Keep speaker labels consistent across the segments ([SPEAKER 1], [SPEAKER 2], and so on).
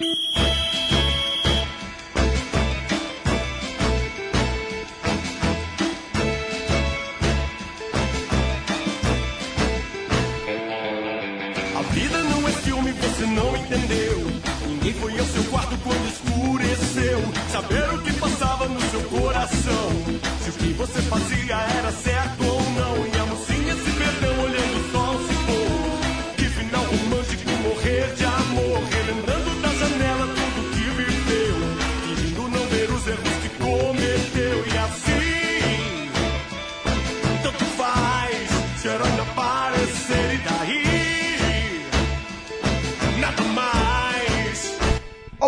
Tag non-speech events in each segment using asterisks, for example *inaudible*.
[SPEAKER 1] Beep.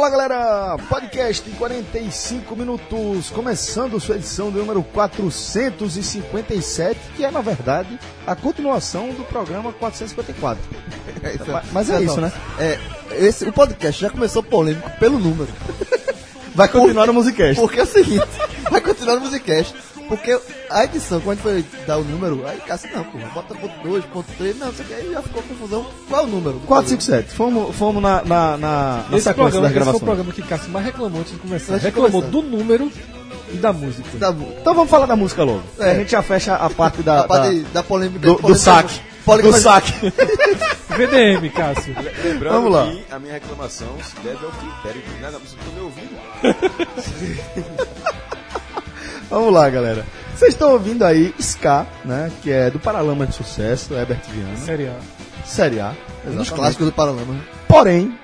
[SPEAKER 2] Olá galera, podcast em 45 minutos, começando sua edição do número 457, que é na verdade a continuação do programa 454. *laughs* Ma- Mas é isso, né?
[SPEAKER 3] É, esse, o podcast já começou polêmico pelo número.
[SPEAKER 2] Vai continuar no Musicast.
[SPEAKER 3] Porque é o seguinte, vai continuar no Musicast. Porque a edição, quando a gente foi dar o número, aí Cássio, não, pô, bota ponto 2, ponto 3, não, isso aqui aí já ficou confusão. Qual é o número? do
[SPEAKER 2] 457, fomos, fomos na, na, na, na
[SPEAKER 4] Esse,
[SPEAKER 2] sequência
[SPEAKER 4] programa,
[SPEAKER 2] das
[SPEAKER 4] esse foi o
[SPEAKER 2] gravações.
[SPEAKER 4] programa que Cássio mais reclamou antes de começar.
[SPEAKER 3] Antes
[SPEAKER 4] reclamou
[SPEAKER 3] começar.
[SPEAKER 4] do número e da música.
[SPEAKER 3] Da,
[SPEAKER 2] Então vamos falar da música logo.
[SPEAKER 3] É.
[SPEAKER 2] A gente já fecha a parte *laughs* da,
[SPEAKER 3] da,
[SPEAKER 2] da-
[SPEAKER 3] da polêmica.
[SPEAKER 2] do, do saque.
[SPEAKER 3] polêmica-
[SPEAKER 2] Do saque. *laughs*
[SPEAKER 4] VDM, Cássio.
[SPEAKER 5] Lembrando
[SPEAKER 2] Vamos lá.
[SPEAKER 5] que a minha reclamação se deve ao critério de nada, você não tá me ouvindo. *laughs*
[SPEAKER 2] Vamos lá, galera. Vocês estão ouvindo aí Ska, né? Que é do Paralama de Sucesso, Herbert Viana.
[SPEAKER 4] Série A.
[SPEAKER 2] Série A.
[SPEAKER 3] Um dos clássicos do Paralama.
[SPEAKER 2] Porém,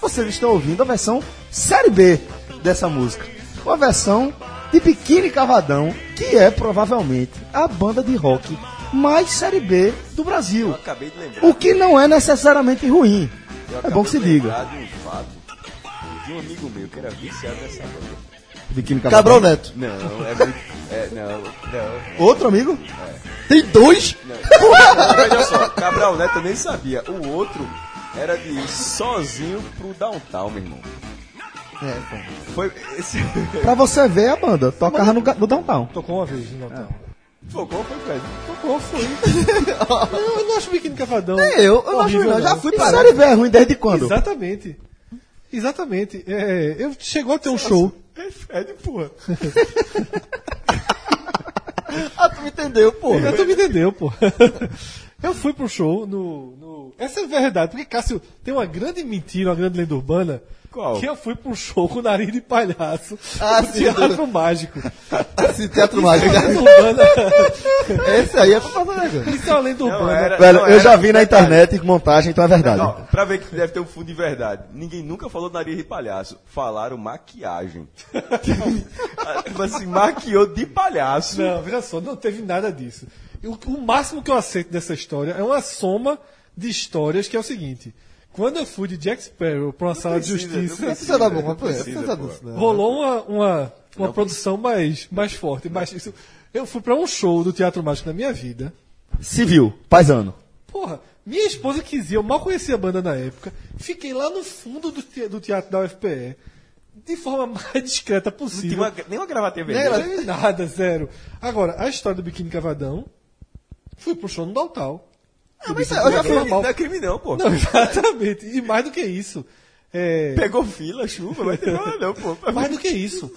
[SPEAKER 2] vocês estão ouvindo a versão Série B dessa música. Uma versão de Biquíni Cavadão, que é provavelmente a banda de rock mais Série B do Brasil.
[SPEAKER 5] Eu acabei de lembrar.
[SPEAKER 2] O que não é necessariamente ruim.
[SPEAKER 5] eu
[SPEAKER 2] É bom que se
[SPEAKER 5] de
[SPEAKER 2] diga.
[SPEAKER 5] de um fato de um amigo meu que era viciado nessa banda.
[SPEAKER 2] Biquíni Cavadão.
[SPEAKER 3] Cabral Neto.
[SPEAKER 5] Não, é muito. É, não, não.
[SPEAKER 2] Outro amigo?
[SPEAKER 3] Tem dois?
[SPEAKER 5] não. Veja só, Cabral Neto eu nem sabia. O outro era de ir sozinho pro downtown, meu irmão.
[SPEAKER 3] É, pô.
[SPEAKER 5] Foi esse.
[SPEAKER 2] Pra você ver a banda. Tocava no, no Downtown.
[SPEAKER 4] Tocou uma vez no Natal.
[SPEAKER 5] Pô, qual foi, Fred?
[SPEAKER 4] Tocou, foi. *laughs* não, eu não acho Biquíni Cavadão.
[SPEAKER 3] É, eu, eu não acho não, já fui
[SPEAKER 2] E
[SPEAKER 3] para
[SPEAKER 2] Série B é ruim desde quando?
[SPEAKER 4] Exatamente. Exatamente. É, eu chegou a ter um show.
[SPEAKER 5] É Fred, porra. *laughs*
[SPEAKER 3] Ah, tu me entendeu.
[SPEAKER 4] Já tu me entendeu, pô. Eu fui pro show no, no- Essa é verdade, porque Cássio tem uma grande mentira, uma grande lenda urbana.
[SPEAKER 5] Qual?
[SPEAKER 4] Que eu fui pro show com o nariz de palhaço.
[SPEAKER 3] Ah,
[SPEAKER 4] no
[SPEAKER 3] sim,
[SPEAKER 4] Teatro Mágico.
[SPEAKER 3] Esse teatro *laughs* mágico. Esse aí é pra fazer negócio.
[SPEAKER 4] Isso é uma lenda urbana.
[SPEAKER 5] era-
[SPEAKER 2] Velho,
[SPEAKER 5] não,
[SPEAKER 2] eu já vi na internet montagem, então é verdade.
[SPEAKER 5] Não, pra ver que deve ter um fundo de verdade. Ninguém nunca falou nariz de palhaço. Falaram maquiagem. *laughs* tipo assim, maquiou de palhaço.
[SPEAKER 4] Não, veja só, não teve nada disso. O, o máximo que eu aceito dessa história é uma soma de histórias que é o seguinte. Quando eu fui de Jack Sparrow pra uma sala de
[SPEAKER 5] precisa,
[SPEAKER 4] justiça,
[SPEAKER 5] não
[SPEAKER 3] Isso é pô.
[SPEAKER 5] Precisa,
[SPEAKER 3] Isso é da
[SPEAKER 5] pô.
[SPEAKER 3] doce, né?
[SPEAKER 4] rolou uma, uma, uma produção mais, mais forte. Mais, isso- eu fui pra um show do Teatro Mágico na minha vida.
[SPEAKER 2] Civil, paisano.
[SPEAKER 4] Porra, minha esposa quis ir, eu mal conhecia a banda na época. Fiquei lá no fundo do, te- do teatro da UFPE, de forma *laughs* mais discreta
[SPEAKER 5] Não tinha
[SPEAKER 4] possível.
[SPEAKER 5] uma, nem uma gravatinha
[SPEAKER 4] Não
[SPEAKER 5] vermelha.
[SPEAKER 4] nada, zero. Agora, a história do Biquíni Cavadão, fui pro show no Downtown.
[SPEAKER 3] Ah, mas eu já fui.
[SPEAKER 5] Não é crime não, pô.
[SPEAKER 4] Não, *laughs* exatamente. E mais do que isso. É,
[SPEAKER 5] Pegou fila, chuva, nada não, pô. *laughs*
[SPEAKER 4] mais do que isso.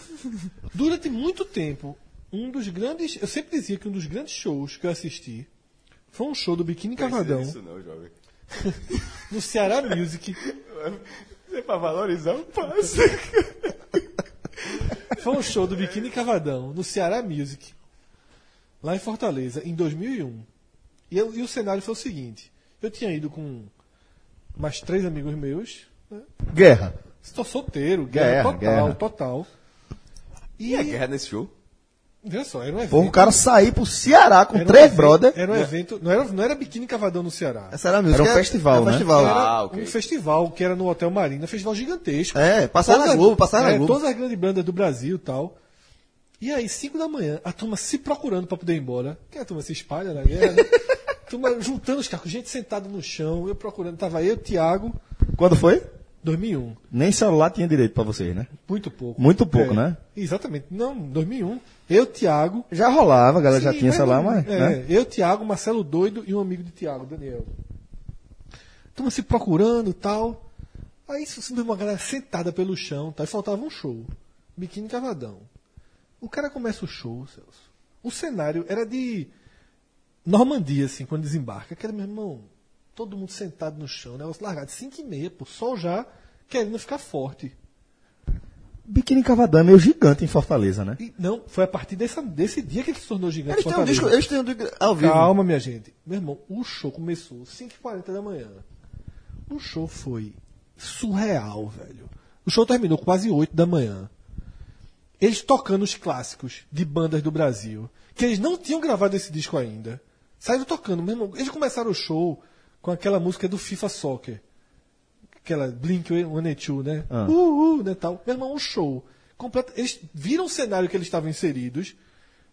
[SPEAKER 4] Durante muito tempo, um dos grandes. Eu sempre dizia que um dos grandes shows que eu assisti foi um show do Biquíni Cavadão
[SPEAKER 5] Isso não, jovem. *laughs*
[SPEAKER 4] no Ceará Music.
[SPEAKER 5] É pra valorizar o passe.
[SPEAKER 4] Foi um show do Biquíni Cavadão no Ceará Music, lá em Fortaleza, em 2001. E, eu- e o cenário foi o seguinte: eu tinha ido com mais três amigos meus, né?
[SPEAKER 2] Guerra.
[SPEAKER 4] estou solteiro, guerra,
[SPEAKER 2] Guerra,
[SPEAKER 4] total,
[SPEAKER 2] guerra.
[SPEAKER 4] total. E,
[SPEAKER 5] E a guerra nesse show?
[SPEAKER 4] veja só, era um evento.
[SPEAKER 2] Foi o cara sair pro Ceará com
[SPEAKER 4] era um
[SPEAKER 2] três
[SPEAKER 4] evento-
[SPEAKER 2] brother.
[SPEAKER 4] Era um evento, não era, não era Biquíni Cavadão no Ceará.
[SPEAKER 3] Essa era.
[SPEAKER 2] Era um festival, né?
[SPEAKER 3] festival.
[SPEAKER 4] Era
[SPEAKER 5] Ah, ok.
[SPEAKER 4] um festival que era no Hotel Marina, um festival gigantesco.
[SPEAKER 3] É, passava na Globo, passava na
[SPEAKER 4] é,
[SPEAKER 3] Globo.
[SPEAKER 4] Todas as grandes bandas do Brasil e tal. E aí, 5 da manhã, a turma se procurando pra poder ir embora. Que a turma se espalha na guerra, né? *laughs* turma juntando os carros, gente sentada no chão, eu procurando. Tava eu, Thiago,
[SPEAKER 2] Quando foi?
[SPEAKER 4] 2001.
[SPEAKER 2] Nem celular tinha direito pra vocês, né?
[SPEAKER 4] Muito pouco.
[SPEAKER 2] Muito pouco,
[SPEAKER 4] É,
[SPEAKER 2] né?
[SPEAKER 4] Exatamente. Não, 2001. Eu, Thiago.
[SPEAKER 2] Já rolava, a galera já
[SPEAKER 4] Sim,
[SPEAKER 2] tinha celular,
[SPEAKER 4] não-
[SPEAKER 2] mas.
[SPEAKER 4] É,
[SPEAKER 2] né?
[SPEAKER 4] eu, Thiago, Marcelo Doido e um amigo de Thiago, Daniel. Turma se procurando e tal. Aí isso assim, uma galera sentada pelo chão, tá? E faltava um show. Biquíni Cavadão. O cara começa o show, Celso. O cenário era de Normandia, assim, quando desembarca. Aquele meu irmão, todo mundo sentado no chão, negócio largado. 5 e meia, pô, sol já querendo ficar forte.
[SPEAKER 2] Biquíni Cavadão é meio gigante em Fortaleza, né?
[SPEAKER 4] E não, foi a partir dessa, desse dia que ele se tornou gigante.
[SPEAKER 3] Eles têm um
[SPEAKER 4] Fortaleza.
[SPEAKER 3] disco, eles têm um disco ao vivo.
[SPEAKER 4] Calma, minha gente. Meu irmão, o show começou 5h40 da manhã. O show foi surreal, velho. O show terminou quase 8 da manhã. Eles tocando os clássicos de bandas do Brasil, que eles não tinham gravado esse disco ainda. Saíram tocando, meu irmão. Eles começaram o show com aquela música do FIFA Soccer. Aquela Blink 182, né?
[SPEAKER 2] Ah.
[SPEAKER 4] Uh, uh, né, tal. Meu irmão, um show. Completo. Eles viram o cenário que eles estavam inseridos,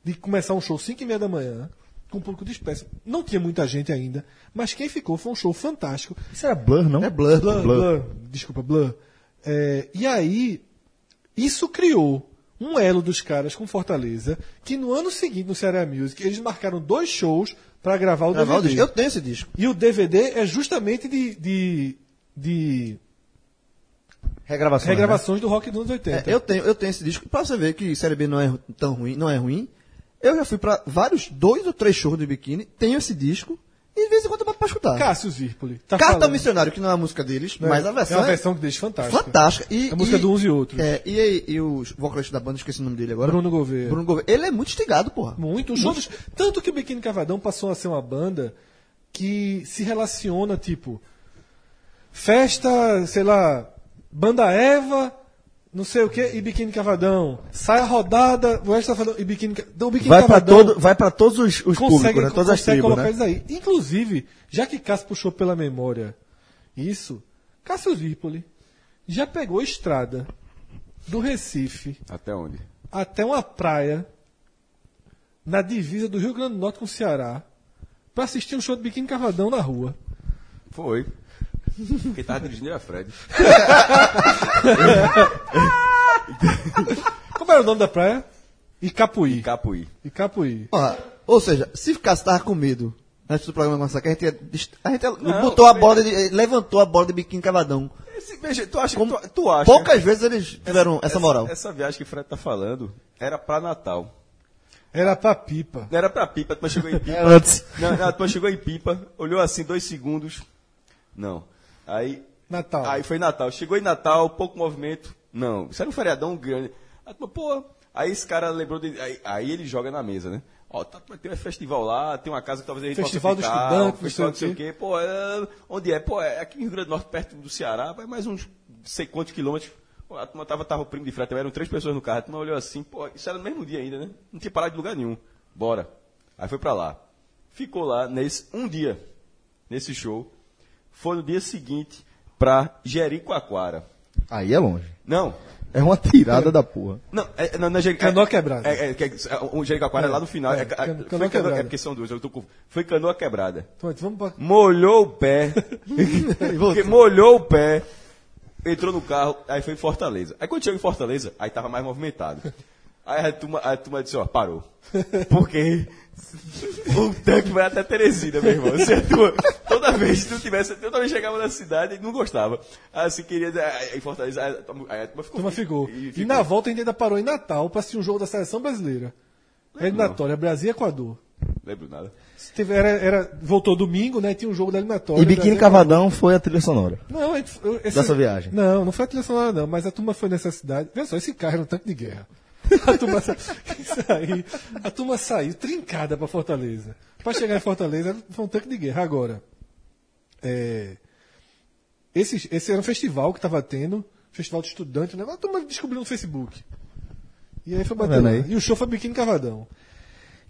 [SPEAKER 4] de começar um show 5 e meia da manhã, com um público disperso. Não tinha muita gente ainda, mas quem ficou foi um show fantástico.
[SPEAKER 2] Isso era Blur, não?
[SPEAKER 3] É Blur.
[SPEAKER 4] Blur,
[SPEAKER 2] Blur.
[SPEAKER 4] Blur. Desculpa, Blur. É, e aí, isso criou um elo dos caras com Fortaleza, que no ano seguinte, no Ceará Music, eles marcaram dois shows para gravar o
[SPEAKER 3] Gravar o
[SPEAKER 4] DVD.
[SPEAKER 3] disco. Eu tenho esse disco.
[SPEAKER 4] E o DVD é justamente de, de, de
[SPEAKER 2] Regravação.
[SPEAKER 4] regravações do rock dos anos 80.
[SPEAKER 3] É, eu, tenho, eu tenho esse disco. Pra você ver que Série B não é tão ruim, não é ruim. Eu já fui pra vários, dois ou três shows de biquíni, tenho esse disco, e de vez em quando eu boto pra escutar.
[SPEAKER 4] Cássio Zirpoli. Tá
[SPEAKER 3] Carta
[SPEAKER 4] falando.
[SPEAKER 3] Missionário, que não é a música deles,
[SPEAKER 4] Né?
[SPEAKER 3] mas a versão
[SPEAKER 4] é uma
[SPEAKER 3] é
[SPEAKER 4] versão que deixa fantástica.
[SPEAKER 3] fantástica. E,
[SPEAKER 4] É a música
[SPEAKER 3] e-
[SPEAKER 4] do Uns e Outros.
[SPEAKER 3] É, e, aí, e o vocalista da banda, esqueci o nome dele agora.
[SPEAKER 4] Bruno Gouveia.
[SPEAKER 3] Bruno Gouveia. Ele é muito instigado, porra.
[SPEAKER 4] Muito. Os shows, tanto que o Biquíni Cavadão passou a ser uma banda que se relaciona, tipo, festa, sei lá, banda Eva, não sei o que, e Biquíni Cavadão. Sai a rodada, o resto tá falando, e Biquíni então, o Biquíni
[SPEAKER 2] Vai
[SPEAKER 4] Cavadão
[SPEAKER 2] todo, vai pra todos os, os públicos, né? Todas as
[SPEAKER 4] consegue
[SPEAKER 2] tribos,
[SPEAKER 4] colocar
[SPEAKER 2] né?
[SPEAKER 4] eles aí. Inclusive, já que Cássio puxou pela memória isso, Cássio Zirpoli já pegou estrada do Recife
[SPEAKER 5] Até onde?
[SPEAKER 4] até uma praia na divisa do Rio Grande do Norte com o Ceará pra assistir um show de biquíni cavadão na rua.
[SPEAKER 5] Foi. Quem tava dirigindo era Fred. *laughs*
[SPEAKER 4] Como era o nome da praia? Icapuí.
[SPEAKER 5] Capuí.
[SPEAKER 4] Icapuí.
[SPEAKER 3] Porra, ou seja, se ficasse tava com medo antes do programa começar, que a gente a gente
[SPEAKER 5] Não,
[SPEAKER 3] botou a bola, de, levantou a bola de biquíni cavadão.
[SPEAKER 5] Esse, veja, tu acha,
[SPEAKER 3] Como-
[SPEAKER 5] tu, tu acha
[SPEAKER 3] Poucas vezes eles tiveram essa, moral.
[SPEAKER 5] Essa viagem que o Fred tá falando era pra Natal.
[SPEAKER 4] Era pra pipa.
[SPEAKER 5] Não era pra Pipa, turma chegou em *laughs* Pipa.
[SPEAKER 2] Antes.
[SPEAKER 5] Não, não, a turma chegou em Pipa, olhou assim dois segundos. Não. Aí.
[SPEAKER 4] Natal.
[SPEAKER 5] Aí foi Natal. Chegou em Natal, pouco movimento. Não. Isso era um feriadão grande. A turma, pô. Aí esse cara lembrou de. Aí, aí ele joga na mesa, né? Ó, tá, tem um festival lá, tem uma casa que talvez a gente
[SPEAKER 4] Festival do
[SPEAKER 5] possa ficar,
[SPEAKER 4] Estudante,
[SPEAKER 5] um festival
[SPEAKER 4] não sei o
[SPEAKER 5] o quê. Pô, é, onde é? Pô, é aqui no Rio Grande do Norte, perto do Ceará, vai mais uns sei quantos quilômetros. Pô, a turma tava, tava o primo de frete, eram três pessoas no carro. A turma olhou assim, pô, isso era no mesmo dia ainda, né? Não tinha parado de lugar nenhum. Bora. Aí foi pra lá. Ficou lá nesse um dia, nesse show. Foi no dia seguinte pra Jericoacoara.
[SPEAKER 2] Aí é longe.
[SPEAKER 5] Não,
[SPEAKER 2] É uma tirada da porra.
[SPEAKER 5] não, é, não, não é Jeri-
[SPEAKER 4] Canoa
[SPEAKER 5] é-
[SPEAKER 4] Quebrada.
[SPEAKER 5] É, é, é- o Jericoacoara é, lá no final.
[SPEAKER 4] É,
[SPEAKER 5] É, é,
[SPEAKER 4] Canoa
[SPEAKER 5] canoa-
[SPEAKER 4] Quebrada.
[SPEAKER 5] é porque são duas. Eu tô com, foi canoa quebrada.
[SPEAKER 4] Então, vamos pra...
[SPEAKER 5] Molhou o pé. *laughs* porque molhou o pé. Entrou no carro, aí foi em Fortaleza. Aí quando chegou em Fortaleza, aí tava mais movimentado. Aí a turma, a turma disse, ó, parou. *laughs* Porque o tanque vai até Teresina, meu irmão. Se a turma- toda vez que tu tivesse, toda vez que chegava na cidade, não gostava. Aí assim, queria em Fortaleza, aí a turma a turma ficou.
[SPEAKER 4] turma ficou.
[SPEAKER 5] E,
[SPEAKER 4] E na volta a gente ainda parou em Natal pra assistir um jogo da seleção brasileira. Eliminatória, Brasil e Equador.
[SPEAKER 5] Lembro nada.
[SPEAKER 4] Era, era- voltou domingo, né? Tinha um jogo da eliminatória.
[SPEAKER 2] E Biquíni
[SPEAKER 4] Brasil-
[SPEAKER 2] Cavadão foi a trilha sonora.
[SPEAKER 4] Não, a gente- eu- esse-
[SPEAKER 2] Dessa viagem.
[SPEAKER 4] Não, não foi a trilha sonora, não, mas a turma foi nessa cidade. Veja só, esse carro era um tanque de guerra. *laughs* A turma, sa- saiu, a turma saiu trincada pra Fortaleza. Pra chegar em Fortaleza, foi um tanque de guerra. Agora, é, esse, esse era um festival que estava tendo, festival de estudante, né? A turma descobriu no Facebook. E aí foi lá.
[SPEAKER 2] aí?
[SPEAKER 4] E o show foi Biquíni Cavadão.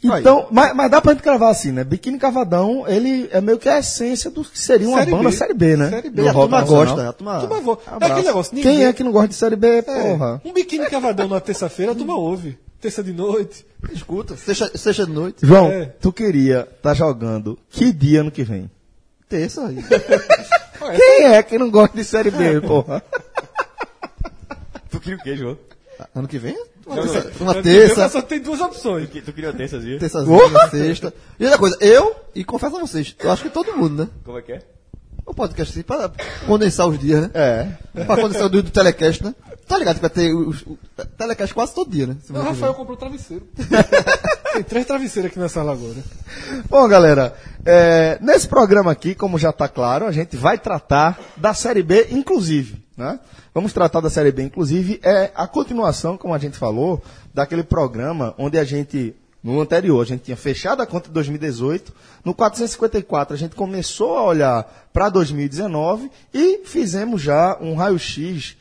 [SPEAKER 2] Então, mas, mas dá pra gente cravar assim, né? Biquíni Cavadão, ele é meio que a essência do que seria uma
[SPEAKER 4] Série
[SPEAKER 2] banda
[SPEAKER 4] B.
[SPEAKER 2] Série B, né?
[SPEAKER 4] Série B.
[SPEAKER 2] Do
[SPEAKER 3] a turma gosta, a turma...
[SPEAKER 4] Turma vo- é aquele negócio,
[SPEAKER 2] Quem
[SPEAKER 4] ninguém-
[SPEAKER 2] é que não gosta de Série B,
[SPEAKER 4] É,
[SPEAKER 2] porra?
[SPEAKER 4] um biquíni cavadão na terça-feira, a turma ouve. Terça de noite.
[SPEAKER 3] Escuta, sexta, sexta de noite,
[SPEAKER 2] João,
[SPEAKER 4] É.
[SPEAKER 2] tu queria estar jogando que dia ano que vem?
[SPEAKER 3] terça aí.
[SPEAKER 2] Quem é que não gosta de Série B, porra?
[SPEAKER 5] Tu queria o quê, João?
[SPEAKER 3] ano que vem? Uma terça, uma
[SPEAKER 4] Eu
[SPEAKER 3] terça,
[SPEAKER 4] só tem duas opções.
[SPEAKER 5] Tu, tu queria uma terçazinha?
[SPEAKER 3] terçazinha, sexta. E outra coisa, eu, e confesso a vocês, eu acho que todo mundo, né?
[SPEAKER 5] Como é que é?
[SPEAKER 3] O podcast assim, pra condensar os dias, né?
[SPEAKER 2] É.
[SPEAKER 3] Pra condensar o do, do telecast, né? Tá ligado que vai ter o, o, telecast quase todo dia, né?
[SPEAKER 4] O Rafael comprou travesseiro. *laughs* Tem três travesseiros aqui na sala agora.
[SPEAKER 2] Bom, galera, é, nesse programa aqui, como já está claro, a gente vai tratar da Série B, inclusive. Né? Vamos tratar da Série B, inclusive, é a continuação, como a gente falou, daquele programa onde a gente, no anterior, a gente tinha fechado a conta de 2018, no 454 a gente começou a olhar para 2019 e fizemos já um raio-x,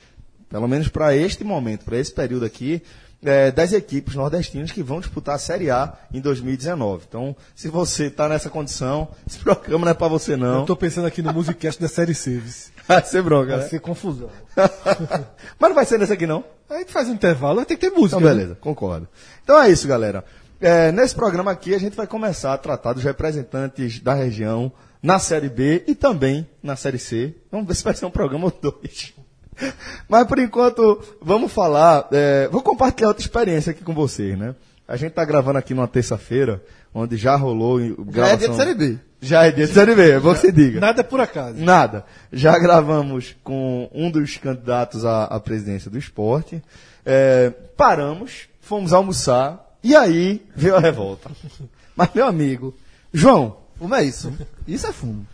[SPEAKER 2] pelo menos para este momento, para esse período aqui, é, das equipes nordestinas que vão disputar a Série A em 2019. Então, se você está nessa condição, *laughs* esse programa não é para você não.
[SPEAKER 4] Eu tô pensando aqui no Musicast da série Service. *laughs*
[SPEAKER 2] Vai ser bronca,
[SPEAKER 4] Vai
[SPEAKER 2] né?
[SPEAKER 4] ser confusão. *laughs*
[SPEAKER 2] Mas não vai ser nesse aqui não.
[SPEAKER 4] Aí a gente faz um intervalo, tem que ter música.
[SPEAKER 2] Então,
[SPEAKER 4] né?
[SPEAKER 2] beleza, concordo. Então é isso, galera. É, nesse programa aqui, a gente vai começar a tratar dos representantes da região na Série B e também na Série C. Vamos ver se vai ser um programa ou dois. *laughs* Mas, por enquanto, vamos falar... é, vou compartilhar outra experiência aqui com vocês, né? A gente tá gravando aqui numa terça-feira, onde já rolou... em-
[SPEAKER 3] Já é dia de
[SPEAKER 2] gravação-
[SPEAKER 3] Série B.
[SPEAKER 2] Já é dia de Série B, é bom que você diga.
[SPEAKER 4] Nada é por acaso.
[SPEAKER 2] Nada. Já gravamos com um dos candidatos à, à presidência do esporte. É, paramos, fomos almoçar e aí veio a revolta. *laughs* Mas, meu amigo, João,
[SPEAKER 3] Fumo é isso. *laughs* Isso é fumo.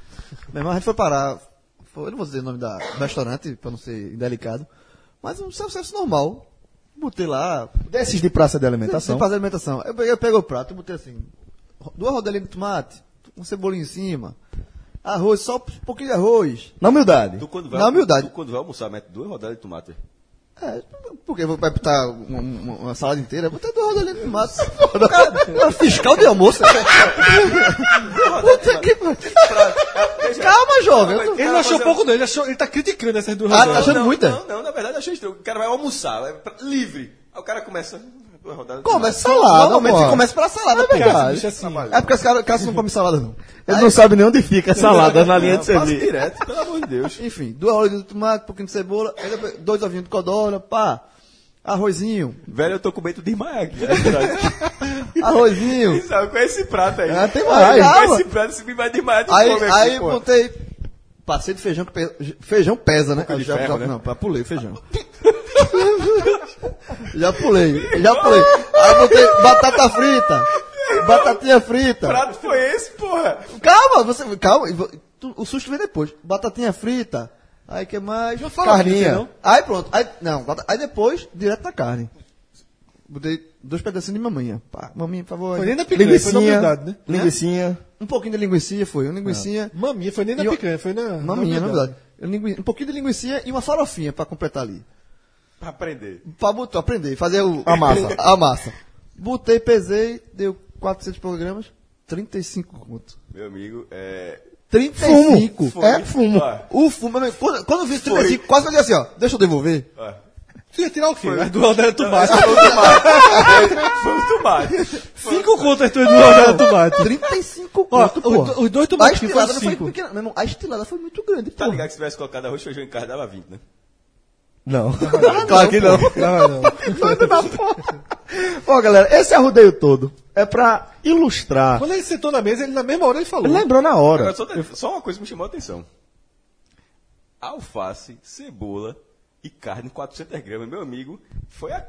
[SPEAKER 3] Meu irmão, a gente foi parar. Foi, eu não vou dizer o nome da, do restaurante, pra não ser indelicado. Mas um self-service normal. Botei lá.
[SPEAKER 2] desses de praça de
[SPEAKER 3] Sem
[SPEAKER 2] alimentação.
[SPEAKER 3] fazer alimentação. Eu peguei, eu peguei o prato e botei assim. Duas rodelinhas de tomate, um cebolinho em cima. Arroz, só um pouquinho de arroz.
[SPEAKER 2] Na humildade.
[SPEAKER 5] Tu quando vai,
[SPEAKER 3] Na humildade.
[SPEAKER 5] Tu quando vai almoçar, mete duas rodadas de tomate.
[SPEAKER 3] É, porque vou vai botar uma, uma- uma salada inteira, eu botei duas rodelinhas de tomate. O cara, cara, fiscal de almoço. *laughs* Puta que pariu. Calma, jovem.
[SPEAKER 4] Ele não achou pouco não, ele, achou, ele tá criticando essas duas
[SPEAKER 3] Ah,
[SPEAKER 4] rodadas.
[SPEAKER 3] tá achando
[SPEAKER 5] não,
[SPEAKER 3] muita?
[SPEAKER 5] Não, não, na verdade achei estranho. O cara vai almoçar, é pra- livre. Aí o cara começa. Duas rodadas de
[SPEAKER 3] Come, é
[SPEAKER 5] tomate.
[SPEAKER 3] salada. Normalmente começa pela salada,
[SPEAKER 2] É verdade.
[SPEAKER 4] Assim,
[SPEAKER 3] É porque os caras caras não comem salada, não.
[SPEAKER 2] Ele não sabe nem onde fica a salada na linha de serviço.
[SPEAKER 5] direto, pelo amor de Deus.
[SPEAKER 3] Enfim, duas rodelinhas de tomate, um pouquinho de cebola, aí dois ovinhos de codorna, pá. Arrozinho,
[SPEAKER 5] Velho, eu tô com medo de desmaiar aqui. é verdade. *laughs*
[SPEAKER 3] arrozinho.
[SPEAKER 5] Sabe, com esse prato aí.
[SPEAKER 3] Ah, tem
[SPEAKER 5] Com
[SPEAKER 3] mais, calma.
[SPEAKER 5] esse prato, esse vai desmaiar de
[SPEAKER 3] Aí,
[SPEAKER 5] fome
[SPEAKER 3] aí
[SPEAKER 5] pô.
[SPEAKER 3] botei. Passei de feijão, feijão pesa, né?
[SPEAKER 5] De
[SPEAKER 3] já,
[SPEAKER 5] ferro,
[SPEAKER 3] já-
[SPEAKER 5] né?
[SPEAKER 3] Não, pulei feijão. *laughs* já pulei, já pulei. Aí botei batata frita, *laughs* batatinha frita.
[SPEAKER 5] Que prato foi esse, porra?
[SPEAKER 3] Calma, você, calma, o susto vem depois. Batatinha frita, aí que mais?
[SPEAKER 2] Carninha.
[SPEAKER 3] não. Aí pronto, aí, não, aí depois, direto na carne. Botei dois pedacinhos de maminha. Pá, maminha, por favor.
[SPEAKER 4] Foi nem na picanha, foi na
[SPEAKER 2] Linguicinha,
[SPEAKER 4] humildade, né?
[SPEAKER 2] linguicinha.
[SPEAKER 3] Um pouquinho de linguiça foi, uma linguiça.
[SPEAKER 4] Maminha, foi nem na
[SPEAKER 3] eu-
[SPEAKER 4] picanha, foi na.
[SPEAKER 3] Maminha, na verdade. Um pouquinho de linguiça e uma farofinha pra completar ali.
[SPEAKER 5] Pra aprender.
[SPEAKER 3] Pra botar, aprender, fazer o,
[SPEAKER 2] A massa. *laughs*
[SPEAKER 3] A massa. Botei, pesei, deu 400 programas, 35 conto.
[SPEAKER 5] Meu amigo, é.
[SPEAKER 3] 35.
[SPEAKER 2] Fumo. É fumo.
[SPEAKER 5] Ó,
[SPEAKER 3] O fumo, meu amigo, quando, quando eu vi 35, quase falei assim, ó, deixa eu devolver.
[SPEAKER 5] ó.
[SPEAKER 4] Tu ia tirar o quê? As duas rodadas de tomate.
[SPEAKER 5] Foi o tomate. Foi o tomate.
[SPEAKER 4] Cinco contas as tuas duas rodadas de tomate.
[SPEAKER 3] 35
[SPEAKER 4] Ó,
[SPEAKER 3] conto,
[SPEAKER 4] os
[SPEAKER 3] pô.
[SPEAKER 4] do- os dois
[SPEAKER 3] A
[SPEAKER 4] tomates que
[SPEAKER 3] estilada
[SPEAKER 4] foram
[SPEAKER 3] não foi
[SPEAKER 4] cinco.
[SPEAKER 3] pequena, meu irmão, a estilada foi muito grande,
[SPEAKER 5] Tá
[SPEAKER 3] pô.
[SPEAKER 5] ligado que se tivesse colocado arroz, feijão em casa, dava 20, né?
[SPEAKER 2] Não. *laughs* claro que não.
[SPEAKER 4] Não, não.
[SPEAKER 2] Porra. Ó, galera, esse arrudeio todo é pra ilustrar.
[SPEAKER 4] Quando ele sentou na mesa, ele na mesma hora ele falou.
[SPEAKER 2] Ele lembrou na hora.
[SPEAKER 5] Agora, só, só uma coisa que me chamou a atenção. Alface, cebola e carne 400 gramas. Meu amigo, foi, a-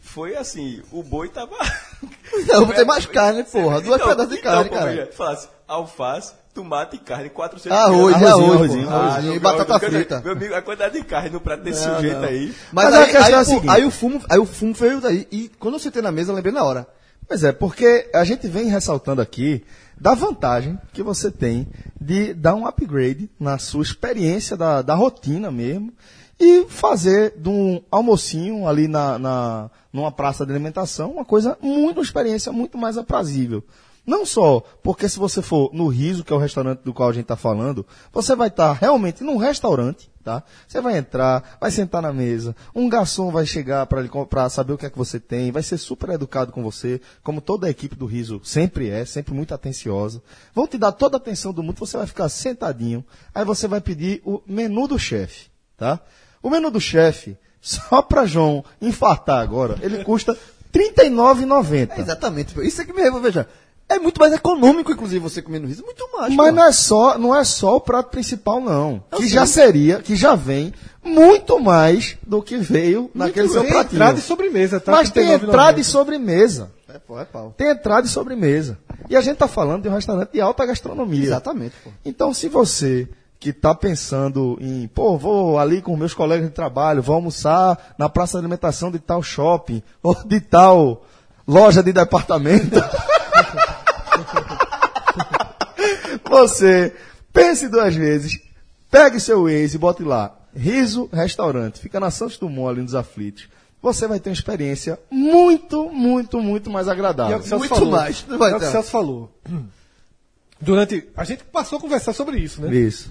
[SPEAKER 5] foi assim, o boi tava... *laughs*
[SPEAKER 3] Não, botei mais carne, porra. Duas
[SPEAKER 5] Então,
[SPEAKER 3] de
[SPEAKER 5] então,
[SPEAKER 3] carne, cara.
[SPEAKER 5] veja, Falasse alface, tomate e carne 400
[SPEAKER 3] Arroz,
[SPEAKER 5] gramas.
[SPEAKER 3] arroz,
[SPEAKER 2] arrozinho, arrozinho.
[SPEAKER 3] E batata frita.
[SPEAKER 5] Meu amigo, a quantidade de carne no prato desse
[SPEAKER 3] Não,
[SPEAKER 5] sujeito
[SPEAKER 3] não.
[SPEAKER 5] aí...
[SPEAKER 3] Mas,
[SPEAKER 2] Mas a
[SPEAKER 3] aí,
[SPEAKER 2] questão
[SPEAKER 3] aí,
[SPEAKER 2] é seguinte.
[SPEAKER 3] aí o fumo, aí o fumo veio daí. E quando eu sentei na mesa, eu lembrei na hora.
[SPEAKER 2] Pois é, porque a gente vem ressaltando aqui da vantagem que você tem de dar um upgrade na sua experiência da, da rotina mesmo e fazer de um almocinho ali na, na, numa praça de alimentação uma coisa muito, uma experiência muito mais aprazível. Não só porque se você for no Riso, que é o restaurante do qual a gente está falando, você vai estar realmente num restaurante, tá? Você vai entrar, vai sentar na mesa, um garçom vai chegar para saber o que é que você tem, vai ser super educado com você, como toda a equipe do Riso sempre é, sempre muito atenciosa. Vão te dar toda a atenção do mundo, você vai ficar sentadinho, aí você vai pedir o menu do chefe, tá? O menu do chefe, só para João infartar agora, ele custa *laughs* R$ 39,90.
[SPEAKER 3] É exatamente. Isso é que me veja. É muito mais econômico, inclusive, você comer no riso. Muito mais.
[SPEAKER 2] Mas
[SPEAKER 3] pô.
[SPEAKER 2] não é só, não é só o prato principal, não.
[SPEAKER 3] Eu
[SPEAKER 2] que
[SPEAKER 3] sei.
[SPEAKER 2] já seria, que já vem muito mais do que veio naquele seu
[SPEAKER 4] Tem
[SPEAKER 2] pratinho.
[SPEAKER 4] entrada e sobremesa, tá?
[SPEAKER 2] Mas tem
[SPEAKER 4] 39,90.
[SPEAKER 2] entrada e sobremesa.
[SPEAKER 3] É, pô, é pau.
[SPEAKER 2] Tem entrada e sobremesa. E a gente tá falando de um restaurante de alta gastronomia.
[SPEAKER 3] Exatamente, pô.
[SPEAKER 2] Então, se você que está pensando em, pô, vou ali com meus colegas de trabalho, vou almoçar na praça de alimentação de tal shopping, *laughs* ou de tal loja de departamento. *laughs* você pense duas vezes, pegue seu Waze e bote lá, Riso Restaurante, fica na Santos Dumont, ali nos Aflitos. Você vai ter uma experiência muito, muito, muito mais
[SPEAKER 4] E é
[SPEAKER 2] agradável.
[SPEAKER 4] o que o
[SPEAKER 3] Muito
[SPEAKER 4] falou.
[SPEAKER 3] mais, não vai
[SPEAKER 4] é o que o. Celso falou. Durante. A gente passou a conversar sobre isso, né?
[SPEAKER 2] Isso.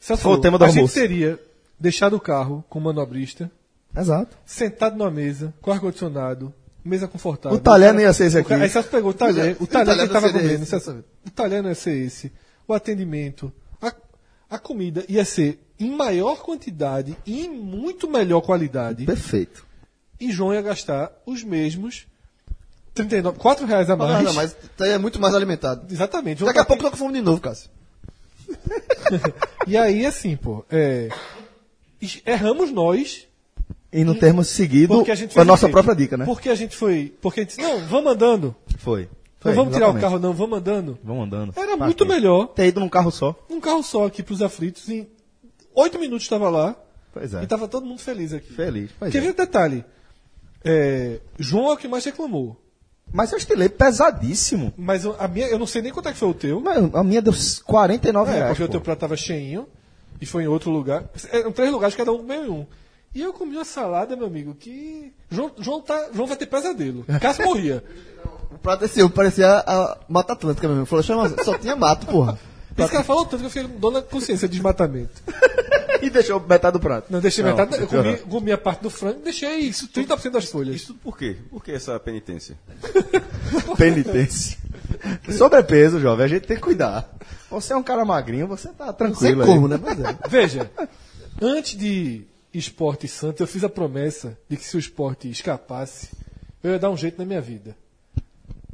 [SPEAKER 4] Celso
[SPEAKER 2] Foi o
[SPEAKER 4] falou,
[SPEAKER 2] tema do
[SPEAKER 4] a gente
[SPEAKER 2] almoço.
[SPEAKER 4] teria deixado o carro com o manobrista,
[SPEAKER 2] Exato.
[SPEAKER 4] sentado numa mesa, com ar-condicionado, mesa confortável.
[SPEAKER 2] O talher não
[SPEAKER 4] cara-
[SPEAKER 2] ia ser esse
[SPEAKER 4] o
[SPEAKER 2] aqui.
[SPEAKER 4] Aí Celso pegou o *laughs* talher, o
[SPEAKER 3] O
[SPEAKER 4] talher que tava comendo.
[SPEAKER 3] esse,
[SPEAKER 4] o talher não ia ser esse. O atendimento, a, a comida ia ser em maior quantidade e em muito melhor qualidade.
[SPEAKER 2] Perfeito.
[SPEAKER 4] E João ia gastar os mesmos 39, 4 reais a mais.
[SPEAKER 3] mas tá- é muito mais alimentado.
[SPEAKER 4] Exatamente.
[SPEAKER 3] Daqui a pouco eu tô com fome de novo, Cássio. *laughs*
[SPEAKER 4] E aí, assim, pô, é, erramos nós.
[SPEAKER 2] E não termos seguido
[SPEAKER 4] a
[SPEAKER 2] nossa própria dica, né?
[SPEAKER 4] Porque a gente foi. Porque a gente disse, não, vamos andando.
[SPEAKER 2] Foi.
[SPEAKER 4] Não vamos tirar o carro, não, vamos andando.
[SPEAKER 2] Vamos andando.
[SPEAKER 4] Era
[SPEAKER 2] Pra
[SPEAKER 4] muito melhor.
[SPEAKER 2] Ter ido num carro só.
[SPEAKER 4] Um carro só aqui pros aflitos. Em oito minutos estava lá.
[SPEAKER 2] Pois é.
[SPEAKER 4] E tava todo mundo feliz aqui.
[SPEAKER 2] Feliz. Pois
[SPEAKER 4] Quer
[SPEAKER 2] é.
[SPEAKER 4] ver o detalhe? É, João é o que mais reclamou.
[SPEAKER 2] Mas eu estilei pesadíssimo.
[SPEAKER 4] Mas a minha, eu não sei nem quanto é que foi o teu.
[SPEAKER 2] Mas a minha deu 49
[SPEAKER 4] É,
[SPEAKER 2] reais.
[SPEAKER 4] porque o
[SPEAKER 2] pô.
[SPEAKER 4] teu prato tava cheinho e foi em outro lugar. Eram três lugares, cada um comeu em um. E eu comi uma salada, meu amigo, que. João, João, tá, João vai ter pesadelo. Cássio morria.
[SPEAKER 3] O prato desse eu parecia a Mata Atlântica mesmo. Falou, chama, só tinha mato, porra. *laughs*
[SPEAKER 4] Esse cara falou tanto que eu fiquei com dor na consciência de desmatamento. *laughs*
[SPEAKER 2] e deixou metade do prato.
[SPEAKER 4] Não, deixei
[SPEAKER 2] Não,
[SPEAKER 4] metade. Eu comi, comi a parte do frango deixei isso, 30% das folhas.
[SPEAKER 5] Isso tudo por quê? Por que essa penitência? *laughs*
[SPEAKER 2] Penitência. Sobrepeso, jovem, a gente tem que cuidar. Você é um cara magrinho, você tá
[SPEAKER 3] Não sei
[SPEAKER 2] tranquilo aí.
[SPEAKER 3] como, né? Mas é.
[SPEAKER 4] Veja, antes de esporte santo, eu fiz a promessa de que se o esporte escapasse, eu ia dar um jeito na minha vida.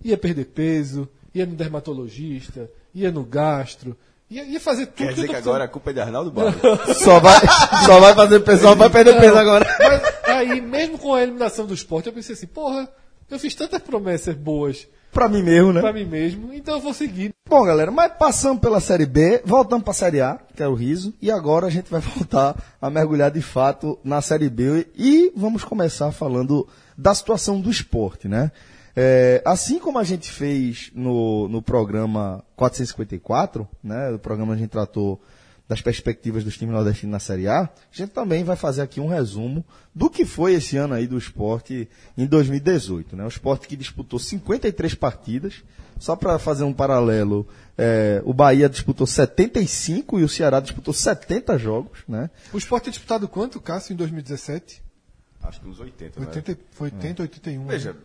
[SPEAKER 4] Ia perder peso, ia no dermatologista, ia no gastro, ia, ia fazer tudo
[SPEAKER 5] Quer
[SPEAKER 4] que
[SPEAKER 5] dizer que
[SPEAKER 4] tô
[SPEAKER 5] agora a culpa é de Arnaldo *laughs* Barros?
[SPEAKER 2] Só vai, só vai fazer pessoal, vai perder peso agora.
[SPEAKER 4] Mas aí, mesmo com a eliminação do esporte, eu pensei assim, porra, eu fiz tantas promessas boas
[SPEAKER 2] Pra mim mesmo, né?
[SPEAKER 4] pra mim mesmo, então eu vou seguir.
[SPEAKER 2] Bom, galera, mas passamos pela Série B, voltamos pra Série A, que é o riso, e agora a gente vai *laughs* voltar a mergulhar de fato na Série B e vamos começar falando da situação do esporte, né? É, assim como a gente fez no, no programa 454, né? O programa a gente tratou das perspectivas dos times nordestinos na Série A, a gente também vai fazer aqui um resumo do que foi esse ano aí do esporte em 2018. Né? O esporte que disputou 53 partidas, só para fazer um paralelo, é, o Bahia disputou 75 e o Ceará disputou 70 jogos. Né?
[SPEAKER 4] O esporte tem disputado quanto, Cássio, em 2017?
[SPEAKER 5] Acho que uns 80, né?
[SPEAKER 4] 80, foi 80, 81.
[SPEAKER 5] Veja,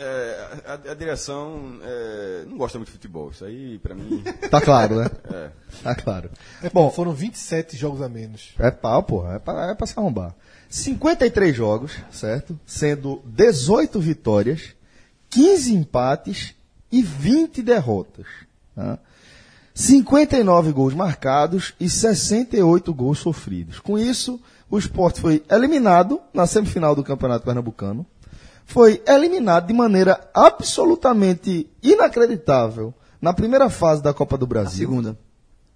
[SPEAKER 5] é, a, a direção é, não gosta muito de futebol. Isso aí, pra mim,
[SPEAKER 2] Tá claro, né? *laughs*
[SPEAKER 5] é.
[SPEAKER 2] Tá claro.
[SPEAKER 4] É, bom, foram 27 jogos a menos.
[SPEAKER 2] É pau, porra. É pra, é pra se arrombar. 53 jogos, certo? Sendo 18 vitórias, 15 empates e 20 derrotas. Tá? 59 gols marcados e 68 gols sofridos. Com isso, o esporte foi eliminado na semifinal do Campeonato Pernambucano. Foi eliminado de maneira absolutamente inacreditável na primeira fase da Copa do Brasil.
[SPEAKER 3] Segunda.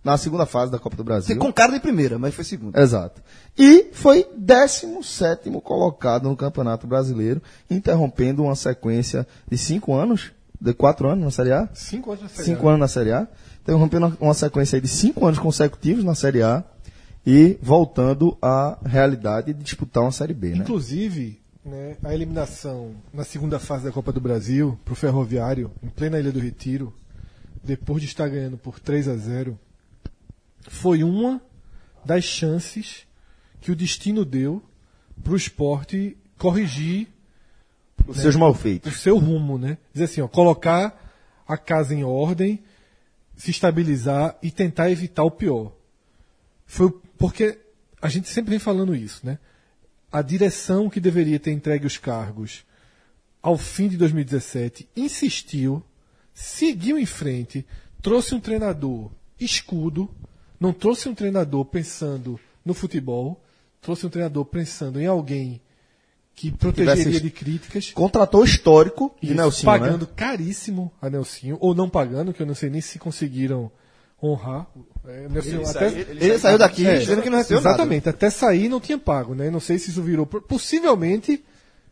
[SPEAKER 2] Na segunda fase da Copa do Brasil.
[SPEAKER 3] Com cara de primeira, mas foi segunda.
[SPEAKER 2] Exato. E foi 17 colocado no Campeonato Brasileiro, interrompendo uma sequência de cinco anos, de quatro anos na Série A?
[SPEAKER 4] Cinco anos na Série
[SPEAKER 2] Cinco
[SPEAKER 4] A.
[SPEAKER 2] anos na Série A. Interrompendo uma sequência aí de cinco anos consecutivos na Série A e voltando à realidade de disputar uma Série B, né?
[SPEAKER 4] Inclusive, né, a eliminação na segunda fase da Copa do Brasil para o Ferroviário, em plena Ilha do Retiro, depois de estar ganhando por 3 a 0 foi uma das chances que o destino deu para o esporte corrigir
[SPEAKER 2] Os seus malfeitos.
[SPEAKER 4] o seu rumo, né? Dizer assim, ó, colocar a casa em ordem, se estabilizar e tentar evitar o pior. Foi porque a gente sempre vem falando isso, né? A direção que deveria ter entregue os cargos ao fim de 2017 insistiu, seguiu em frente, trouxe um treinador escudo, não trouxe um treinador pensando no futebol, trouxe um treinador pensando em alguém que protegeria
[SPEAKER 2] Tivesse-
[SPEAKER 4] de críticas.
[SPEAKER 2] Contratou histórico de
[SPEAKER 4] Isso,
[SPEAKER 2] Nelson,
[SPEAKER 4] pagando
[SPEAKER 2] né?
[SPEAKER 4] caríssimo a Nelsinho, ou não pagando, que eu não sei nem se conseguiram honrar. É,
[SPEAKER 5] Ele
[SPEAKER 4] até-
[SPEAKER 5] saiu-
[SPEAKER 3] Ele saiu daqui
[SPEAKER 4] É,
[SPEAKER 3] dizendo que não recebeu nada.
[SPEAKER 4] Exatamente, até sair não tinha pago, né? Não sei se isso virou. Possivelmente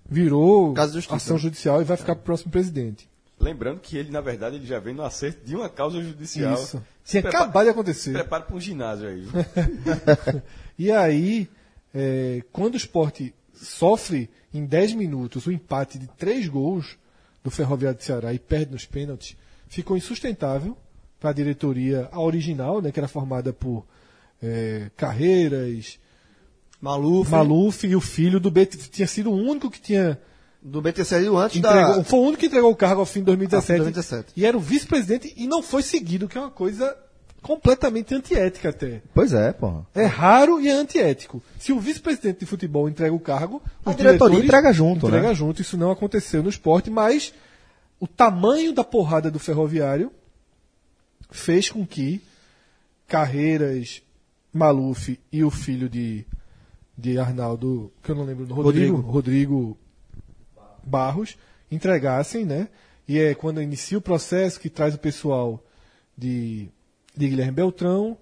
[SPEAKER 4] virou
[SPEAKER 3] de
[SPEAKER 4] ação judicial e vai ficar pro próximo presidente.
[SPEAKER 5] Lembrando que ele, na verdade, ele já vem no acerto de uma causa judicial.
[SPEAKER 4] Isso.
[SPEAKER 5] Se prepara-
[SPEAKER 4] acabado de
[SPEAKER 5] Se
[SPEAKER 4] acontecer.
[SPEAKER 5] prepara para um ginásio aí. *laughs*
[SPEAKER 4] E aí, é, quando o esporte sofre em 10 minutos o empate de 3 gols do Ferroviário de Ceará e perde nos pênaltis, ficou insustentável para a diretoria, a original, né, que era formada por é, Carreiras,
[SPEAKER 3] Maluf,
[SPEAKER 4] Maluf e o filho do BT. Tinha sido o único que tinha
[SPEAKER 3] do BT saiu antes
[SPEAKER 4] entregou,
[SPEAKER 3] da...
[SPEAKER 4] foi o único que entregou o cargo ao fim de 2017,
[SPEAKER 3] Ah, 2017.
[SPEAKER 4] e era o vice-presidente e não foi seguido, que é uma coisa completamente antiética até.
[SPEAKER 2] Pois é, porra.
[SPEAKER 4] É raro e é antiético. Se o vice-presidente de futebol entrega o cargo,
[SPEAKER 2] A diretoria entrega junto,
[SPEAKER 4] entrega
[SPEAKER 2] né?
[SPEAKER 4] junto. Isso não aconteceu no esporte, mas o tamanho da porrada do ferroviário fez com que Carreiras, Maluf e o filho de, de Arnaldo, que eu não lembro, do Rodrigo, Rodrigo Barros, entregassem, né? E é quando inicia o processo que traz o pessoal de, de Guilherme Beltrão,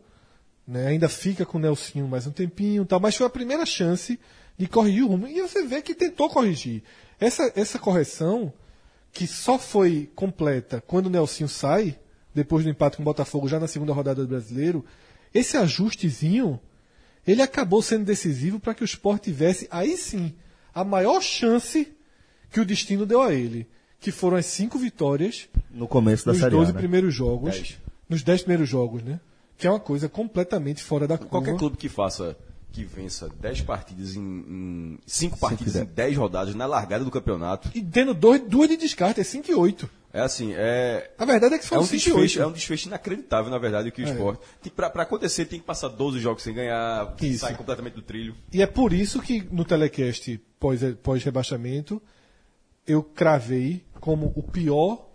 [SPEAKER 4] né? ainda fica com o Nelsinho mais um tempinho, tal, mas foi a primeira chance de corrigir o rumo. E você vê que tentou corrigir. Essa, essa correção, que só foi completa quando o Nelsinho sai, depois do empate com o Botafogo, já na segunda rodada do brasileiro, esse ajustezinho, ele acabou sendo decisivo para que o Sport tivesse, aí sim, a maior chance que o destino deu a ele, que foram as cinco vitórias
[SPEAKER 2] No começo da
[SPEAKER 4] nos
[SPEAKER 2] Série
[SPEAKER 4] 12
[SPEAKER 2] A, né?
[SPEAKER 4] primeiros jogos,
[SPEAKER 5] Dez.
[SPEAKER 4] nos 10 primeiros jogos, né? Que é uma coisa completamente fora da curva.
[SPEAKER 5] Qualquer clube que faça, que vença 10 partidas em. em 5 partidas em 10 rodadas na largada do campeonato,
[SPEAKER 4] E tendo dois, duas de descarte, é 5 e 8.
[SPEAKER 5] É assim, é.
[SPEAKER 4] A verdade é que
[SPEAKER 5] É
[SPEAKER 4] foram
[SPEAKER 5] um,
[SPEAKER 4] 5 e
[SPEAKER 5] desfecho,
[SPEAKER 4] 8.
[SPEAKER 5] é um desfecho inacreditável, na verdade, que o esporte. Tem- Pra, pra acontecer, tem que passar 12 jogos sem ganhar,
[SPEAKER 4] Isso.
[SPEAKER 5] sai completamente do trilho.
[SPEAKER 4] E é por isso que no telecast pós- pós-rebaixamento eu cravei como o pior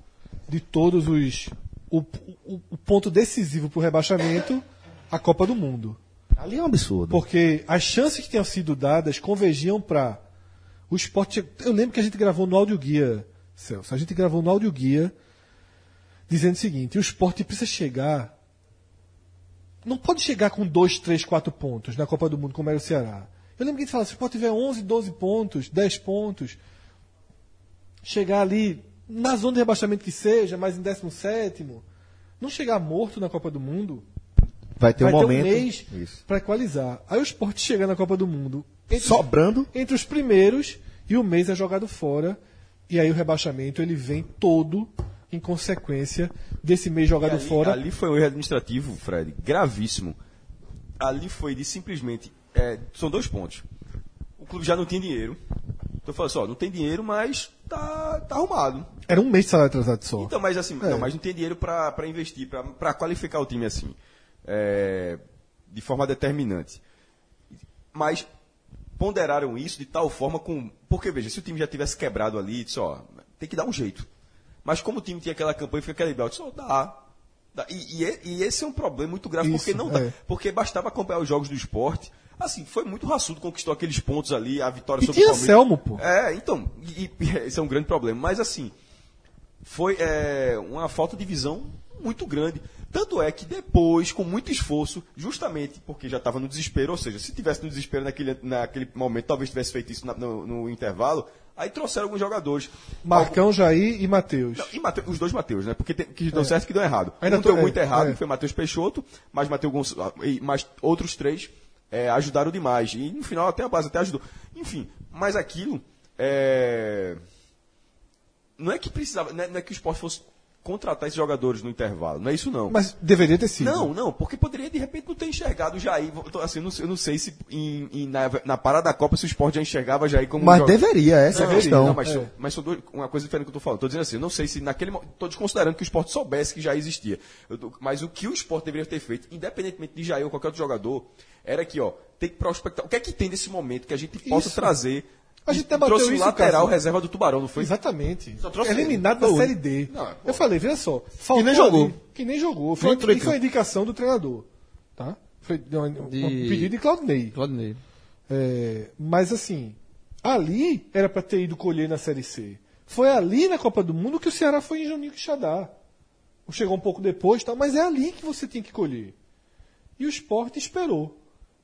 [SPEAKER 4] de todos os. O, o- o ponto decisivo para o rebaixamento, a Copa do Mundo.
[SPEAKER 2] Ali é um absurdo.
[SPEAKER 4] Porque as chances que tinham sido dadas convergiam para o esporte. Eu lembro que a gente gravou no áudio guia, Celso. A gente gravou no áudio guia dizendo o seguinte: o esporte precisa chegar. Não pode chegar com 2, 3, 4 pontos na Copa do Mundo, como era o Ceará. Eu lembro que a gente falava: se o esporte tiver 11, 12 pontos, 10 pontos, chegar ali na zona de rebaixamento que seja, mas em 17, não chegar morto na Copa do Mundo,
[SPEAKER 2] Vai ter um
[SPEAKER 4] vai
[SPEAKER 2] momento.
[SPEAKER 4] ter um mês para equalizar. Aí o esporte chega na Copa do Mundo entre,
[SPEAKER 2] Sobrando.
[SPEAKER 4] entre os primeiros e o mês é jogado fora. E aí o rebaixamento ele vem todo em consequência desse mês jogado
[SPEAKER 5] ali,
[SPEAKER 4] fora.
[SPEAKER 5] ali foi um erro administrativo, Fred, gravíssimo. Ali foi de simplesmente. é, são dois pontos. O clube já não tinha dinheiro. Então eu falei assim, ó, não tem dinheiro, mas tá, tá arrumado.
[SPEAKER 4] Era um mês de salário atrasado só.
[SPEAKER 5] Então, mas assim,
[SPEAKER 4] É.
[SPEAKER 5] não, mas não tem dinheiro pra pra investir, pra pra qualificar o time assim. é, de forma determinante. Mas ponderaram isso de tal forma com. Porque, veja, se o time já tivesse quebrado ali, disse, ó, tem que dar um jeito. Mas como o time tinha aquela campanha, fica aquele belt, só dá. dá. E, e, é- e esse é um problema muito grave,
[SPEAKER 4] Isso,
[SPEAKER 5] porque não dá.
[SPEAKER 4] é.
[SPEAKER 5] Porque bastava acompanhar os jogos do esporte. Assim, foi muito raçudo, conquistou aqueles pontos ali, a vitória
[SPEAKER 4] E
[SPEAKER 5] sobre o Palmeiras.
[SPEAKER 4] Selmo, pô.
[SPEAKER 5] É, então, e, e *laughs* esse é um grande problema. Mas assim, foi é, uma falta de visão muito grande. Tanto é que depois, com muito esforço, justamente porque já estava no desespero, ou seja, se tivesse no desespero naquele, naquele momento, talvez tivesse feito isso na- no, no intervalo, aí trouxeram alguns jogadores.
[SPEAKER 4] Marcão, Jair e Matheus.
[SPEAKER 5] E os dois Mateus, né? Porque tem, que deu certo e que deu errado.
[SPEAKER 4] Ainda
[SPEAKER 5] um
[SPEAKER 4] tô-
[SPEAKER 5] deu
[SPEAKER 4] é,
[SPEAKER 5] muito errado,
[SPEAKER 4] é.
[SPEAKER 5] que foi Matheus Peixoto, mas Mateus Gonçalves, e mais outros três é, ajudaram demais. E no final até a base até ajudou. Enfim, mas aquilo é, não é que precisava, não é, não é que o esporte fosse contratar esses jogadores no intervalo, não é isso não.
[SPEAKER 4] Mas deveria ter sido.
[SPEAKER 5] Não, não, porque poderia de repente não ter enxergado o Jair. Tô, Assim, eu, não, sei- eu não sei se em- em- na, na parada da Copa se o esporte já enxergava Jair como um
[SPEAKER 2] Mas
[SPEAKER 5] jogador.
[SPEAKER 2] deveria, essa é a
[SPEAKER 5] Não,
[SPEAKER 2] questão.
[SPEAKER 5] Não, mas,
[SPEAKER 4] É.
[SPEAKER 5] mas são dois- uma coisa diferente que eu tô falando. Tô dizendo assim, eu não sei se naquele momento. Tô desconsiderando que o esporte soubesse que já existia. Eu mas o que o esporte deveria ter feito, independentemente de Jair ou qualquer outro jogador, era que, ó, tem que prospectar. O que é que tem nesse momento que a gente possa
[SPEAKER 4] Isso.
[SPEAKER 5] trazer
[SPEAKER 4] A gente debateu
[SPEAKER 5] Trouxe o
[SPEAKER 4] isso,
[SPEAKER 5] lateral reserva do Tubarão, não foi?
[SPEAKER 4] Exatamente.
[SPEAKER 3] Só trouxe
[SPEAKER 4] Eliminado
[SPEAKER 3] ele.
[SPEAKER 4] da Série D.
[SPEAKER 5] Não,
[SPEAKER 4] eu falei, veja só. faltou
[SPEAKER 3] nem jogou.
[SPEAKER 4] ali- Que nem jogou.
[SPEAKER 3] Nem
[SPEAKER 4] Foi,
[SPEAKER 3] entrou em
[SPEAKER 4] e foi a
[SPEAKER 3] campo.
[SPEAKER 4] indicação do treinador. Tá? Foi um, um pedido de Claudinei.
[SPEAKER 3] Claudinei.
[SPEAKER 4] É, mas assim, ali era para ter ido colher na Série C. Foi ali na Copa do Mundo que o Ceará foi em Juninho Quixadá. Chegou um pouco depois, tal, mas é ali que você tem que colher. E o esporte esperou.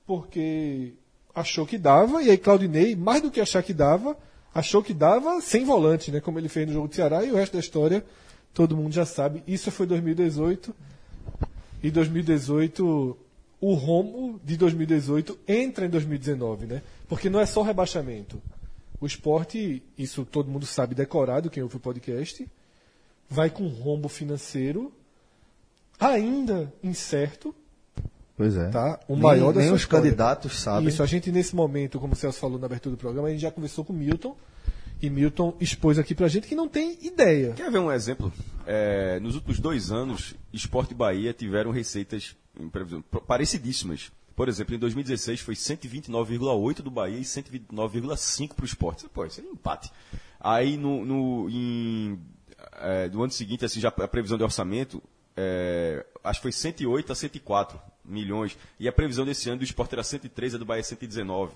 [SPEAKER 4] Porque achou que dava, e aí Claudinei, mais do que achar que dava, achou que dava sem volante, né? Como ele fez no jogo do Ceará, e o resto da história todo mundo já sabe. Isso foi 2018. E 2018, o rombo de 2018 entra em 2019, né? Porque não é só rebaixamento. O esporte, isso todo mundo sabe decorado, quem ouve o podcast, vai com rombo financeiro ainda incerto,
[SPEAKER 2] Pois é.
[SPEAKER 4] tá? O
[SPEAKER 2] Nem-
[SPEAKER 4] maior da
[SPEAKER 2] nem os
[SPEAKER 4] história.
[SPEAKER 2] candidatos sabem.
[SPEAKER 4] Isso, a gente nesse momento, como o Celso falou na abertura do programa, a gente já conversou com o Milton, e Milton expôs aqui pra gente que não tem ideia.
[SPEAKER 5] Quer ver um exemplo? É, nos últimos dois anos, Esporte e Bahia tiveram receitas parecidíssimas. Por exemplo, em 2016 foi 129,8 do Bahia e 129,5 para o esporte. Pô, isso é um empate. Aí no, no, em, é, no ano seguinte, assim, já a previsão de orçamento, é, acho que foi 108 a 104 milhões. E a previsão desse ano do esporte era 103, a do Bahia 119.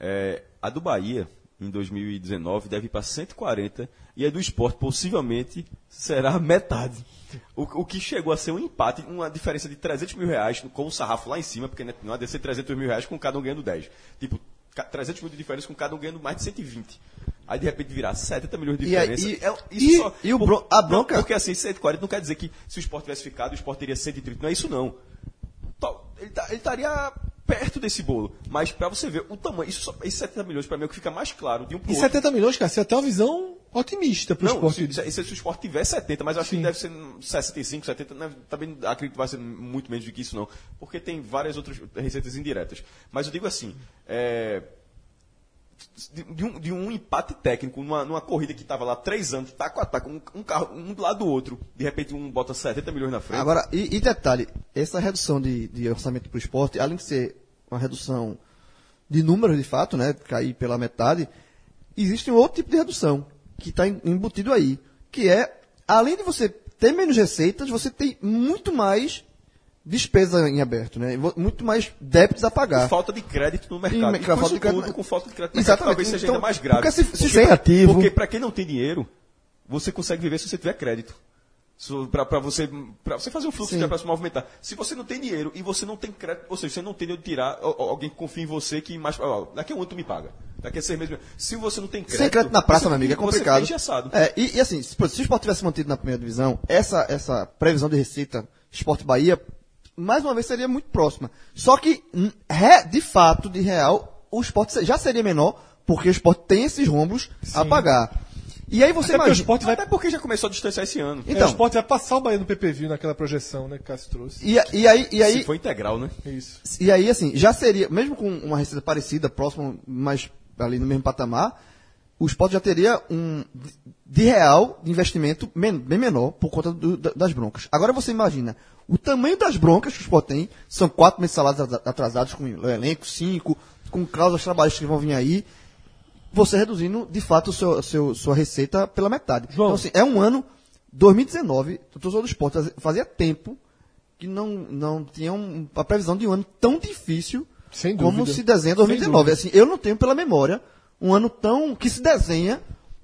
[SPEAKER 5] É, a do Bahia, em 2019, deve ir para 140 e a do esporte possivelmente será metade. O, o que chegou a ser um empate, uma diferença de 300 mil reais, com o sarrafo lá em cima, porque né, não há de ser 300 mil reais com cada um ganhando 10. Tipo, ca- 300 mil de diferença com cada um ganhando mais de 120. Aí de repente virar 70 milhões de
[SPEAKER 3] E
[SPEAKER 5] diferença.
[SPEAKER 3] e-
[SPEAKER 5] É-
[SPEAKER 3] e- e o
[SPEAKER 5] por-
[SPEAKER 3] a bronca-
[SPEAKER 5] porque assim, 140 não quer dizer que se o esporte tivesse ficado, o esporte teria 130. Não é isso não. Ele tá- ele estaria perto desse bolo. Mas pra você ver o tamanho, isso, esses 70 milhões pra mim é o que fica mais claro de um pro
[SPEAKER 4] E
[SPEAKER 5] outro.
[SPEAKER 4] 70 milhões, cara, você até uma visão otimista pro
[SPEAKER 5] Não,
[SPEAKER 4] esporte.
[SPEAKER 5] se, se, se o esporte tiver 70, mas eu acho
[SPEAKER 4] Sim.
[SPEAKER 5] que deve ser 65, 70, né, também acredito que vai ser muito menos do que isso não, porque tem várias outras receitas indiretas. Mas eu digo assim, é, de, um, de um empate técnico numa, numa corrida que estava lá três anos, taco a taco, um, um carro um do lado do outro, de repente um bota 70 milhões na frente.
[SPEAKER 3] Agora, e, e detalhe, essa redução de, de orçamento para o esporte, além de ser uma redução de números de fato, né, cair pela metade, existe um outro tipo de redução que está embutido aí, que é, além de você ter menos receitas, você tem muito mais despesa em aberto, né, muito mais débitos a pagar.
[SPEAKER 5] falta de crédito no
[SPEAKER 3] E
[SPEAKER 5] mercado.
[SPEAKER 3] me-
[SPEAKER 5] E, com
[SPEAKER 3] falta de crédito-
[SPEAKER 5] tudo, com falta de crédito no
[SPEAKER 3] Exatamente.
[SPEAKER 5] mercado, talvez seja
[SPEAKER 3] Então,
[SPEAKER 5] ainda mais grave.
[SPEAKER 3] porque se- se
[SPEAKER 5] Porque para quem não tem dinheiro, você consegue viver se você tiver crédito. Para você, pra você fazer o fluxo
[SPEAKER 3] Sim.
[SPEAKER 5] para se movimentar. Se você não tem dinheiro e você não tem crédito, ou seja, você não tem de onde tirar alguém que confia em você que mais. ó, daqui a um ano tu me paga. Daqui a seis meses. Se você não tem crédito.
[SPEAKER 3] Sem crédito na praça, meu amigo, é complicado. É, e, e assim, se, se o esporte tivesse mantido na primeira divisão, essa, essa previsão de receita Esporte Bahia, mais uma vez, seria muito próxima. Só que, de fato, de real, o esporte já seria menor, porque o esporte tem esses rombos a pagar. E aí você
[SPEAKER 4] Até porque o
[SPEAKER 3] imagina.
[SPEAKER 4] esporte vai,
[SPEAKER 5] Até porque já começou a distanciar esse ano.
[SPEAKER 4] é,
[SPEAKER 3] Então.
[SPEAKER 4] o esporte vai passar o Bahia no PPV naquela projeção, né, que o Cássio trouxe.
[SPEAKER 3] E, e aí, e aí,
[SPEAKER 5] Se for integral, né?
[SPEAKER 4] Isso.
[SPEAKER 3] E aí, assim, já seria, mesmo com uma receita parecida, próxima, mas ali no mesmo patamar, o esporte já teria um de- real de investimento men- bem menor por conta do- da- das broncas. Agora você imagina, o tamanho das broncas que o esporte tem, são quatro meses salários atra- atrasados com o elenco, cinco, com cláusulas trabalhistas que vão vir aí, você reduzindo, de fato, seu, seu- sua receita pela metade.
[SPEAKER 4] João.
[SPEAKER 3] Então, assim, é um ano, 2019, o torcedor do esporte fazia- tempo que não, não tinha um, a previsão de um ano tão difícil como se desenha 2019.
[SPEAKER 4] Sem
[SPEAKER 3] Assim, eu não tenho pela memória um ano tão que se desenha.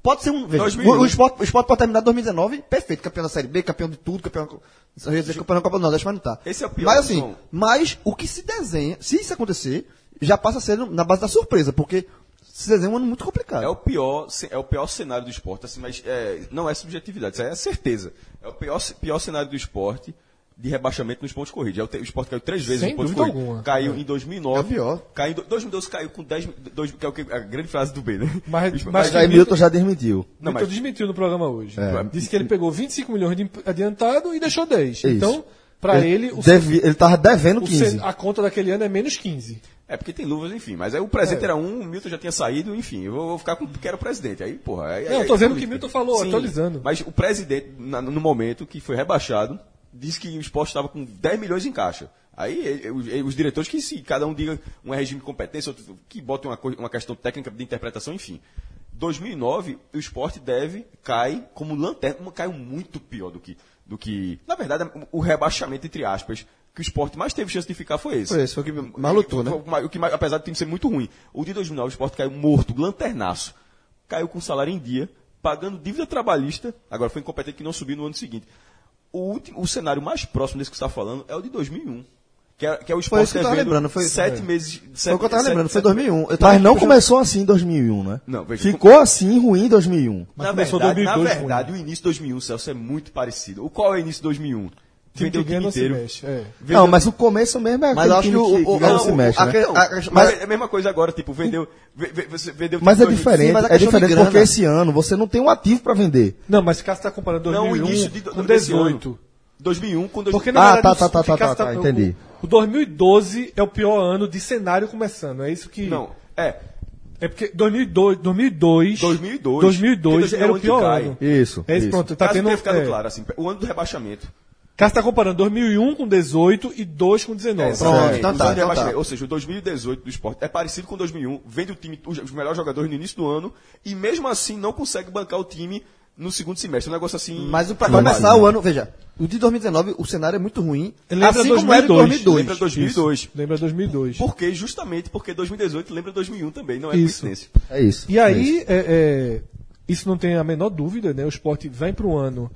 [SPEAKER 3] Pode ser um. Veja,
[SPEAKER 5] 2001.
[SPEAKER 3] o, o, esporte, o esporte pode terminar 2019 perfeito, campeão da Série B, campeão de tudo, campeão. Eu ia dizer campeão da Copa do Nordeste, mas não tá.
[SPEAKER 5] Esse é o pior,
[SPEAKER 3] Mas assim, mas o que se desenha, se isso acontecer, já passa a ser na base da surpresa, porque se desenha um ano muito complicado.
[SPEAKER 5] É o pior, é o pior cenário do esporte, assim, mas é, não é subjetividade, isso aí é certeza. É o pior, pior cenário do esporte de rebaixamento nos pontos corridos. É o, te- o esporte caiu três vezes
[SPEAKER 4] Sem
[SPEAKER 5] nos pontos
[SPEAKER 4] dúvida
[SPEAKER 5] corridos.
[SPEAKER 4] alguma.
[SPEAKER 5] Caiu em 2009.
[SPEAKER 3] É pior.
[SPEAKER 5] Caiu em do- 2012 caiu com 10, mi- dois, que é o que, a grande frase do B, né?
[SPEAKER 4] Mas- mas
[SPEAKER 2] Mas aí Milton já desmentiu.
[SPEAKER 5] Não,
[SPEAKER 4] Milton
[SPEAKER 5] mas-
[SPEAKER 4] desmentiu no programa hoje.
[SPEAKER 2] É.
[SPEAKER 4] Disse que ele pegou 25 milhões de adiantado e deixou 10.
[SPEAKER 2] Isso.
[SPEAKER 4] Então, pra ele,
[SPEAKER 2] ele tava devendo
[SPEAKER 4] o
[SPEAKER 2] 15.
[SPEAKER 4] cen- a conta daquele ano é menos 15.
[SPEAKER 5] É porque tem luvas, enfim. Mas aí o presente
[SPEAKER 4] É.
[SPEAKER 5] era um, o Milton já tinha saído, enfim. Eu vou, vou ficar com o que era o presidente. Aí, porra. Aí,
[SPEAKER 4] Não, eu
[SPEAKER 5] aí-
[SPEAKER 4] tô
[SPEAKER 5] aí-
[SPEAKER 4] dizendo o que Milton falou,
[SPEAKER 5] Sim,
[SPEAKER 4] atualizando.
[SPEAKER 5] Mas o presidente, na- no momento que foi rebaixado, disse que o esporte estava com 10 milhões em caixa. Aí os, os diretores que se cada um diga um regime de competência, outro, que botem uma, uma questão técnica de interpretação, enfim. 2009, o esporte deve, cai como lanterna, caiu muito pior do que, do que. Na verdade, o rebaixamento, entre aspas, que o esporte mais teve chance de ficar foi esse.
[SPEAKER 3] Foi esse, foi o que mais lutou, né?
[SPEAKER 5] O que apesar do time ser muito ruim. O de 2009, o esporte caiu morto, lanternaço. Caiu com salário em dia, pagando dívida trabalhista. Agora foi incompetente que não subiu no ano seguinte. O, último, o cenário mais próximo desse que você está falando é o de 2001. Que é, que é o esporte
[SPEAKER 3] isso que eu tava lembrando, foi-
[SPEAKER 5] sete meses.
[SPEAKER 3] Foi o que eu tava
[SPEAKER 5] sete-
[SPEAKER 3] lembrando, foi
[SPEAKER 5] sete-
[SPEAKER 3] 2001. Eu tava-
[SPEAKER 2] Mas não
[SPEAKER 3] eu já-
[SPEAKER 2] começou assim em 2001, né?
[SPEAKER 5] Não, veja,
[SPEAKER 2] Ficou assim ruim em 2001.
[SPEAKER 5] Na
[SPEAKER 4] começou
[SPEAKER 5] verdade, na
[SPEAKER 4] 2002
[SPEAKER 5] verdade o início de 2001, Celso, é muito parecido. O qual é o início de 2001? Vendeu
[SPEAKER 4] que
[SPEAKER 5] o time
[SPEAKER 4] não se
[SPEAKER 5] inteiro.
[SPEAKER 4] mexe. É.
[SPEAKER 2] Não, mas o começo mesmo é
[SPEAKER 3] Mas acho que o-
[SPEAKER 2] que,
[SPEAKER 3] o- não,
[SPEAKER 2] se
[SPEAKER 3] o-
[SPEAKER 2] mexe,
[SPEAKER 3] a-
[SPEAKER 2] né?
[SPEAKER 3] a-
[SPEAKER 5] Não,
[SPEAKER 3] a-
[SPEAKER 5] mas,
[SPEAKER 3] mas-
[SPEAKER 5] é a mesma coisa agora, tipo, vendeu. vendeu o
[SPEAKER 2] Mas é diferente,
[SPEAKER 3] Sim, mas
[SPEAKER 2] é diferente
[SPEAKER 3] grana-
[SPEAKER 2] porque esse ano você não tem um ativo pra vender.
[SPEAKER 4] Não, mas Cássio está comparando
[SPEAKER 5] Não, o
[SPEAKER 4] 2001
[SPEAKER 5] início de,
[SPEAKER 4] com
[SPEAKER 5] desse ano.
[SPEAKER 4] 18.
[SPEAKER 5] 2001 com 2000.
[SPEAKER 4] Porque, na
[SPEAKER 2] Ah,
[SPEAKER 4] verdade,
[SPEAKER 2] tá,
[SPEAKER 4] o-
[SPEAKER 2] tá, tá,
[SPEAKER 4] o
[SPEAKER 2] tá,
[SPEAKER 4] Cássio
[SPEAKER 2] tá,
[SPEAKER 4] tá-
[SPEAKER 2] entendi.
[SPEAKER 4] O, o 2012 é o pior ano de cenário começando, é isso que...
[SPEAKER 5] Não, é.
[SPEAKER 4] É porque 2002, 2002,
[SPEAKER 5] 2002.
[SPEAKER 4] 2002
[SPEAKER 5] Porque
[SPEAKER 4] era o pior ano.
[SPEAKER 2] Isso.
[SPEAKER 4] É isso,
[SPEAKER 2] isso.
[SPEAKER 4] pronto. Tá tendo,
[SPEAKER 5] ficado
[SPEAKER 4] é,
[SPEAKER 5] claro, assim, o ano do rebaixamento.
[SPEAKER 4] Cássio tá comparando 2001 com 18 e 2 com 19.
[SPEAKER 5] Exatamente,
[SPEAKER 3] então
[SPEAKER 5] o
[SPEAKER 3] tá, então tá.
[SPEAKER 5] Ou seja, o 2018 do esporte é parecido com o 2001, vende o time, os, melhores jogadores no início do ano, e mesmo assim não consegue bancar o time no segundo semestre. Um negócio assim.
[SPEAKER 3] Mas
[SPEAKER 5] Não,
[SPEAKER 3] começar o ano, veja, o de 2019, o cenário é muito ruim.
[SPEAKER 4] Lembra
[SPEAKER 3] assim como era de
[SPEAKER 4] 2002.
[SPEAKER 3] 2002.
[SPEAKER 5] Lembra 2002.
[SPEAKER 4] Isso, lembra 2002.
[SPEAKER 5] Porque, justamente porque 2018 lembra 2001 também, não é
[SPEAKER 4] Isso.
[SPEAKER 5] coincidência.
[SPEAKER 2] É isso.
[SPEAKER 4] E aí, é, é, isso não tem a menor dúvida, né? O esporte vem para o ano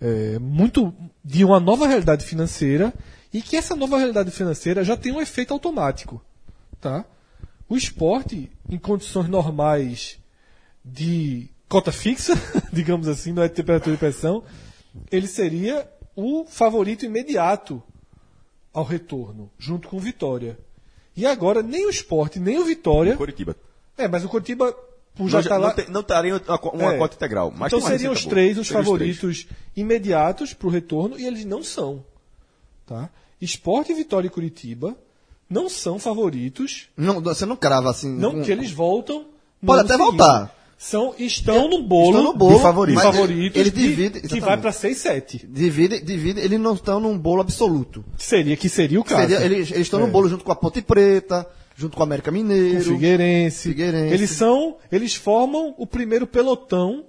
[SPEAKER 4] é, muito de uma nova realidade financeira e que essa nova realidade financeira já tem um efeito automático, tá? O esporte, em condições normais de cota fixa, *laughs* digamos assim, não é de temperatura e pressão, ele seria o favorito imediato ao retorno, junto com o Vitória. E agora nem o esporte, nem o Vitória
[SPEAKER 5] Coritiba.
[SPEAKER 4] é, mas o Curitiba, por já
[SPEAKER 5] Não,
[SPEAKER 4] lá.
[SPEAKER 5] não, te- não estaria uma,
[SPEAKER 4] É.
[SPEAKER 5] cota integral. Mas
[SPEAKER 4] então seriam os três os
[SPEAKER 5] Seriam
[SPEAKER 4] favoritos imediatos para o retorno e eles não são. Tá? Esporte, Vitória e Curitiba não são favoritos.
[SPEAKER 3] Não, você não crava assim.
[SPEAKER 4] Não
[SPEAKER 3] com-
[SPEAKER 4] que eles voltam.
[SPEAKER 3] Pode até
[SPEAKER 4] seguinte.
[SPEAKER 3] voltar.
[SPEAKER 4] São, estão no bolo,
[SPEAKER 3] Estão no bolo,
[SPEAKER 4] de favoritos, favoritos
[SPEAKER 3] ele
[SPEAKER 4] de-
[SPEAKER 3] divide-
[SPEAKER 4] que vai para 6, 7.
[SPEAKER 3] Divide, divide, eles não estão num bolo absoluto.
[SPEAKER 4] Seria que seria o caso.
[SPEAKER 3] Seria- eles, eles estão
[SPEAKER 4] É.
[SPEAKER 3] no bolo junto com a Ponte Preta, junto com o América Mineiro.
[SPEAKER 4] o Figueirense.
[SPEAKER 3] Figueirense.
[SPEAKER 4] Eles são, eles formam o primeiro pelotão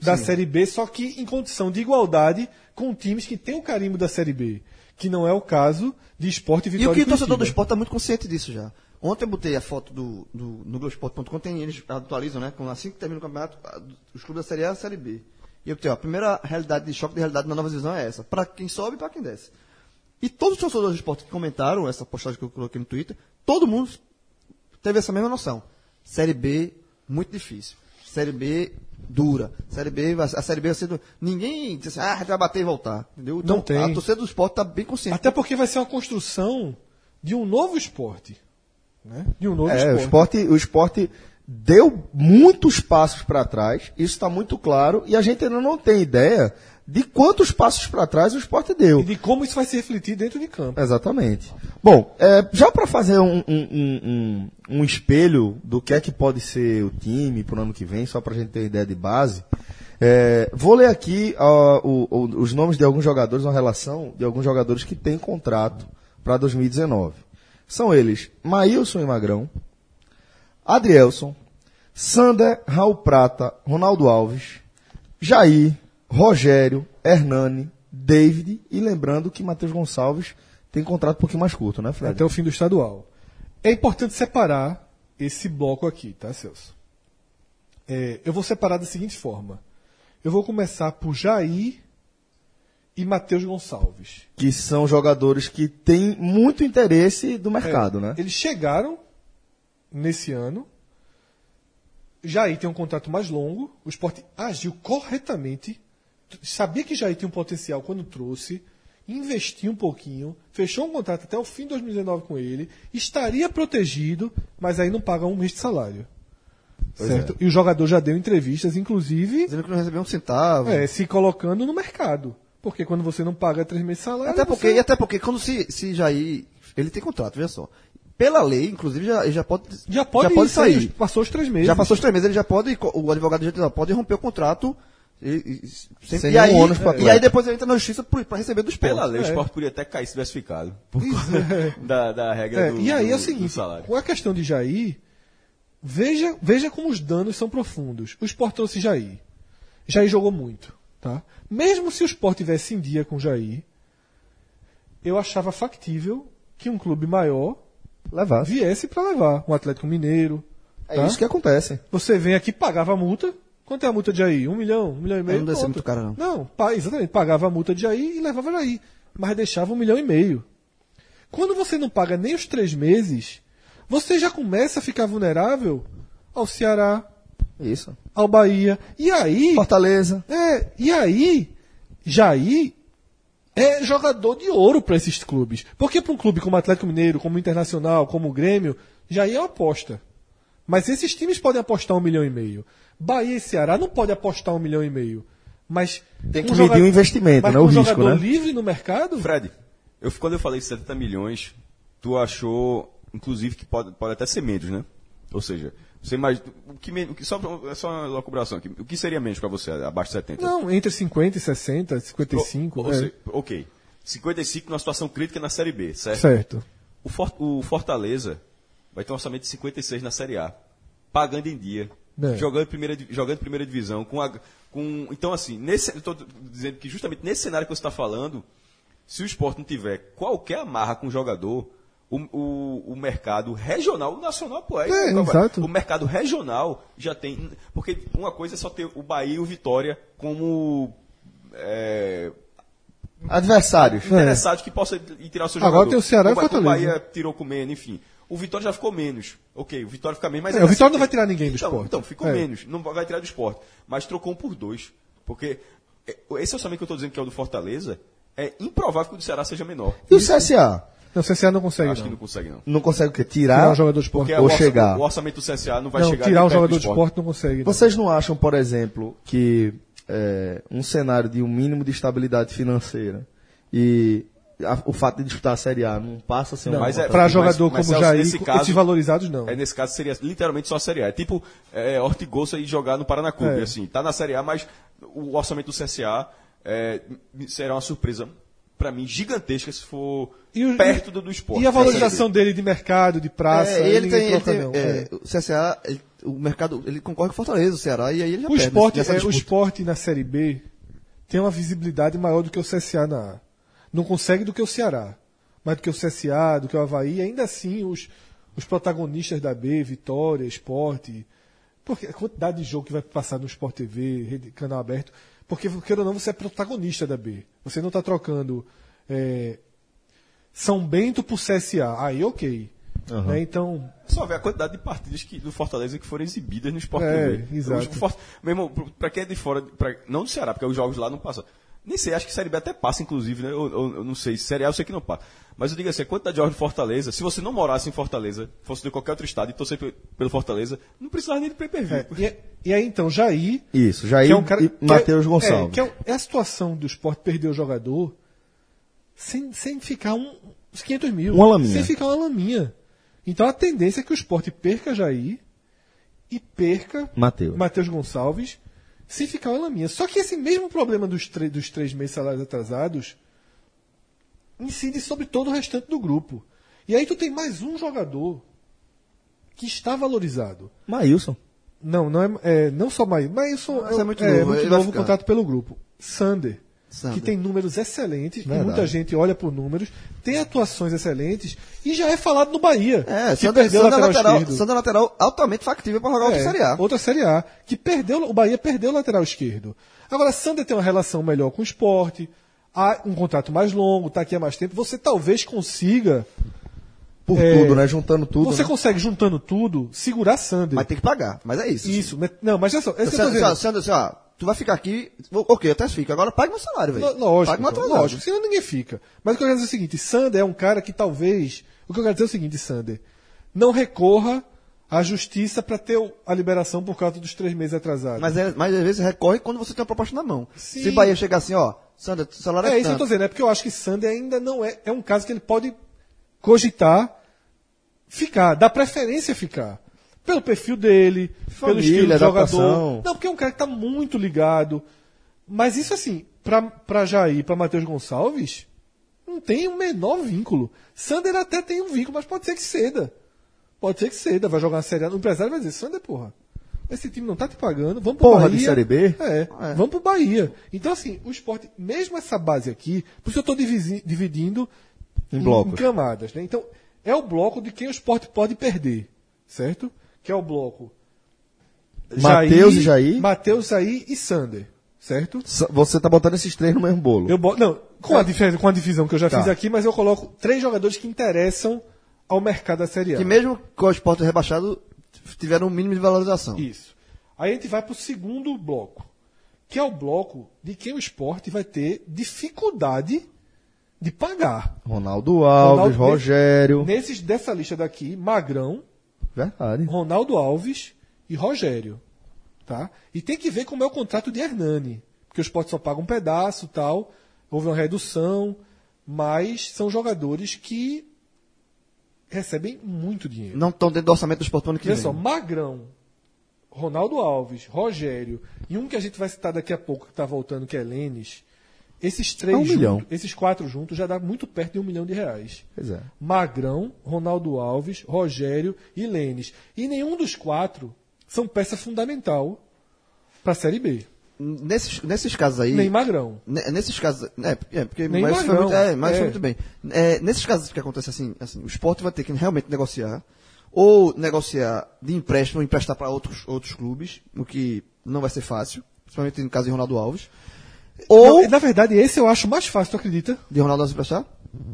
[SPEAKER 4] da Série B, só que em condição de igualdade com times que têm o carimbo da Série B, que não é o caso de Esporte e
[SPEAKER 3] E o
[SPEAKER 4] Vitória
[SPEAKER 3] que o torcedor do esporte está muito consciente disso já. Ontem eu botei a foto do, do, no Globoesporte.com, tem eles atualizam, né? com- Assim que termina o campeonato, os clubes da Série A e a Série B. E eu botei, ó, a primeira realidade de choque de realidade na nova divisão é essa. Para quem sobe e para quem desce. E todos os torcedores do esporte que comentaram essa postagem que eu coloquei no Twitter, todo mundo teve essa mesma noção. Série B, muito difícil. Série B, dura. Série B, a Série B vai ser. Ninguém disse assim, ah, vai bater e voltar. Entendeu? Então,
[SPEAKER 4] Não tem.
[SPEAKER 3] A torcida do esporte está bem consciente.
[SPEAKER 4] Até porque vai ser uma construção de um novo esporte. Né? De um novo
[SPEAKER 2] É, o
[SPEAKER 4] esporte.
[SPEAKER 2] esporte, o esporte deu muitos passos para trás, isso está muito claro, e a gente ainda não tem ideia de quantos passos para trás o esporte deu.
[SPEAKER 4] E de como isso vai se refletir dentro de campo.
[SPEAKER 2] Exatamente. Bom, é, já para fazer um, um- um- um- espelho do que é que pode ser o time para o ano que vem, só para a gente ter uma ideia de base, é, vou ler aqui ó, o- o- os nomes de alguns jogadores, uma relação de alguns jogadores que têm contrato para 2019. São eles Maílson e Magrão, Adrielson, Sander, Raul Prata, Ronaldo Alves, Jair, Rogério, Hernani, David e lembrando que Matheus Gonçalves tem contrato um pouquinho mais curto, né, Fred?
[SPEAKER 4] Até o fim do estadual. É importante separar esse bloco aqui, tá, Celso? É, eu vou separar da seguinte forma. Eu vou começar por Jair e Matheus Gonçalves.
[SPEAKER 2] Que são jogadores que têm muito interesse do mercado,
[SPEAKER 4] É,
[SPEAKER 2] né?
[SPEAKER 4] Eles chegaram nesse ano. Jair tem um contrato mais longo. O esporte agiu corretamente. Sabia que Jair tinha um potencial quando trouxe. Investiu um pouquinho. Fechou um contrato até o fim de 2019 com ele. Estaria protegido, mas aí não paga um mês de salário. certo? E o jogador já deu entrevistas, inclusive,
[SPEAKER 3] Dizendo que não recebeu um centavo.
[SPEAKER 4] é, se colocando no mercado. Porque quando você não paga três meses de salário.
[SPEAKER 3] Até porque,
[SPEAKER 4] você-
[SPEAKER 3] e até porque quando se, se Jair. Ele tem contrato, veja só. Pela lei, inclusive, já, ele já pode.
[SPEAKER 4] já pode, sair. Passou os três meses.
[SPEAKER 3] Já passou os três meses, ele já pode. O advogado já pode romper o contrato E, e- sempre-
[SPEAKER 2] Sem
[SPEAKER 3] e aí,
[SPEAKER 2] nenhum ônus pro
[SPEAKER 3] e aí depois ele entra na justiça pra receber do esporte.
[SPEAKER 5] Pela lei, o
[SPEAKER 4] É.
[SPEAKER 5] esporte podia até cair se tivesse ficado. Por causa *laughs* da, da regra
[SPEAKER 4] É,
[SPEAKER 5] do,
[SPEAKER 4] e aí é o
[SPEAKER 5] do- do
[SPEAKER 4] seguinte, com a questão de Jair, veja, veja como os danos são profundos. O Sport trouxe Jair. Jair jogou muito, tá? Mesmo se o Sport tivesse em dia com Jair, eu achava factível que um clube maior
[SPEAKER 2] Levar.
[SPEAKER 4] viesse para levar um Atlético Mineiro.
[SPEAKER 2] É
[SPEAKER 4] tá?
[SPEAKER 2] isso que acontece.
[SPEAKER 4] Você vem aqui pagava a multa. Quanto é a multa de Jair? Um milhão, um milhão e meio?
[SPEAKER 3] não deve ser muito cara, não.
[SPEAKER 4] Não, exatamente. Pagava a multa de Jair e levava Jair. Mas deixava um milhão e meio. Quando você não paga nem os três meses, você já começa a ficar vulnerável ao Ceará,
[SPEAKER 2] Isso.
[SPEAKER 4] ao Bahia. E aí.
[SPEAKER 2] Fortaleza.
[SPEAKER 4] É, e aí, Jair é jogador de ouro para esses clubes. Porque para um clube como o Atlético Mineiro, como o Internacional, como o Grêmio, Jair é uma aposta. Mas esses times podem apostar um milhão e meio. Bahia e Ceará não podem apostar um milhão e meio. Mas
[SPEAKER 2] Tem
[SPEAKER 4] um
[SPEAKER 2] que medir o investimento,
[SPEAKER 4] mas
[SPEAKER 2] né? O
[SPEAKER 4] um
[SPEAKER 2] risco,
[SPEAKER 4] jogador
[SPEAKER 2] né?
[SPEAKER 4] livre no mercado,
[SPEAKER 5] Fred, eu, quando eu falei 70 milhões, tu achou, inclusive, que pode, pode até ser menos, né? Ou seja, você imagina. O que, o que, só, é só uma locubração aqui. O que seria menos para você, abaixo de 70?
[SPEAKER 4] não, entre 50 e 60, 55.
[SPEAKER 5] Ou- ou
[SPEAKER 4] é.
[SPEAKER 5] seja, ok. 55 numa situação crítica na Série B, certo?
[SPEAKER 4] Certo.
[SPEAKER 5] O, For- o Fortaleza vai ter um orçamento de 56 na Série A. Pagando em dia.
[SPEAKER 4] É.
[SPEAKER 5] Jogando, primeira, jogando primeira divisão. Com a, com, então, assim, nesse, tô dizendo que justamente nesse cenário que você está falando, se o esporte não tiver qualquer amarra com o jogador, o, o, o mercado regional, o nacional, pô, é,
[SPEAKER 4] É, exato.
[SPEAKER 5] o mercado regional já tem. Porque uma coisa é só ter o Bahia e o Vitória como. é,
[SPEAKER 2] Adversários.
[SPEAKER 5] interessados que possa ir tirar o seu
[SPEAKER 4] É. Agora
[SPEAKER 5] jogador.
[SPEAKER 4] tem o Ceará e
[SPEAKER 5] como
[SPEAKER 4] Fortaleza.
[SPEAKER 5] O Bahia tirou com enfim. O Vitória já ficou menos. Ok, o Vitória fica menos, mas...
[SPEAKER 4] É, o Vitória
[SPEAKER 5] assim
[SPEAKER 4] não vai tirar ninguém do
[SPEAKER 5] então,
[SPEAKER 4] esporte.
[SPEAKER 5] Então, ficou
[SPEAKER 4] É.
[SPEAKER 5] menos. Não vai tirar do esporte. Mas trocou um por dois. Porque é, esse orçamento que eu estou dizendo que é o do Fortaleza, é improvável que o do Ceará seja menor.
[SPEAKER 2] E o CSA?
[SPEAKER 4] Não, o CSA não consegue,
[SPEAKER 5] Acho
[SPEAKER 4] não.
[SPEAKER 5] que não consegue, não.
[SPEAKER 2] Não consegue o quê? Tirar,
[SPEAKER 4] Tirar um jogador de esporte.
[SPEAKER 2] Ou chegar.
[SPEAKER 5] o orçamento do CSA não vai
[SPEAKER 4] Não,
[SPEAKER 5] chegar
[SPEAKER 4] tirar um jogador
[SPEAKER 5] do
[SPEAKER 4] de esporte não consegue. não.
[SPEAKER 2] Vocês não acham, por exemplo, que é, um cenário de um mínimo de estabilidade financeira e a- o fato de disputar a Série A não passa a ser
[SPEAKER 4] Não,
[SPEAKER 5] mas é-
[SPEAKER 4] para
[SPEAKER 5] mas-
[SPEAKER 4] jogador
[SPEAKER 5] mas,
[SPEAKER 4] como
[SPEAKER 5] Celso,
[SPEAKER 4] Jair,
[SPEAKER 5] nesse caso-
[SPEAKER 4] esses valorizados não.
[SPEAKER 5] É, nesse caso seria literalmente só a Série A. É tipo é, Ortigosa ir jogar no Paraná Clube,
[SPEAKER 4] É.
[SPEAKER 5] assim. Tá na Série A, mas o orçamento do CSA é, será uma surpresa, pra mim, gigantesca se for
[SPEAKER 4] E o-
[SPEAKER 5] perto do, do esporte.
[SPEAKER 4] E a valorização dele de mercado, de praça,
[SPEAKER 3] É, ele tem, ele tem-
[SPEAKER 4] não.
[SPEAKER 3] é,
[SPEAKER 4] É.
[SPEAKER 3] o CSA, ele- o mercado, ele concorre com o Fortaleza, o Ceará, e aí ele já
[SPEAKER 4] O
[SPEAKER 3] perde
[SPEAKER 4] esporte, é, o esporte na Série B tem uma visibilidade maior do que o CSA na A. Não consegue do que o Ceará. Mais do que o CSA, do que o Havaí. Ainda assim, os, os protagonistas da B, Vitória, Esporte. Porque a quantidade de jogo que vai passar no Sport TV, rede- canal aberto. Porque, queira ou não, você é protagonista da B. Você não está trocando é, São Bento por CSA. Aí, ok. Né, Então,
[SPEAKER 5] Só ver a quantidade de partidas que, do Fortaleza que foram exibidas no Sport
[SPEAKER 4] É,
[SPEAKER 5] TV.
[SPEAKER 4] exato.
[SPEAKER 5] O Fort- Meu irmão, pro- pra quem é de fora, pra- não do Ceará, porque os jogos lá não passam. Nem sei, acho que Série B até passa, inclusive, né? Eu, eu- eu não sei. Série A eu sei que não passa. Mas eu digo assim, a quantidade de jogos de Fortaleza, se você não morasse em Fortaleza, fosse de qualquer outro estado e torcer pe- pelo Fortaleza, não precisava nem de pay-per-view.
[SPEAKER 4] é, e, e aí então, Jair
[SPEAKER 2] Isso, Jair
[SPEAKER 4] que é um cara,
[SPEAKER 2] e
[SPEAKER 4] é-
[SPEAKER 2] Matheus
[SPEAKER 4] É,
[SPEAKER 2] Gonçalves.
[SPEAKER 4] que é, é a situação do esporte perder o jogador sem, sem ficar um, uns 500 mil.
[SPEAKER 2] Uma laminha.
[SPEAKER 4] Sem ficar uma laminha. Então a tendência é que o esporte perca Jair e perca.
[SPEAKER 2] Matheus
[SPEAKER 4] Gonçalves sem ficar uma laminha. Só que esse mesmo problema dos, dos três meses salários atrasados incide sobre todo o restante do grupo. E aí tu tem mais um jogador que está valorizado.
[SPEAKER 2] Maílson.
[SPEAKER 4] Não, não é, é não só Maílson. Maílson
[SPEAKER 3] Mas é muito
[SPEAKER 4] é,
[SPEAKER 3] novo,
[SPEAKER 4] muito
[SPEAKER 3] ele vai
[SPEAKER 4] novo contrato pelo grupo. Sander,
[SPEAKER 3] Sander.
[SPEAKER 4] que tem números excelentes,
[SPEAKER 2] Verdade.
[SPEAKER 4] muita gente olha por números, tem atuações excelentes e já é falado no Bahia.
[SPEAKER 3] É,
[SPEAKER 4] que
[SPEAKER 3] Sander,
[SPEAKER 4] perdeu
[SPEAKER 3] Sander
[SPEAKER 4] lateral
[SPEAKER 3] lateral,
[SPEAKER 4] esquerdo.
[SPEAKER 3] Sander lateral altamente factível para jogar outra
[SPEAKER 4] É,
[SPEAKER 3] Série A.
[SPEAKER 4] Outra Série A. Que perdeu, o Bahia perdeu o lateral esquerdo. Agora, Sander tem uma relação melhor com o esporte, há um contrato mais longo, está aqui há mais tempo. Você talvez consiga.
[SPEAKER 2] Por
[SPEAKER 4] É,
[SPEAKER 2] tudo, né? Juntando tudo.
[SPEAKER 4] você
[SPEAKER 2] né?
[SPEAKER 4] consegue, juntando tudo, segurar Sander.
[SPEAKER 3] Mas tem que pagar. Mas é isso.
[SPEAKER 4] Isso. mas- Não, mas só, é eu tô
[SPEAKER 3] Sander,
[SPEAKER 4] dizendo.
[SPEAKER 3] Sander, assim, ó, tu vai ficar aqui. Ok, até fica. Agora paga meu salário, velho.
[SPEAKER 4] Lógico,
[SPEAKER 3] Paga
[SPEAKER 4] então, lógico, senão ninguém fica. Mas o que eu quero dizer é o seguinte: Sander é um cara que talvez. O que eu quero dizer é o seguinte, Sander. Não recorra à justiça para ter a liberação por causa dos três meses atrasados.
[SPEAKER 3] Mas, é, mas às vezes recorre quando você tem uma proposta na mão.
[SPEAKER 4] Sim.
[SPEAKER 3] Se Bahia chegar assim, ó, Sander, o salário é,
[SPEAKER 4] é isso que eu tô dizendo, é porque eu acho que Sander ainda não é. É um caso que ele pode cogitar ficar, dar preferência a ficar. Pelo perfil dele, pelo
[SPEAKER 2] Família,
[SPEAKER 4] estilo de jogador. Não, porque é um cara que tá muito ligado. Mas isso assim, pra, pra Jair, pra Matheus Gonçalves, não tem o menor vínculo. Sander até tem um vínculo, mas pode ser que ceda. Pode ser que ceda, vai jogar uma série A. O empresário vai dizer, Sander, porra, esse time não tá te pagando, vamos pro
[SPEAKER 2] Porra
[SPEAKER 4] Bahia.
[SPEAKER 2] de Série B?
[SPEAKER 4] É, vamos pro Bahia. Então, assim, o esporte, mesmo essa base aqui, por isso eu tô divisi- dividindo
[SPEAKER 2] Em blocos.
[SPEAKER 4] em camadas, né? Então, é o bloco de quem o esporte pode perder, certo? Que é o bloco
[SPEAKER 2] Mateus e Jair?
[SPEAKER 4] Matheus, Jair e Sander, certo?
[SPEAKER 2] Você tá botando esses três no mesmo bolo.
[SPEAKER 4] Eu não, com a, difer- com a divisão que eu já
[SPEAKER 2] Tá.
[SPEAKER 4] fiz aqui, mas eu coloco três jogadores que interessam ao mercado da Série A.
[SPEAKER 3] Que mesmo com o esporte rebaixado, tiveram um mínimo de valorização.
[SPEAKER 4] Isso. Aí a gente vai para o segundo bloco, que é o bloco de quem o esporte vai ter dificuldade de pagar.
[SPEAKER 2] Ronaldo Alves,
[SPEAKER 4] Ronaldo-
[SPEAKER 2] Rogério.
[SPEAKER 4] Nesses dessa lista daqui, Magrão,
[SPEAKER 2] Verdade.
[SPEAKER 4] Ronaldo Alves e Rogério. Tá? E tem que ver como é o contrato de Hernani. Porque o esporte só paga um pedaço tal. Houve uma redução. Mas são jogadores que recebem muito dinheiro.
[SPEAKER 3] Não estão dentro do orçamento do esporte ano que
[SPEAKER 4] Olha
[SPEAKER 3] vem.
[SPEAKER 4] só, Magrão, Ronaldo Alves, Rogério e um que a gente vai citar daqui a pouco que está voltando, que é Lênis. Esses três
[SPEAKER 2] É um
[SPEAKER 4] juntos,
[SPEAKER 2] milhão.
[SPEAKER 4] esses quatro juntos já dá muito perto de um milhão de reais.
[SPEAKER 2] Pois é.
[SPEAKER 4] Magrão, Ronaldo Alves, Rogério e Lênis. E nenhum dos quatro são peça fundamental para a Série B.
[SPEAKER 3] Nesses, nesses casos aí.
[SPEAKER 4] Nem Magrão.
[SPEAKER 3] Ne- Nesses casos. É, é porque
[SPEAKER 4] Nem
[SPEAKER 3] mas foi
[SPEAKER 4] Magrão.
[SPEAKER 3] muito, é, mas
[SPEAKER 4] É.
[SPEAKER 3] foi muito bem. É, nesses casos que acontece assim, assim, o esporte vai ter que realmente negociar. Ou negociar de empréstimo, ou emprestar para outros, outros clubes, o que não vai ser fácil. Principalmente no caso de Ronaldo Alves. Ou
[SPEAKER 4] Não, na verdade, esse eu acho mais fácil, tu acredita?
[SPEAKER 3] de Ronaldo Alves emprestar?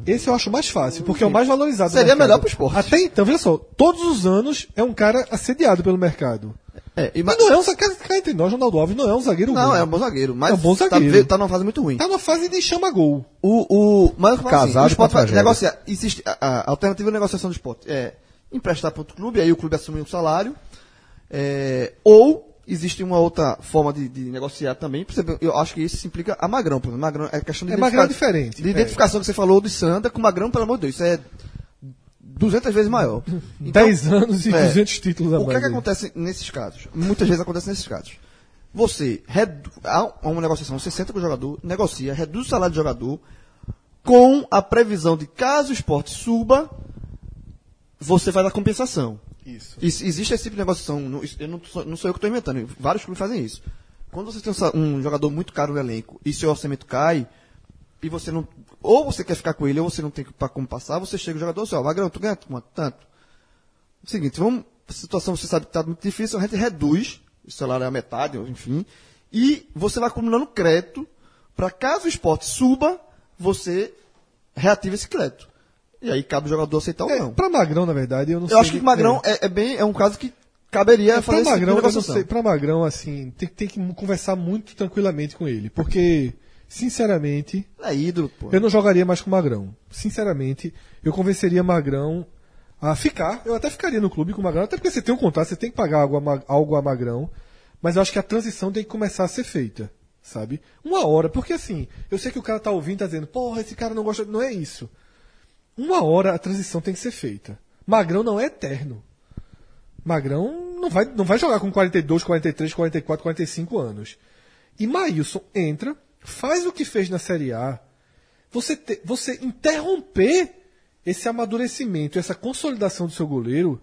[SPEAKER 4] Esse eu acho mais fácil, porque é o mais valorizado. do
[SPEAKER 3] Seria melhor pro esporte.
[SPEAKER 4] Até então, veja só, todos os anos é um cara assediado pelo mercado.
[SPEAKER 3] É, e,
[SPEAKER 4] E
[SPEAKER 3] ma-
[SPEAKER 4] não é um zagueiro, cá entre nós, Ronaldo Alves não é um zagueiro
[SPEAKER 3] não,
[SPEAKER 4] bom.
[SPEAKER 3] é um bom zagueiro. Mas
[SPEAKER 4] É um bom
[SPEAKER 3] tá-
[SPEAKER 4] zagueiro.
[SPEAKER 3] Tá, numa fase muito ruim.
[SPEAKER 4] Tá numa fase de chama gol.
[SPEAKER 3] O, o, mas falo assim,
[SPEAKER 2] Casado
[SPEAKER 3] o esporte vai negociar. Existe a, a alternativa de negociação do esporte. É emprestar para outro clube, aí o clube assume o salário. é, ou existe uma outra forma de, de negociar também. Por exemplo, eu acho que isso implica a Magrão. Por exemplo. Magrão é questão de
[SPEAKER 4] É, Magrão é diferente,
[SPEAKER 3] De
[SPEAKER 4] é.
[SPEAKER 3] identificação que você falou de Santa com Magrão, pelo amor de Deus. Isso é 200 vezes maior. *laughs* Então,
[SPEAKER 4] 10 anos e
[SPEAKER 3] é.
[SPEAKER 4] 200 títulos a
[SPEAKER 3] O que, é
[SPEAKER 4] mais.
[SPEAKER 3] que acontece nesses casos? Muitas vezes acontece nesses casos. Você redu... há uma negociação, você senta com o jogador, negocia, reduz o salário do jogador, com a previsão de caso o esporte suba, você faz a compensação.
[SPEAKER 4] Isso.
[SPEAKER 3] Isso- existe esse tipo de negociação, não, eu não, sou, não sou eu que estou inventando, vários clubes fazem isso. Quando você tem um jogador muito caro no elenco e seu orçamento cai, e você não. Ou você quer ficar com ele, ou você não tem para como passar, você chega o jogador assim, ó, Magrão, tu ganha quanto? Tanto. Seguinte, vamos. A situação você sabe que está muito difícil, a gente reduz, o salário é a metade, enfim, e você vai acumulando crédito para caso o esporte suba, você reativa esse crédito. E aí cabe o jogador aceitar ou
[SPEAKER 4] É,
[SPEAKER 3] não.
[SPEAKER 4] pra Magrão, na verdade, eu não sei.
[SPEAKER 3] Eu acho que o Magrão é, é bem, é um caso que caberia
[SPEAKER 4] É,
[SPEAKER 3] fazer
[SPEAKER 4] pra
[SPEAKER 3] tipo
[SPEAKER 4] Magrão, eu não sei. Pra Magrão, assim, tem, tem que conversar muito tranquilamente com ele. Porque, sinceramente,
[SPEAKER 3] É ídolo, pô.
[SPEAKER 4] eu não jogaria mais com o Magrão. Sinceramente, eu convenceria Magrão a ficar. Eu até ficaria no clube com o Magrão, até porque você tem um contrato, você tem que pagar algo a, algo a Magrão. Mas eu acho que a transição tem que começar a ser feita. Sabe? Uma hora, porque assim, eu sei que o cara tá ouvindo, tá dizendo, porra, esse cara não gosta. Não é isso. Uma hora a transição tem que ser feita. Magrão não é eterno. Magrão não vai, não vai jogar com 42, 43, 44, 45 anos. E Maílson entra, faz o que fez na Série A. Você, te- você interromper esse amadurecimento, essa consolidação do seu goleiro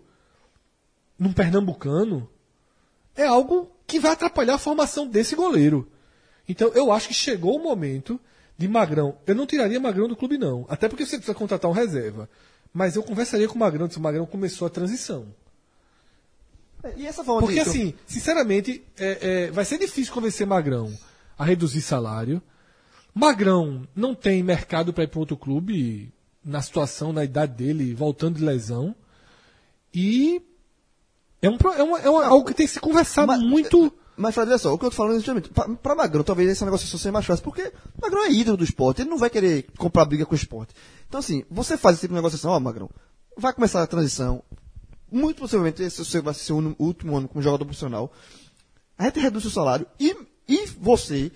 [SPEAKER 4] num pernambucano é algo que vai atrapalhar a formação desse goleiro. Então eu acho que chegou o momento de Magrão. Eu não tiraria Magrão do clube, não. Até porque você precisa contratar um reserva. Mas eu conversaria com o Magrão se o Magrão começou a transição.
[SPEAKER 3] E essa forma
[SPEAKER 4] Porque
[SPEAKER 3] de...
[SPEAKER 4] assim, sinceramente, é, é, vai ser difícil convencer Magrão a reduzir salário. Magrão não tem mercado para ir para outro clube na situação, na idade dele, voltando de lesão. E é, um, é, uma- é uma- algo que tem que se conversar
[SPEAKER 3] Mas-
[SPEAKER 4] muito.
[SPEAKER 3] Mas, Fred, olha só, o que eu tô falando é justamente, pra, pra Magrão, talvez essa negociação seja mais fácil, porque Magrão é ídolo do esporte, ele não vai querer comprar briga com o esporte. Então, assim, você faz esse tipo de negociação, ó, Magrão, vai começar a transição, muito possivelmente esse vai ser o último ano como jogador profissional, a gente reduz o salário, e, e você,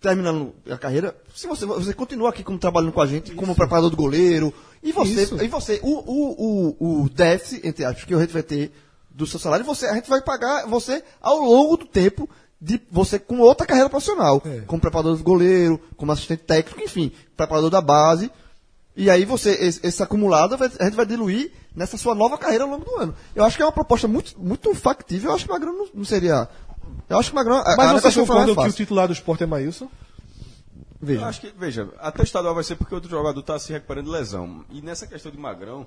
[SPEAKER 3] terminando a carreira, se você, você continua aqui como trabalhando com a gente, como preparador do goleiro, e você,
[SPEAKER 4] Isso.
[SPEAKER 3] e você o, o, o, o déficit, entre aspas, que a gente vai ter do seu salário, você, a gente vai pagar você ao longo do tempo de você com outra carreira profissional.
[SPEAKER 4] É.
[SPEAKER 3] Como preparador de goleiro, como assistente técnico, enfim, preparador da base. E aí você, esse, esse acumulado, vai- a gente vai diluir nessa sua nova carreira ao longo do ano. Eu acho que é uma proposta muito, muito factível. Eu acho que o Magrão não, não seria. Eu acho que o Magrão. a- a
[SPEAKER 4] Mas vocês concordam que o titular do esporte é Maílson?
[SPEAKER 5] Eu
[SPEAKER 3] Veja.
[SPEAKER 5] acho que, veja, até o estadual vai ser porque outro jogador está se recuperando de lesão. E nessa questão de Magrão,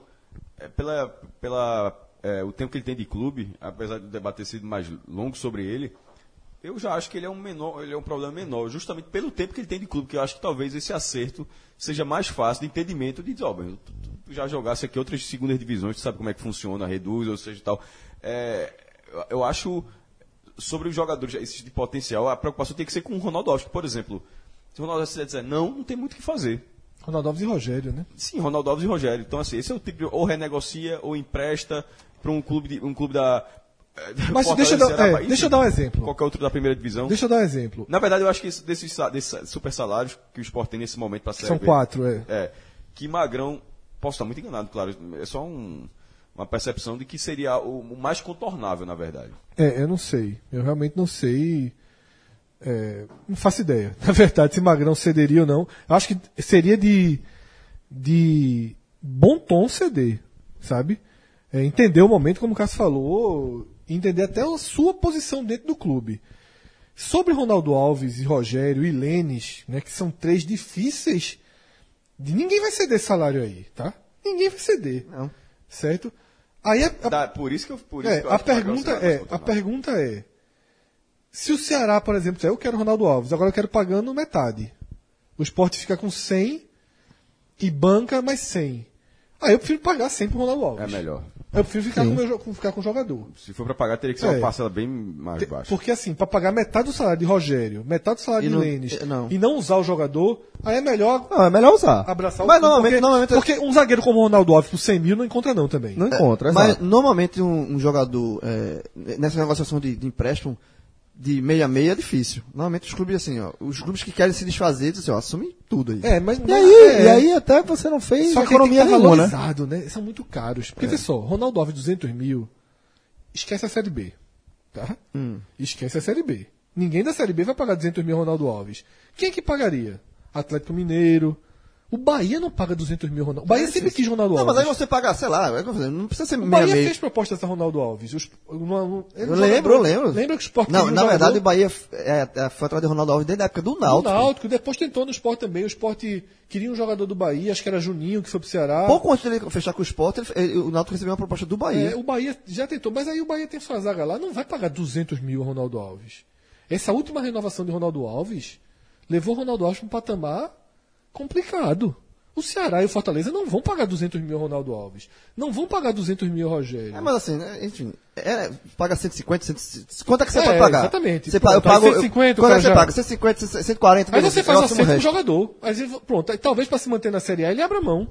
[SPEAKER 5] é, pela, pela, é, o tempo que ele tem de clube, apesar do debate ter sido mais longo sobre ele, eu já acho que ele é um menor, ele é um problema menor, justamente pelo tempo que ele tem de clube, que eu acho que talvez esse acerto seja mais fácil de entendimento de dizer, bem, tu, já jogasse aqui outras segundas divisões, tu sabe como é que funciona, reduz, ou seja, tal. É, eu, acho sobre os jogadores esses de potencial, a preocupação tem que ser com o Ronaldo por exemplo, se o Ronaldo Alves disser não, não tem muito o que fazer.
[SPEAKER 4] Ronaldo Alves e Rogério, né?
[SPEAKER 5] Sim, Ronaldo Alves e Rogério. Então, assim, esse é o tipo de, ou renegocia ou empresta para um clube, de, um clube da. eh,
[SPEAKER 4] Mas
[SPEAKER 5] Fortaleza,
[SPEAKER 4] deixa eu dar-
[SPEAKER 5] Ceará,
[SPEAKER 4] é, deixa eu dar um exemplo.
[SPEAKER 5] Qualquer outro da primeira divisão.
[SPEAKER 4] Deixa eu dar um exemplo.
[SPEAKER 5] Na verdade, eu acho que esse- desses, desses super salários que o Sport tem nesse momento para
[SPEAKER 4] São quatro, é.
[SPEAKER 5] É. Que Magrão, posso estar muito enganado, claro, é só um- uma percepção de que seria o, o mais contornável, na verdade.
[SPEAKER 4] É, eu não sei. Eu realmente não sei. É, não faço ideia. *laughs* Na verdade, se Magrão cederia ou não. Eu acho que seria de, de bom tom ceder, sabe? É, entender o momento, como o Cássio falou, entender até a sua posição dentro do clube. Sobre Ronaldo Alves e Rogério e Lênis, né, que são três difíceis, de ninguém vai ceder salário aí, tá? Ninguém vai ceder.
[SPEAKER 3] Não.
[SPEAKER 4] Certo? Aí a, a-
[SPEAKER 5] Dá- por isso que eu. Por isso
[SPEAKER 4] é,
[SPEAKER 5] que eu
[SPEAKER 4] a
[SPEAKER 5] Magrão
[SPEAKER 4] pergunta é, a pergunta é, se o Ceará, por exemplo, disser, eu quero Ronaldo Alves, agora eu quero pagando metade. O esporte fica com 100 e banca mais 100. Aí eu prefiro pagar 100 pro Ronaldo Alves.
[SPEAKER 5] É melhor.
[SPEAKER 4] Eu prefiro ficar com, o meu com- ficar com o jogador.
[SPEAKER 5] Se for para pagar, teria que ser
[SPEAKER 4] É.
[SPEAKER 5] uma parcela bem mais
[SPEAKER 4] Te-
[SPEAKER 5] baixa.
[SPEAKER 4] Porque assim, para pagar metade do salário de Rogério, metade do salário
[SPEAKER 3] E
[SPEAKER 4] de
[SPEAKER 3] não-
[SPEAKER 4] Lênis
[SPEAKER 3] é, não.
[SPEAKER 4] e não usar o jogador, aí é melhor
[SPEAKER 2] Não, é melhor usar.
[SPEAKER 4] abraçar
[SPEAKER 3] Mas
[SPEAKER 4] o
[SPEAKER 3] normalmente-
[SPEAKER 4] porque,
[SPEAKER 3] normalmente-
[SPEAKER 4] porque um zagueiro como o Ronaldo Alves por 100 mil não encontra não também.
[SPEAKER 2] Não encontra,
[SPEAKER 3] Mas
[SPEAKER 2] exato.
[SPEAKER 3] normalmente um, um jogador é, nessa negociação de, de empréstimo de meia meia é difícil. Normalmente os clubes assim, ó, os clubes que querem se desfazer dizem assim, ó, assumem tudo aí.
[SPEAKER 4] É, mas
[SPEAKER 2] E aí,
[SPEAKER 4] é,
[SPEAKER 2] e aí até você não fez
[SPEAKER 4] Só
[SPEAKER 2] economia nenhuma, né?
[SPEAKER 4] né? São muito caros. Porque, vê só, Ronaldo Alves 200 mil, esquece a Série B. Tá? Esquece a Série B. Ninguém da Série B vai pagar 200 mil Ronaldo Alves. Quem é que pagaria? Atlético Mineiro. O Bahia não paga 200 mil Ronaldo. O Bahia sempre quis Ronaldo
[SPEAKER 3] Não,
[SPEAKER 4] Alves.
[SPEAKER 3] mas aí você paga, sei lá, é não precisa ser
[SPEAKER 4] O Bahia
[SPEAKER 3] meia.
[SPEAKER 4] fez propostas a Ronaldo Alves. Os, uma- um-
[SPEAKER 3] Eu lembro, eu lembro.
[SPEAKER 4] Lembra que o Sport
[SPEAKER 3] Não, na verdade o Bahia é, é, foi atrás de Ronaldo Alves desde a época do
[SPEAKER 4] do
[SPEAKER 3] Náutico.
[SPEAKER 4] Náutico, depois tentou no Sport também. O Sport queria um jogador do Bahia, acho que era Juninho, que foi pro Ceará.
[SPEAKER 3] Pouco antes dele fechar com o Sport, ele- o Náutico recebeu uma proposta do Bahia.
[SPEAKER 4] É, o Bahia já tentou, mas aí o Bahia tem sua zaga lá, não vai pagar 200 mil ao Ronaldo Alves. Essa última renovação de Ronaldo Alves levou o Ronaldo Alves para um patamar complicado. O Ceará e o Fortaleza não vão pagar 200 mil Ronaldo Alves. Não vão pagar 200 mil Rogério.
[SPEAKER 3] É, mas assim, né, enfim, é, paga 150, 150. Quanto é que você
[SPEAKER 4] É,
[SPEAKER 3] pode pagar?
[SPEAKER 4] exatamente.
[SPEAKER 3] Você paga, eu
[SPEAKER 4] aí
[SPEAKER 3] pago,
[SPEAKER 4] 150 o
[SPEAKER 3] quanto é que você paga? 150, 140,
[SPEAKER 4] aí
[SPEAKER 3] beleza,
[SPEAKER 4] você
[SPEAKER 3] eu
[SPEAKER 4] faz acerto com o jogador. Aí pronto, aí talvez para se manter na Série A ele abra mão.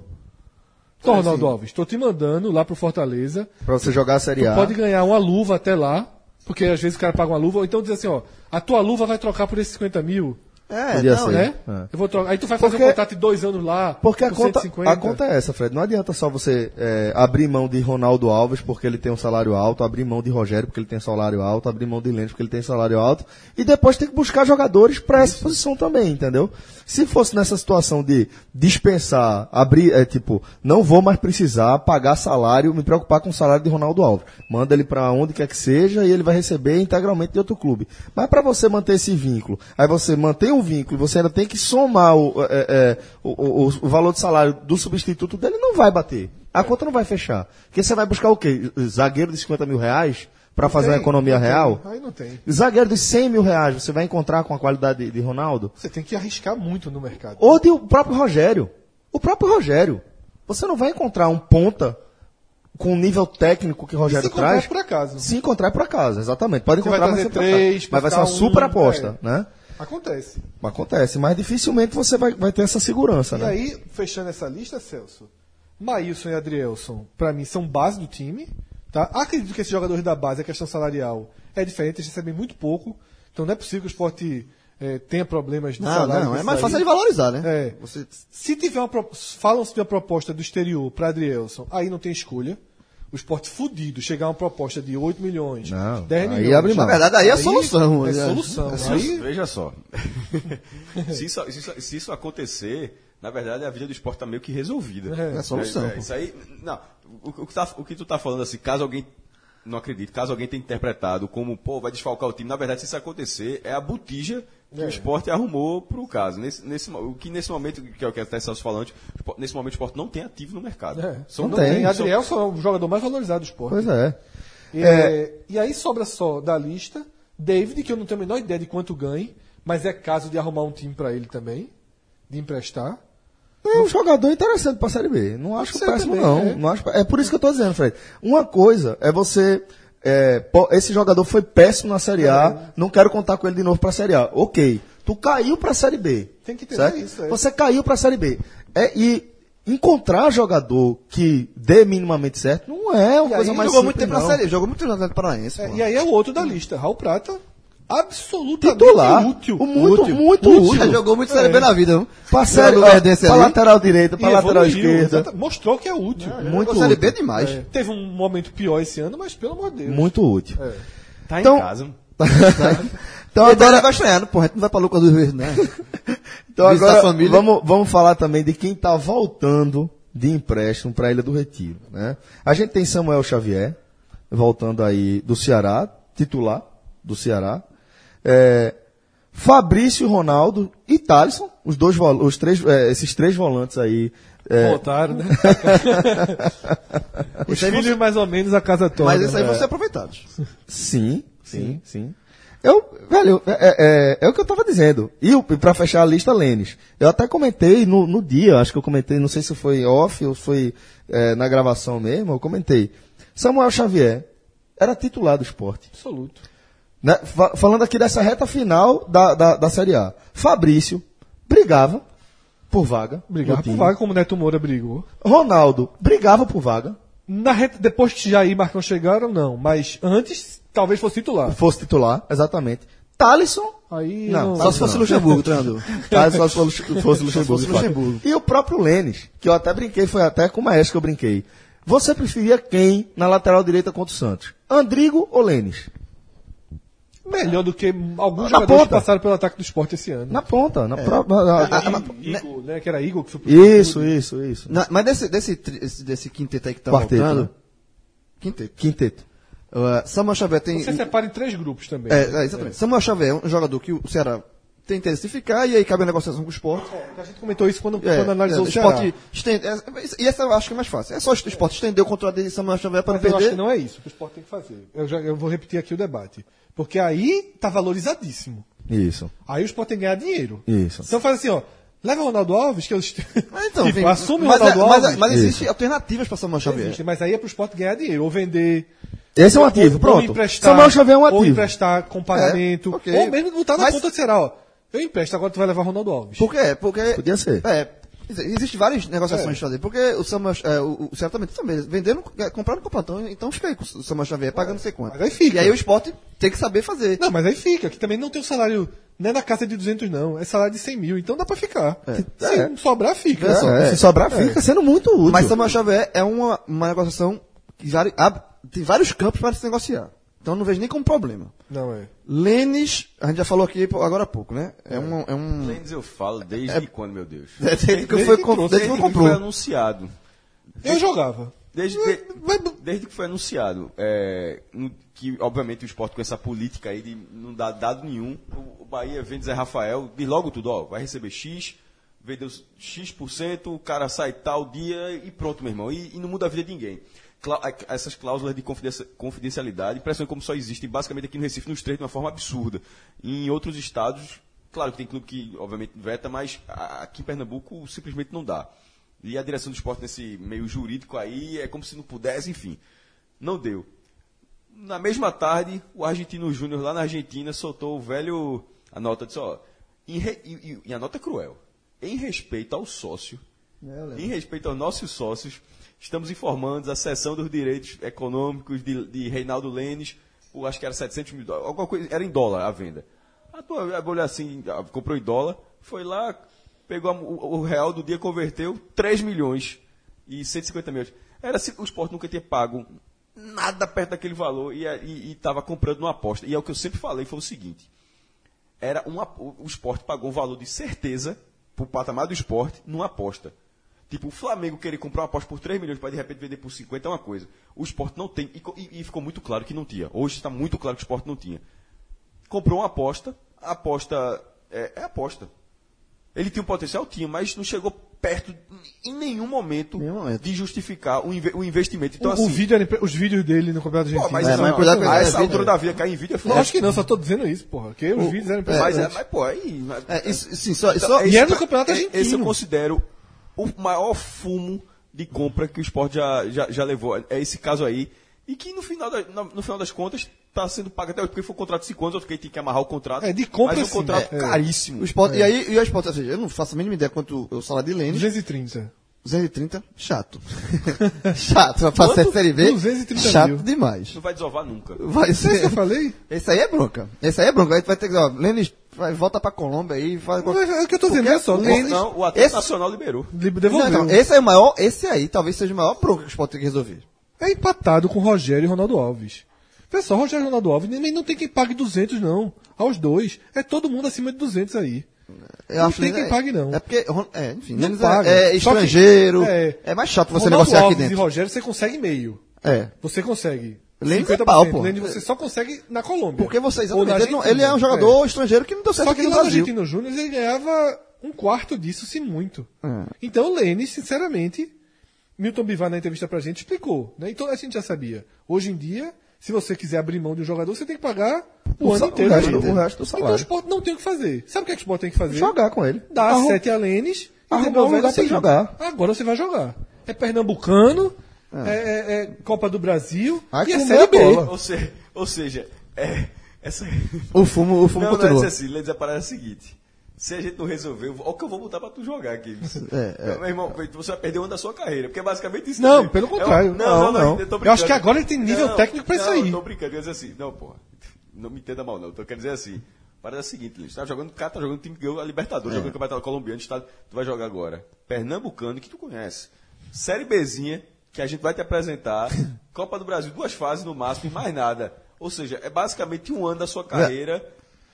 [SPEAKER 4] Então, Ronaldo Alves, estou te mandando lá pro Fortaleza.
[SPEAKER 2] Pra você jogar a Série
[SPEAKER 4] Tu
[SPEAKER 2] A.
[SPEAKER 4] pode ganhar uma luva até lá, porque às vezes o cara paga uma luva, ou então diz assim, ó, a tua luva vai trocar por esses 50 mil,
[SPEAKER 3] É,
[SPEAKER 2] Podia
[SPEAKER 3] não,
[SPEAKER 2] ser.
[SPEAKER 3] né?
[SPEAKER 2] É.
[SPEAKER 4] Eu vou trocar. Aí tu vai fazer
[SPEAKER 2] Porque-
[SPEAKER 4] um contrato de dois anos lá,
[SPEAKER 2] Porque a conta,
[SPEAKER 4] 150.
[SPEAKER 2] a conta é essa, Fred. Não adianta só você é, abrir mão de Ronaldo Alves porque ele tem um salário alto, abrir mão de Rogério porque ele tem salário alto, abrir mão de Lênis porque ele tem salário alto, e depois tem que buscar jogadores para essa posição também, entendeu? Se fosse nessa situação de dispensar, abrir, é tipo, não vou mais precisar pagar salário, me preocupar com o salário de Ronaldo Alves. Manda ele para onde quer que seja e ele vai receber integralmente de outro clube. Mas para você manter esse vínculo, aí você mantém o vínculo, você ainda tem que somar o, é, é, o, o- o valor de salário do substituto dele, não vai bater. A conta não vai fechar. Porque você vai buscar o quê? Zagueiro de 50 mil reais para fazer uma
[SPEAKER 4] Tem,
[SPEAKER 2] economia
[SPEAKER 4] não tem.
[SPEAKER 2] real?
[SPEAKER 4] Aí não tem.
[SPEAKER 2] Zagueiro de 100 mil reais, você vai encontrar com a qualidade de, de Ronaldo?
[SPEAKER 4] Você tem que arriscar muito no mercado.
[SPEAKER 2] Ou de o próprio Rogério. O próprio Rogério. Você não vai encontrar um ponta com o nível técnico que o Rogério
[SPEAKER 4] se encontrar
[SPEAKER 2] traz.
[SPEAKER 4] por acaso.
[SPEAKER 2] Se encontrar por acaso, exatamente. Pode encontrar, mas,
[SPEAKER 4] três,
[SPEAKER 2] mas vai ser uma
[SPEAKER 4] pescar
[SPEAKER 2] super
[SPEAKER 4] um,
[SPEAKER 2] aposta, né?
[SPEAKER 4] Acontece.
[SPEAKER 2] Acontece, mas dificilmente você vai, vai ter essa segurança,
[SPEAKER 4] E
[SPEAKER 2] né?
[SPEAKER 4] aí, fechando essa lista, Celso, Maílson e Adrielson, pra mim, são base do time. Tá? Acredito que esses jogadores da base, a questão salarial é diferente, eles recebem muito pouco. Então não é possível que o esporte eh, tenha problemas de
[SPEAKER 3] Não,
[SPEAKER 4] salário.
[SPEAKER 3] não, é
[SPEAKER 4] nisso
[SPEAKER 3] mais
[SPEAKER 4] aí.
[SPEAKER 3] fácil de valorizar, né?
[SPEAKER 4] É.
[SPEAKER 3] Você,
[SPEAKER 4] Se tiver uma pro- falam-se de uma proposta do exterior para Adrielson, aí não tem escolha. o esporte fudido, chegar a uma proposta de 8 milhões,
[SPEAKER 2] Não,
[SPEAKER 4] 10
[SPEAKER 2] aí
[SPEAKER 4] milhões.
[SPEAKER 2] abre mão.
[SPEAKER 3] Na verdade, aí é a solução.
[SPEAKER 4] É
[SPEAKER 3] É-
[SPEAKER 4] solução. Aí,
[SPEAKER 5] Veja só. *laughs* se, isso, se isso- se isso acontecer, na verdade a vida do esporte está meio que resolvida.
[SPEAKER 4] É.
[SPEAKER 3] É a solução, pô.
[SPEAKER 5] isso aí. Não, o, o que tá- o que tu tá falando assim, caso alguém. Não acredito, caso alguém tenha interpretado como, pô, vai desfalcar o time, na verdade, se isso acontecer, é a botija que o esporte arrumou pro caso. Nesse, nesse, o que nesse momento, que é o que até Celso falando, o esporte- nesse momento o esporte não tem ativo no mercado.
[SPEAKER 4] é,
[SPEAKER 5] São-
[SPEAKER 4] não
[SPEAKER 2] tem.
[SPEAKER 4] tem. Adriel só é o jogador mais valorizado do esporte.
[SPEAKER 2] Pois é.
[SPEAKER 4] É, E aí sobra só da lista David, que eu não tenho a menor ideia de quanto ganhe, mas é caso de arrumar um time pra ele também, de emprestar.
[SPEAKER 2] É um jogador interessante pra Série B. Não acho péssimo,
[SPEAKER 4] também,
[SPEAKER 2] não.
[SPEAKER 4] é.
[SPEAKER 2] não acho, é por isso que eu tô dizendo, Fred. Uma coisa é você. é, esse jogador foi péssimo na Série A, não quero contar com ele de novo pra Série A. Ok. Tu caiu pra Série B.
[SPEAKER 4] Tem que entender
[SPEAKER 2] certo?
[SPEAKER 4] isso, é.
[SPEAKER 2] Você caiu pra Série B. É, e encontrar jogador que dê minimamente certo não é uma
[SPEAKER 4] E
[SPEAKER 2] coisa
[SPEAKER 4] aí
[SPEAKER 2] mais
[SPEAKER 3] jogou muito
[SPEAKER 2] simples,
[SPEAKER 3] tempo na
[SPEAKER 2] não.
[SPEAKER 3] série, jogou muito tempo no Atlético Paranaense.
[SPEAKER 4] É, e aí é o outro da lista, Raul Prata, absolutamente
[SPEAKER 2] Titular.
[SPEAKER 4] útil.
[SPEAKER 2] O muito,
[SPEAKER 4] útil.
[SPEAKER 2] muito
[SPEAKER 3] Já
[SPEAKER 2] útil.
[SPEAKER 3] jogou muito série B na vida, viu?
[SPEAKER 2] Pra, série, pra
[SPEAKER 3] ali.
[SPEAKER 2] lateral direita, pra lateral esquerda.
[SPEAKER 4] Mostrou que é útil.
[SPEAKER 2] Muito
[SPEAKER 3] Jogou série
[SPEAKER 2] útil.
[SPEAKER 3] B demais.
[SPEAKER 4] É, teve um momento pior esse ano, mas pelo amor de Deus.
[SPEAKER 2] Muito útil.
[SPEAKER 4] É.
[SPEAKER 5] Tá
[SPEAKER 2] Então- *laughs*
[SPEAKER 5] em casa.
[SPEAKER 2] Então
[SPEAKER 3] Agora
[SPEAKER 2] agora,
[SPEAKER 3] vai estrear, porra, a gente não vai pra Lucas duas vezes, né? *laughs*
[SPEAKER 2] então agora vamos, vamos falar também de quem está voltando de empréstimo para a Ilha do Retiro. Né? A gente tem Samuel Xavier, voltando aí do Ceará, titular do Ceará. É, Fabrício Ronaldo e Thalisson, os dois, vol- os três, é, esses três volantes aí. é,
[SPEAKER 4] Voltaram, né? *laughs* Os filhos
[SPEAKER 3] você-
[SPEAKER 4] mais ou menos a casa toda.
[SPEAKER 3] Mas esses aí
[SPEAKER 4] né?
[SPEAKER 3] vão ser aproveitados.
[SPEAKER 2] Sim, sim, sim. Eu, velho, é, é- é- é o que eu tava dizendo. E pra fechar a lista, Lênis. Eu até comentei no, no dia, acho que eu comentei, não sei se foi off ou foi é, na gravação mesmo, eu comentei. Samuel Xavier era titular do esporte.
[SPEAKER 4] Absoluto.
[SPEAKER 2] Né? Fa- falando aqui dessa reta final da, da, da Série A. Fabrício brigava por vaga.
[SPEAKER 4] Brigava por vaga como o Neto Moura brigou.
[SPEAKER 2] Ronaldo brigava por vaga.
[SPEAKER 4] Na reta, depois que Jair e Marcão chegaram, não. Mas antes, talvez fosse titular.
[SPEAKER 2] Fosse titular, exatamente. Thalisson
[SPEAKER 4] Aí
[SPEAKER 2] Não,
[SPEAKER 3] Só se fosse Luxemburgo, treinador. *laughs*
[SPEAKER 2] Tá, só se fosse, Luxemburgo.
[SPEAKER 3] fosse. Luxemburgo.
[SPEAKER 2] E o próprio Lênis, que eu até brinquei, foi até com o Maestro que eu brinquei. Você preferia quem na lateral direita contra o Santos? Andrigo ou Lênis?
[SPEAKER 4] Melhor do que alguns
[SPEAKER 2] Na
[SPEAKER 4] jogadores que
[SPEAKER 2] ponta.
[SPEAKER 4] passaram pelo ataque do esporte esse ano.
[SPEAKER 2] Na ponta, na própria. na- na-
[SPEAKER 4] I- Igor, né? Que era Igor que foi pro
[SPEAKER 2] Isso, isso, isso.
[SPEAKER 3] Na- mas desse, desse, tri- esse- desse quinteto aí que tá
[SPEAKER 2] Quarteto,
[SPEAKER 3] voltando.
[SPEAKER 2] né?
[SPEAKER 3] Quinteto.
[SPEAKER 2] Quinteto.
[SPEAKER 3] Uh, Samuel Xavier tem.
[SPEAKER 4] Você separa em três grupos também.
[SPEAKER 3] É, é, exatamente. Samuel Xavier é um jogador que o Ceará tem interesse em ficar e aí cabe a negociação com o esporte.
[SPEAKER 4] É, a gente comentou isso quando,
[SPEAKER 3] É,
[SPEAKER 4] quando analisou
[SPEAKER 3] é,
[SPEAKER 4] o
[SPEAKER 3] esporte estende, é, e essa eu acho que é mais fácil. É só o esporte estender o contrato de Samuel Xavier para não
[SPEAKER 4] Mas eu acho
[SPEAKER 3] perder.
[SPEAKER 4] que não é isso que o esporte tem que fazer. Eu, já, eu vou repetir aqui o debate. Porque aí tá valorizadíssimo.
[SPEAKER 2] Isso.
[SPEAKER 4] Aí o esporte tem que ganhar dinheiro.
[SPEAKER 2] Isso.
[SPEAKER 4] Então faz assim, ó. Leva o Ronaldo Alves, que eu est- *laughs* *laughs*
[SPEAKER 3] Mas então,
[SPEAKER 4] tipo, assume
[SPEAKER 3] mas,
[SPEAKER 4] o Ronaldo
[SPEAKER 3] é- mas,
[SPEAKER 4] Alves.
[SPEAKER 3] mas existem alternativas para Samuel Xavier.
[SPEAKER 4] Existe, mas aí é pro esporte ganhar dinheiro, ou vender.
[SPEAKER 2] Esse é um
[SPEAKER 4] ou-
[SPEAKER 2] ativo,
[SPEAKER 4] ou
[SPEAKER 2] pronto.
[SPEAKER 4] emprestar,
[SPEAKER 2] Samuel Xavier é um
[SPEAKER 4] Ou
[SPEAKER 2] ativo.
[SPEAKER 4] emprestar com pagamento.
[SPEAKER 3] É, ok.
[SPEAKER 4] Ou mesmo botar na
[SPEAKER 3] Mas-
[SPEAKER 4] conta do Ceará, ó. Eu empresto, agora tu vai levar Ronaldo Alves.
[SPEAKER 3] Por quê? Porque.
[SPEAKER 2] Podia ser.
[SPEAKER 3] É. Existem várias negociações
[SPEAKER 4] É.
[SPEAKER 3] de fazer. Porque o Samuel. É, o, o Ceará também, vendendo, é, comprando com plantão. Então fica aí com o Samuel Xavier pagando não sei quanto.
[SPEAKER 4] Mas aí fica.
[SPEAKER 3] E aí o esporte tem que saber fazer.
[SPEAKER 4] Não, mas aí fica, que também não tem um salário, não é na casa de 200 não, é salário de 100 mil, então dá pra ficar. Se
[SPEAKER 2] É.
[SPEAKER 4] sobrar, fica.
[SPEAKER 3] É.
[SPEAKER 2] É, se sobrar, fica sendo muito útil.
[SPEAKER 3] Mas Samuel Xavier é uma, uma negociação que vari- abre- tem vários campos para se negociar. Então não vejo nem como problema.
[SPEAKER 4] Não é.
[SPEAKER 3] Lênis, a gente já falou aqui agora há pouco, né? É, um. É um
[SPEAKER 5] Lênis eu falo desde quando, meu Deus?
[SPEAKER 3] é, desde que
[SPEAKER 4] Desde
[SPEAKER 3] foi,
[SPEAKER 4] que trouxe,
[SPEAKER 3] desde que
[SPEAKER 5] Desde
[SPEAKER 3] foi
[SPEAKER 5] foi
[SPEAKER 3] comprou.
[SPEAKER 5] anunciado.
[SPEAKER 4] Eu jogava.
[SPEAKER 5] Desde, de- desde que foi anunciado, é, no- que obviamente o esporte com essa política aí de não dar dado nenhum, o, o Bahia vende Zé Rafael, diz logo tudo, ó, vai receber X, vendeu X%, o cara sai tal dia e pronto, meu irmão. E, e não muda a vida de ninguém. Essas cláusulas de confidencia- confidencialidade, impressionante como só existem basicamente aqui no Recife, nos três, de uma forma absurda. Em outros estados, claro que tem clube que obviamente veta, mas aqui em Pernambuco simplesmente não dá. E a direção do esporte nesse meio jurídico aí é como se não pudesse, enfim. Não deu. Na mesma tarde, o Argentino Júnior lá na Argentina soltou o velho. A nota disse, ó. em re- e, e- e a nota é cruel. Em respeito ao sócio, em respeito aos nossos sócios, estamos informando a seção dos direitos econômicos de, de Reinaldo Lênis, por acho que era 700 mil dólares, alguma coisa, era em dólar a venda. A tua assim, comprou em dólar, foi lá, pegou o, o real do dia, converteu 3 milhões e 150 mil. era se o esporte nunca tinha pago nada perto daquele valor e estava comprando numa aposta. E é o que eu sempre falei, foi o seguinte. Era uma, o, o esporte pagou um valor de certeza pro patamar do esporte numa aposta. Tipo, o Flamengo querer comprar uma aposta por 3 milhões para de repente vender por 50 é uma coisa. O esporte não tem, e, e- e ficou muito claro que não tinha. Hoje está muito claro que o esporte não tinha. Comprou uma aposta, a aposta é, é aposta. Ele tinha um potencial? Tinha, mas não chegou perto em nenhum momento,
[SPEAKER 3] Nenhum momento.
[SPEAKER 5] de justificar o, inve- o investimento. Então,
[SPEAKER 4] o,
[SPEAKER 5] assim,
[SPEAKER 4] o vídeo os vídeos dele no Campeonato
[SPEAKER 5] pô,
[SPEAKER 4] Argentino.
[SPEAKER 5] mas,
[SPEAKER 3] É, mas
[SPEAKER 5] não- a essa
[SPEAKER 3] é
[SPEAKER 5] altura da vida cair em vídeo é foda.
[SPEAKER 4] Lógico que não, só tô dizendo isso, porra. Porque os vídeos eram
[SPEAKER 5] Mas, é, mas, pô, aí.
[SPEAKER 3] É, isso, sim, só,
[SPEAKER 5] Então,
[SPEAKER 3] só,
[SPEAKER 5] é
[SPEAKER 4] E
[SPEAKER 5] isso
[SPEAKER 4] era no
[SPEAKER 5] que-
[SPEAKER 4] Campeonato
[SPEAKER 5] é-
[SPEAKER 4] Argentino.
[SPEAKER 5] Esse eu considero o maior fumo de compra que o esporte já, já, já levou. É esse caso aí. E que no final, da- no final das contas está sendo pago até hoje, porque foi um contrato de 5 anos, eu fiquei tem que amarrar o contrato.
[SPEAKER 4] É, de compra,
[SPEAKER 5] Mas é um
[SPEAKER 4] sim.
[SPEAKER 5] contrato
[SPEAKER 4] É.
[SPEAKER 5] caríssimo.
[SPEAKER 3] o esporte, E aí, e o esporte, ou seja, eu não faço a mínima ideia quanto o salário de Lênin.
[SPEAKER 4] 230.
[SPEAKER 3] 230, chato. *laughs* chato, pra ser? Série B,
[SPEAKER 4] 230
[SPEAKER 3] chato
[SPEAKER 4] mil.
[SPEAKER 3] demais.
[SPEAKER 5] Não vai desovar nunca.
[SPEAKER 3] Vai
[SPEAKER 4] Isso que eu
[SPEAKER 3] ser.
[SPEAKER 4] falei?
[SPEAKER 3] Esse aí é bronca. Esse aí é bronca. Aí tu vai ter que, ó, Lênin, vai, volta pra Colômbia aí, faz
[SPEAKER 4] é o que eu tô dizendo,
[SPEAKER 3] Porque
[SPEAKER 4] é só.
[SPEAKER 3] o-
[SPEAKER 4] Lênis
[SPEAKER 5] Não, o Atlético
[SPEAKER 3] Esse-
[SPEAKER 5] Nacional liberou.
[SPEAKER 3] Não,
[SPEAKER 4] devolveu.
[SPEAKER 3] não, esse é o maior, esse aí talvez seja o maior bronca que o esporte tem que resolver.
[SPEAKER 4] É empatado com Rogério e Ronaldo Alves. Pessoal, Rogério e Ronaldo Alves nem, não tem quem pague 200, não. Aos dois. É todo mundo acima de 200 aí.
[SPEAKER 3] Eu
[SPEAKER 4] Não
[SPEAKER 3] acho
[SPEAKER 4] tem
[SPEAKER 3] que
[SPEAKER 4] quem
[SPEAKER 3] é-
[SPEAKER 4] pague, não.
[SPEAKER 3] É porque, é, enfim,
[SPEAKER 4] Não
[SPEAKER 3] Lênin
[SPEAKER 4] paga.
[SPEAKER 3] é, é
[SPEAKER 4] Só que-
[SPEAKER 3] estrangeiro.
[SPEAKER 4] é.
[SPEAKER 3] É, mais chato você
[SPEAKER 4] Ronaldo
[SPEAKER 3] negociar aqui
[SPEAKER 4] Alves e
[SPEAKER 3] dentro.
[SPEAKER 4] Rogério você consegue meio.
[SPEAKER 3] É.
[SPEAKER 4] Você consegue.
[SPEAKER 3] Lênis é
[SPEAKER 4] 50%.
[SPEAKER 3] pau, pô.
[SPEAKER 4] Lênis você só consegue na Colômbia.
[SPEAKER 3] Porque você, exatamente, ele, não- ele é um jogador estrangeiro que não deu certo
[SPEAKER 4] Só
[SPEAKER 3] aqui
[SPEAKER 4] que
[SPEAKER 3] no
[SPEAKER 4] lá
[SPEAKER 3] Brasil.
[SPEAKER 4] Argentino Júnior ele ganhava um quarto disso, se muito.
[SPEAKER 3] É.
[SPEAKER 4] Então o Lênis, sinceramente, Milton Bivar na entrevista pra gente explicou. Né? Então a gente já sabia. Hoje em dia, se você quiser abrir mão de um jogador, você tem que pagar o,
[SPEAKER 2] O
[SPEAKER 4] ano
[SPEAKER 2] sa- o
[SPEAKER 4] inteiro.
[SPEAKER 2] resto- o resto do
[SPEAKER 4] Então
[SPEAKER 2] salário.
[SPEAKER 4] o Sport não tem o que fazer. Sabe o que, é que o Sport tem que fazer?
[SPEAKER 2] Jogar com ele.
[SPEAKER 4] Dar
[SPEAKER 2] Arrum-
[SPEAKER 4] sete a Lênis e devolver você
[SPEAKER 2] jogar.
[SPEAKER 4] Agora você vai jogar. É Pernambucano, é, é- é Copa do Brasil
[SPEAKER 2] Vai
[SPEAKER 4] e é
[SPEAKER 2] comer
[SPEAKER 4] Série
[SPEAKER 2] a
[SPEAKER 4] B.
[SPEAKER 5] Ou seja, ou seja é, essa...
[SPEAKER 3] O fumo, o fumo
[SPEAKER 5] Não, não, é
[SPEAKER 3] continua.
[SPEAKER 5] dizer assim, Lê dizer a parada é a seguinte. Se a gente não resolver, olha o que eu vou botar pra tu jogar aqui.
[SPEAKER 3] É,
[SPEAKER 5] Meu irmão, você vai perder um da sua carreira, porque é basicamente isso.
[SPEAKER 4] Não,
[SPEAKER 5] também.
[SPEAKER 4] pelo
[SPEAKER 5] É
[SPEAKER 4] contrário.
[SPEAKER 5] um- não, não,
[SPEAKER 4] Não,
[SPEAKER 5] não,
[SPEAKER 4] não.
[SPEAKER 5] eu tô
[SPEAKER 4] Eu acho que agora ele tem nível
[SPEAKER 5] Não,
[SPEAKER 4] técnico pra isso
[SPEAKER 5] não,
[SPEAKER 4] aí.
[SPEAKER 5] Eu tô brincando, eu dizer assim, não, porra, não me entenda mal não, eu tô querendo dizer assim. A parada é a seguinte, Luiz, tá jogando, o cara tá jogando time que ganhou a Libertadores, jogando o Campeonato Colombiano, tá, tu vai jogar agora. Pernambucano, que tu conhece. Série Bzinha, que a gente vai te apresentar. *laughs* Copa do Brasil, duas fases no máximo e mais nada. Ou seja, é basicamente um ano da sua carreira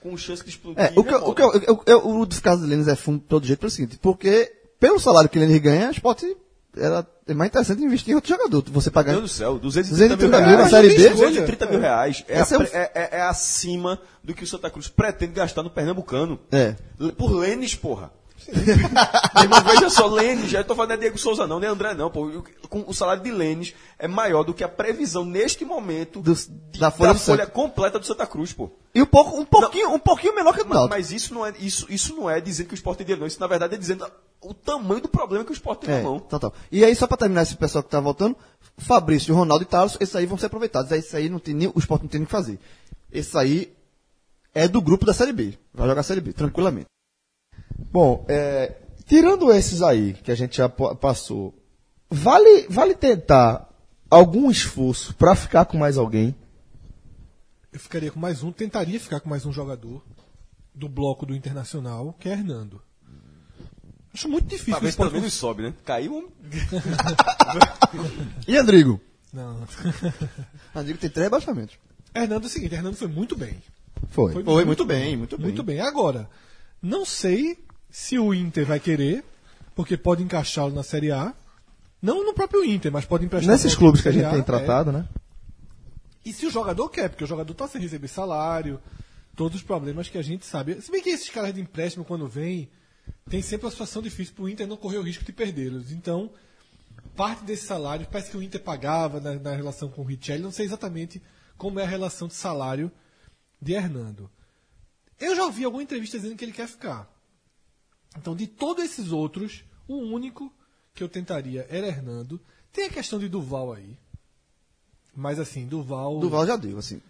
[SPEAKER 5] com chance de explodir.
[SPEAKER 3] É, o que, o, que eu- eu- eu- o do Lênis é fumo de todo jeito pelo seguinte, porque pelo salário que o Lênis ganha, o esporte era é mais interessante investir em outro jogador. Você pagar.
[SPEAKER 5] Meu Deus do céu, 230,
[SPEAKER 3] 230
[SPEAKER 5] mil
[SPEAKER 3] mil
[SPEAKER 5] reais.
[SPEAKER 3] na Série B?
[SPEAKER 5] 230 mil reais é,
[SPEAKER 3] é
[SPEAKER 5] a-
[SPEAKER 3] o-
[SPEAKER 5] é- é- é acima do que o Santa Cruz pretende gastar no Pernambucano.
[SPEAKER 3] É.
[SPEAKER 5] Por Lênis, porra. Irmão, veja só, Lênis, já tô falando de Diego Souza não, nem André não, pô. O- Com o salário de Lênis é maior do que a previsão neste momento
[SPEAKER 3] Do-
[SPEAKER 5] de-
[SPEAKER 3] da folha do Santa.
[SPEAKER 5] completa do Santa Cruz, pô.
[SPEAKER 3] E um, pouco, um, pouquinho, um pouquinho menor que o
[SPEAKER 5] Mas, mas isso não é isso, isso não é dizendo que o esporte tem dinheiro, não. Isso na verdade é dizendo o tamanho do problema que o esporte tem
[SPEAKER 3] É,
[SPEAKER 5] na mão.
[SPEAKER 3] tá, tá. E aí, só pra terminar esse pessoal que tá voltando, Fabrício, Ronaldo e Talos, esses aí vão ser aproveitados. Esse aí não tem nem, o esporte não tem nem o que fazer. Esse aí é do grupo da Série B. Vai jogar a Série B, tranquilamente.
[SPEAKER 2] Bom, é, tirando esses aí que a gente já pa- passou, vale, vale tentar algum esforço pra ficar com mais alguém?
[SPEAKER 4] Eu ficaria com mais um, tentaria ficar com mais um jogador do bloco do Internacional, que é Hernando. Acho muito difícil.
[SPEAKER 5] Se pelo menos sobe, né? Caiu um. *laughs*
[SPEAKER 3] E Andrigo?
[SPEAKER 4] Não. *laughs*
[SPEAKER 3] Andrigo tem três rebaixamentos.
[SPEAKER 4] Hernando é o seguinte, Hernando foi muito bem.
[SPEAKER 2] Foi.
[SPEAKER 3] Foi, muito bem, muito bem.
[SPEAKER 4] Muito bem. Agora, não sei se o Inter vai querer, porque pode encaixá-lo na Série A. Não no próprio Inter, mas pode emprestar
[SPEAKER 2] Nesses clubes que a gente tem
[SPEAKER 4] é.
[SPEAKER 2] tratado, né?
[SPEAKER 4] E se o jogador quer, porque o jogador tá sem receber salário, todos os problemas que a gente sabe. Se bem que esses caras de empréstimo, quando vêm, tem sempre uma situação difícil pro Inter não correr o risco de perdê-los. Então, parte desse salário, parece que o Inter pagava na, na relação com o Richelli, não sei exatamente como é a relação de salário de Hernando. Eu já ouvi alguma entrevista dizendo que ele quer ficar. Então, de todos esses outros, o único que eu tentaria era Hernando. Tem a questão de Duval aí. Mas assim, Duval.
[SPEAKER 3] Duval já deu, assim.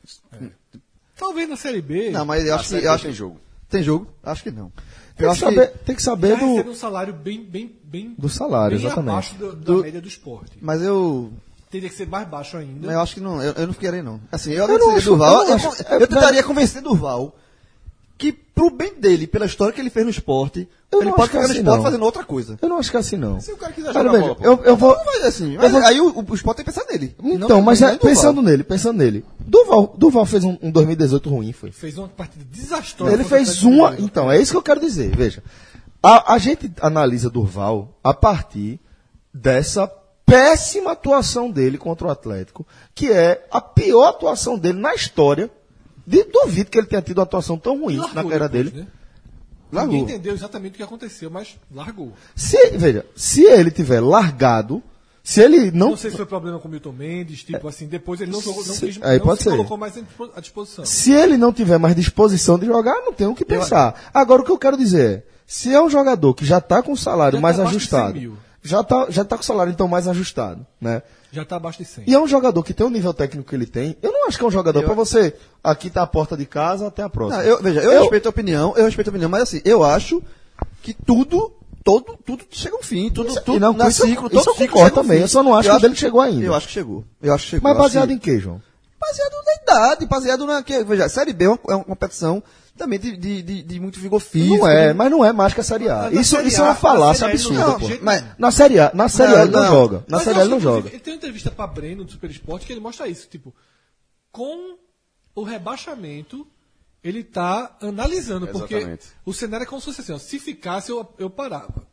[SPEAKER 4] Talvez na Série B.
[SPEAKER 3] Não, mas eu acho que. Eu acho
[SPEAKER 5] tem jogo.
[SPEAKER 3] Tem jogo? Acho que não.
[SPEAKER 2] Tem
[SPEAKER 3] Eu
[SPEAKER 2] que,
[SPEAKER 3] acho
[SPEAKER 2] saber,
[SPEAKER 3] que.
[SPEAKER 2] tem que saber do,
[SPEAKER 4] um salário bem, bem, bem,
[SPEAKER 2] do salário,
[SPEAKER 4] bem
[SPEAKER 2] exatamente.
[SPEAKER 4] abaixo da, da
[SPEAKER 3] Do-
[SPEAKER 4] média do esporte.
[SPEAKER 3] Mas eu.
[SPEAKER 4] Teria que ser mais baixo ainda.
[SPEAKER 3] Mas eu acho que não. Eu, eu não ficaria, não. Assim, eu,
[SPEAKER 2] não
[SPEAKER 3] agradeceria
[SPEAKER 2] acho-
[SPEAKER 3] Durval.
[SPEAKER 2] eu
[SPEAKER 3] Eu,
[SPEAKER 2] não
[SPEAKER 3] eu, eu tentaria convencer Durval que, pro bem dele, pela história que ele fez no esporte,
[SPEAKER 2] Eu
[SPEAKER 3] ele
[SPEAKER 2] não
[SPEAKER 3] pode ficar no
[SPEAKER 2] assim,
[SPEAKER 3] esporte
[SPEAKER 2] não.
[SPEAKER 3] fazendo outra coisa.
[SPEAKER 2] Eu não acho que é assim, não.
[SPEAKER 5] Se o cara quiser jogar bola,
[SPEAKER 2] eu, eu vou.
[SPEAKER 3] Não assim.
[SPEAKER 2] Eu vou-
[SPEAKER 3] Aí o, o esporte tem que pensar nele.
[SPEAKER 2] Então, mas é, pensando nele, pensando nele. Duval, Duval fez um, um 2018 ruim, foi.
[SPEAKER 4] Fez uma partida desastrosa.
[SPEAKER 2] Ele fez uma. Então, é isso que eu quero dizer. Veja. A, a gente analisa Durval a partir dessa péssima atuação dele contra o Atlético, que é a pior atuação dele na história. De, duvido que ele tenha tido uma atuação tão ruim
[SPEAKER 4] Largou
[SPEAKER 2] na carreira
[SPEAKER 4] depois,
[SPEAKER 2] dele.
[SPEAKER 4] Né?
[SPEAKER 2] Largou.
[SPEAKER 4] Ninguém entendeu exatamente o que aconteceu, mas largou.
[SPEAKER 2] Se, veja, se ele tiver largado, se ele não.
[SPEAKER 4] Não sei se foi problema com o Milton Mendes, tipo assim, depois ele não, jogou, não, quis,
[SPEAKER 2] aí
[SPEAKER 4] não
[SPEAKER 2] pode
[SPEAKER 4] se
[SPEAKER 2] ser.
[SPEAKER 4] colocou mais à disposição.
[SPEAKER 2] Se ele não tiver mais disposição de jogar, não tem o que pensar. Agora, o que eu quero dizer é, se é um jogador que já está com o salário
[SPEAKER 4] Já
[SPEAKER 2] mais
[SPEAKER 4] tá de 100
[SPEAKER 2] ajustado, já está já tá com o salário então mais ajustado, né?
[SPEAKER 4] Já tá abaixo de 100.
[SPEAKER 2] E é um jogador que tem o nível técnico que ele tem, eu não acho que é um jogador pra você, aqui tá a porta de casa, até a próxima.
[SPEAKER 3] Não, eu, veja, eu, respeito a opinião, eu respeito a opinião, mas assim, eu acho que tudo, todo, tudo chega um fim, tudo,
[SPEAKER 2] Isso-
[SPEAKER 3] tudo
[SPEAKER 2] não,
[SPEAKER 3] na
[SPEAKER 2] isso eu-
[SPEAKER 3] ciclo,
[SPEAKER 2] isso
[SPEAKER 3] todo
[SPEAKER 2] eu
[SPEAKER 3] ciclo chega um
[SPEAKER 2] também, eu só não acho que o dele chegou ainda.
[SPEAKER 3] Eu acho que chegou. Eu acho que chegou.
[SPEAKER 2] Mas
[SPEAKER 3] Eu acho
[SPEAKER 2] baseado
[SPEAKER 3] que-
[SPEAKER 2] em quê, João?
[SPEAKER 3] Baseado na idade, baseado na. Que, veja, Série B é uma, é uma competição também de, de, de, de muito vigor físico.
[SPEAKER 2] Não é,
[SPEAKER 3] de-
[SPEAKER 2] mas não é mais que a Série A. Isso,
[SPEAKER 4] Série
[SPEAKER 2] isso é uma falácia
[SPEAKER 4] na Série A ele
[SPEAKER 2] absurda,
[SPEAKER 4] não
[SPEAKER 2] pô.
[SPEAKER 3] mas-
[SPEAKER 2] Na Série A, na Série A ele não,
[SPEAKER 3] não.
[SPEAKER 2] joga. Na
[SPEAKER 4] Mas
[SPEAKER 2] Série A ele não joga.
[SPEAKER 4] Ele tem uma entrevista pra Breno do Super Esporte que ele mostra isso, tipo, com o rebaixamento, ele tá analisando, porque
[SPEAKER 5] Exatamente.
[SPEAKER 4] o cenário é como se fosse assim, ó, se ficasse eu, eu parava.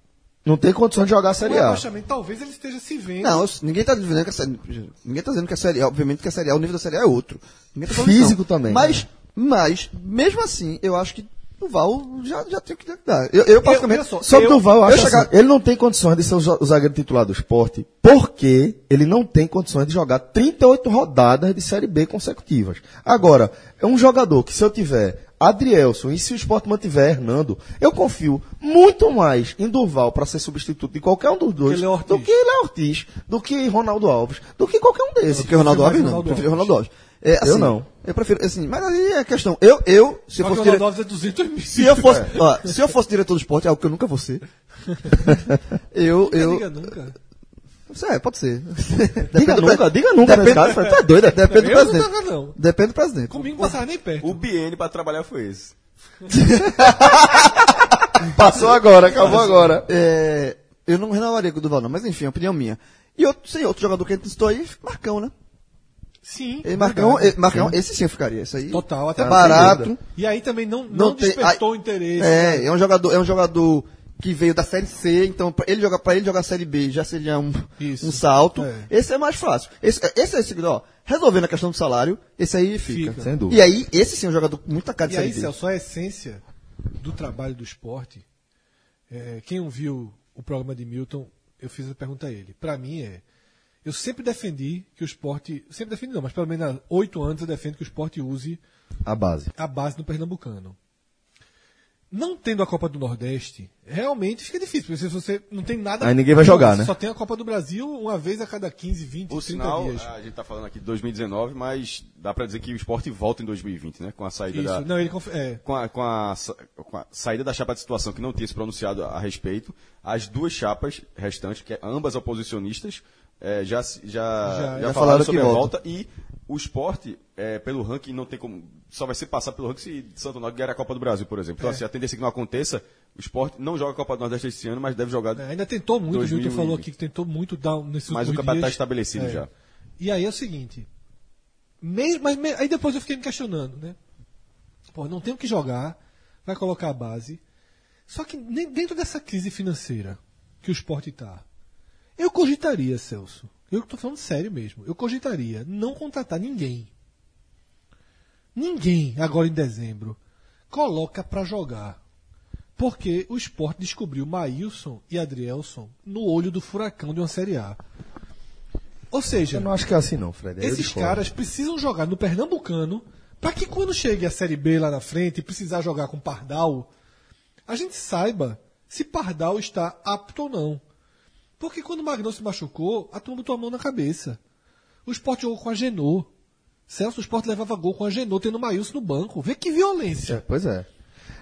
[SPEAKER 2] Não tem condições de jogar a Série A.
[SPEAKER 4] rebaixamento talvez ele esteja se vendo.
[SPEAKER 3] Não, ninguém tá dizendo que a série, ninguém tá dizendo que a série A, obviamente que a série A, o nível da série A é outro. Ninguém tá falando
[SPEAKER 2] Físico também,
[SPEAKER 3] Mas, mas, mesmo assim, eu acho que o Val já, já tem que dar. Eu, eu praticamente.
[SPEAKER 4] olha só,
[SPEAKER 2] Sobre o Duval, eu acho
[SPEAKER 3] chegar-
[SPEAKER 2] assim, ele não tem condições de ser o za- o zagueiro titular do esporte, porque ele não tem condições de jogar 38 rodadas de Série B consecutivas. Agora, é um jogador que se eu tiver Adrielson e se o esporte mantiver Hernando, eu confio muito mais em Durval para ser substituto de qualquer um dos dois do que Léo Ortiz, do que Ronaldo Alves, do que qualquer um desses.
[SPEAKER 3] Porque o Ronaldo Alves não. Prefiro. Ronaldo Alves. É, assim,
[SPEAKER 2] Eu não.
[SPEAKER 3] Eu prefiro, assim, mas aí é a questão. Eu, eu, se eu
[SPEAKER 4] que
[SPEAKER 3] fosse
[SPEAKER 4] o
[SPEAKER 3] dire...
[SPEAKER 4] É 200 mil.
[SPEAKER 3] se eu fosse, *laughs* ó, se eu fosse diretor do esporte, é algo que eu nunca vou ser. *laughs* eu,
[SPEAKER 4] Nunca
[SPEAKER 3] eu,
[SPEAKER 4] diga nunca.
[SPEAKER 3] É, pode ser.
[SPEAKER 2] Diga *laughs*
[SPEAKER 3] do
[SPEAKER 2] nunca,
[SPEAKER 3] pre-
[SPEAKER 2] diga nunca nesse caso, tu é doido. é?
[SPEAKER 3] Depende do
[SPEAKER 4] Eu não
[SPEAKER 3] presidente.
[SPEAKER 4] tava, não.
[SPEAKER 3] Depende do presidente.
[SPEAKER 4] Comigo não passava nem perto.
[SPEAKER 5] O BN pra trabalhar foi esse.
[SPEAKER 2] Passou agora, acabou agora.
[SPEAKER 3] É, eu não renovaria com o Duval, não, mas enfim, é opinião minha. E outro, sim, outro jogador que a gente citou aí, Marcão, né?
[SPEAKER 4] Sim.
[SPEAKER 3] E Marcão,
[SPEAKER 4] verdade.
[SPEAKER 3] Marcão esse sim eu ficaria. Esse aí.
[SPEAKER 4] Total, até
[SPEAKER 3] é barato.
[SPEAKER 4] E aí também não, não,
[SPEAKER 3] Não tem-
[SPEAKER 4] despertou
[SPEAKER 3] aí-
[SPEAKER 4] interesse. né?
[SPEAKER 3] É, é um jogador, é um jogador que veio da série C, então pra ele jogar para ele jogar a série B já seria um,
[SPEAKER 4] Isso.
[SPEAKER 3] um salto.
[SPEAKER 4] É.
[SPEAKER 3] Esse é mais fácil. Esse, esse é esse, ó, resolvendo a questão do salário, esse aí fica.
[SPEAKER 4] Fica.
[SPEAKER 2] Sem dúvida.
[SPEAKER 3] E aí, esse sim é um jogador com muita cara de
[SPEAKER 4] E aí,
[SPEAKER 3] série B.
[SPEAKER 4] Celso, a essência do trabalho do esporte, é, quem não viu o programa de Milton, eu fiz a pergunta a ele. Para mim é, eu sempre defendi que o esporte, sempre defendi não, mas pelo menos há oito anos eu defendo que o esporte use
[SPEAKER 2] A base.
[SPEAKER 4] a base do Pernambucano. Não tendo a Copa do Nordeste, realmente fica difícil, porque se você não tem nada...
[SPEAKER 2] Aí ninguém vai jogar,
[SPEAKER 4] você
[SPEAKER 2] né?
[SPEAKER 4] Só tem a Copa do Brasil uma vez a cada 15, 20,
[SPEAKER 5] Por
[SPEAKER 4] 30
[SPEAKER 5] sinal,
[SPEAKER 4] dias.
[SPEAKER 5] a gente tá falando aqui de 2019, mas dá pra dizer que o esporte volta em 2020, né? Com a saída
[SPEAKER 4] Isso,
[SPEAKER 5] da.
[SPEAKER 4] não, ele conf- é,
[SPEAKER 5] com a, com, a, com a saída da chapa de situação que não tinha se pronunciado a, respeito, as duas chapas restantes, que é ambas oposicionistas, eh, já, se- já,
[SPEAKER 4] Já-
[SPEAKER 5] já,
[SPEAKER 3] já
[SPEAKER 5] falaram
[SPEAKER 3] falaram
[SPEAKER 5] sobre
[SPEAKER 3] que
[SPEAKER 5] a
[SPEAKER 3] volta.
[SPEAKER 5] volta e o esporte, eh, pelo ranking, não tem como. Só vai ser passar pelo ranking se Santo Nós ganhar a Copa do Brasil, por exemplo. Então,
[SPEAKER 4] É.
[SPEAKER 5] assim, a tendência é que não aconteça, o esporte não joga a Copa do Nordeste esse ano, mas deve jogar.
[SPEAKER 4] É, ainda tentou muito, o
[SPEAKER 5] 2000
[SPEAKER 4] Milton falou aqui que tentou muito dar nesses
[SPEAKER 5] Mas o campeonato está estabelecido
[SPEAKER 4] É.
[SPEAKER 5] já.
[SPEAKER 4] E aí é o seguinte, me- mas me- aí depois eu fiquei me questionando, né? Pô, não tem o que jogar, vai colocar a base. Só que nem dentro dessa crise financeira que o esporte está, eu cogitaria, Celso, eu estou falando sério mesmo, eu cogitaria não contratar ninguém. Ninguém, agora em dezembro, coloca para jogar. Porque o esporte descobriu Maílson e Adrielson no olho do furacão de uma Série A. Ou seja,
[SPEAKER 2] Eu não acho que é assim não, Fred. Eu
[SPEAKER 4] esses
[SPEAKER 2] discordo.
[SPEAKER 4] caras precisam jogar no Pernambucano para que quando chegue a Série B lá na frente e precisar jogar com Pardal, a gente saiba se Pardal está apto ou não. Porque quando o Magnão se machucou, a turma botou a mão na cabeça. O Sport jogou com a Genô. Celso, o Sport levava gol com a Genô, tendo o Maílson no banco. Vê que violência.
[SPEAKER 2] É, pois é.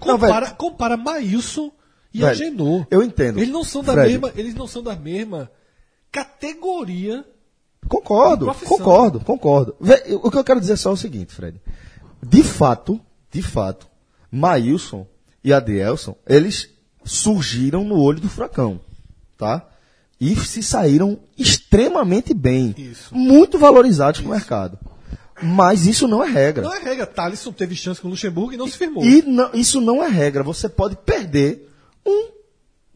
[SPEAKER 2] Não,
[SPEAKER 4] Compara, compara Maílson e a
[SPEAKER 2] Velho,
[SPEAKER 4] Genô.
[SPEAKER 2] eu entendo.
[SPEAKER 4] Eles não são da
[SPEAKER 2] Fred.
[SPEAKER 4] mesma, eles não são da mesma categoria.
[SPEAKER 2] Concordo, concordo, concordo. O que eu quero dizer é só o seguinte, Fred. De fato, de fato, Maílson e Adielson, eles surgiram no olho do furacão, tá? E se saíram extremamente bem.
[SPEAKER 4] Isso.
[SPEAKER 2] Muito valorizados no mercado. Mas isso não é regra.
[SPEAKER 4] Não é regra. Thalisson teve chance com o Luxemburgo e não se firmou.
[SPEAKER 2] E não- isso não é regra. Você pode perder um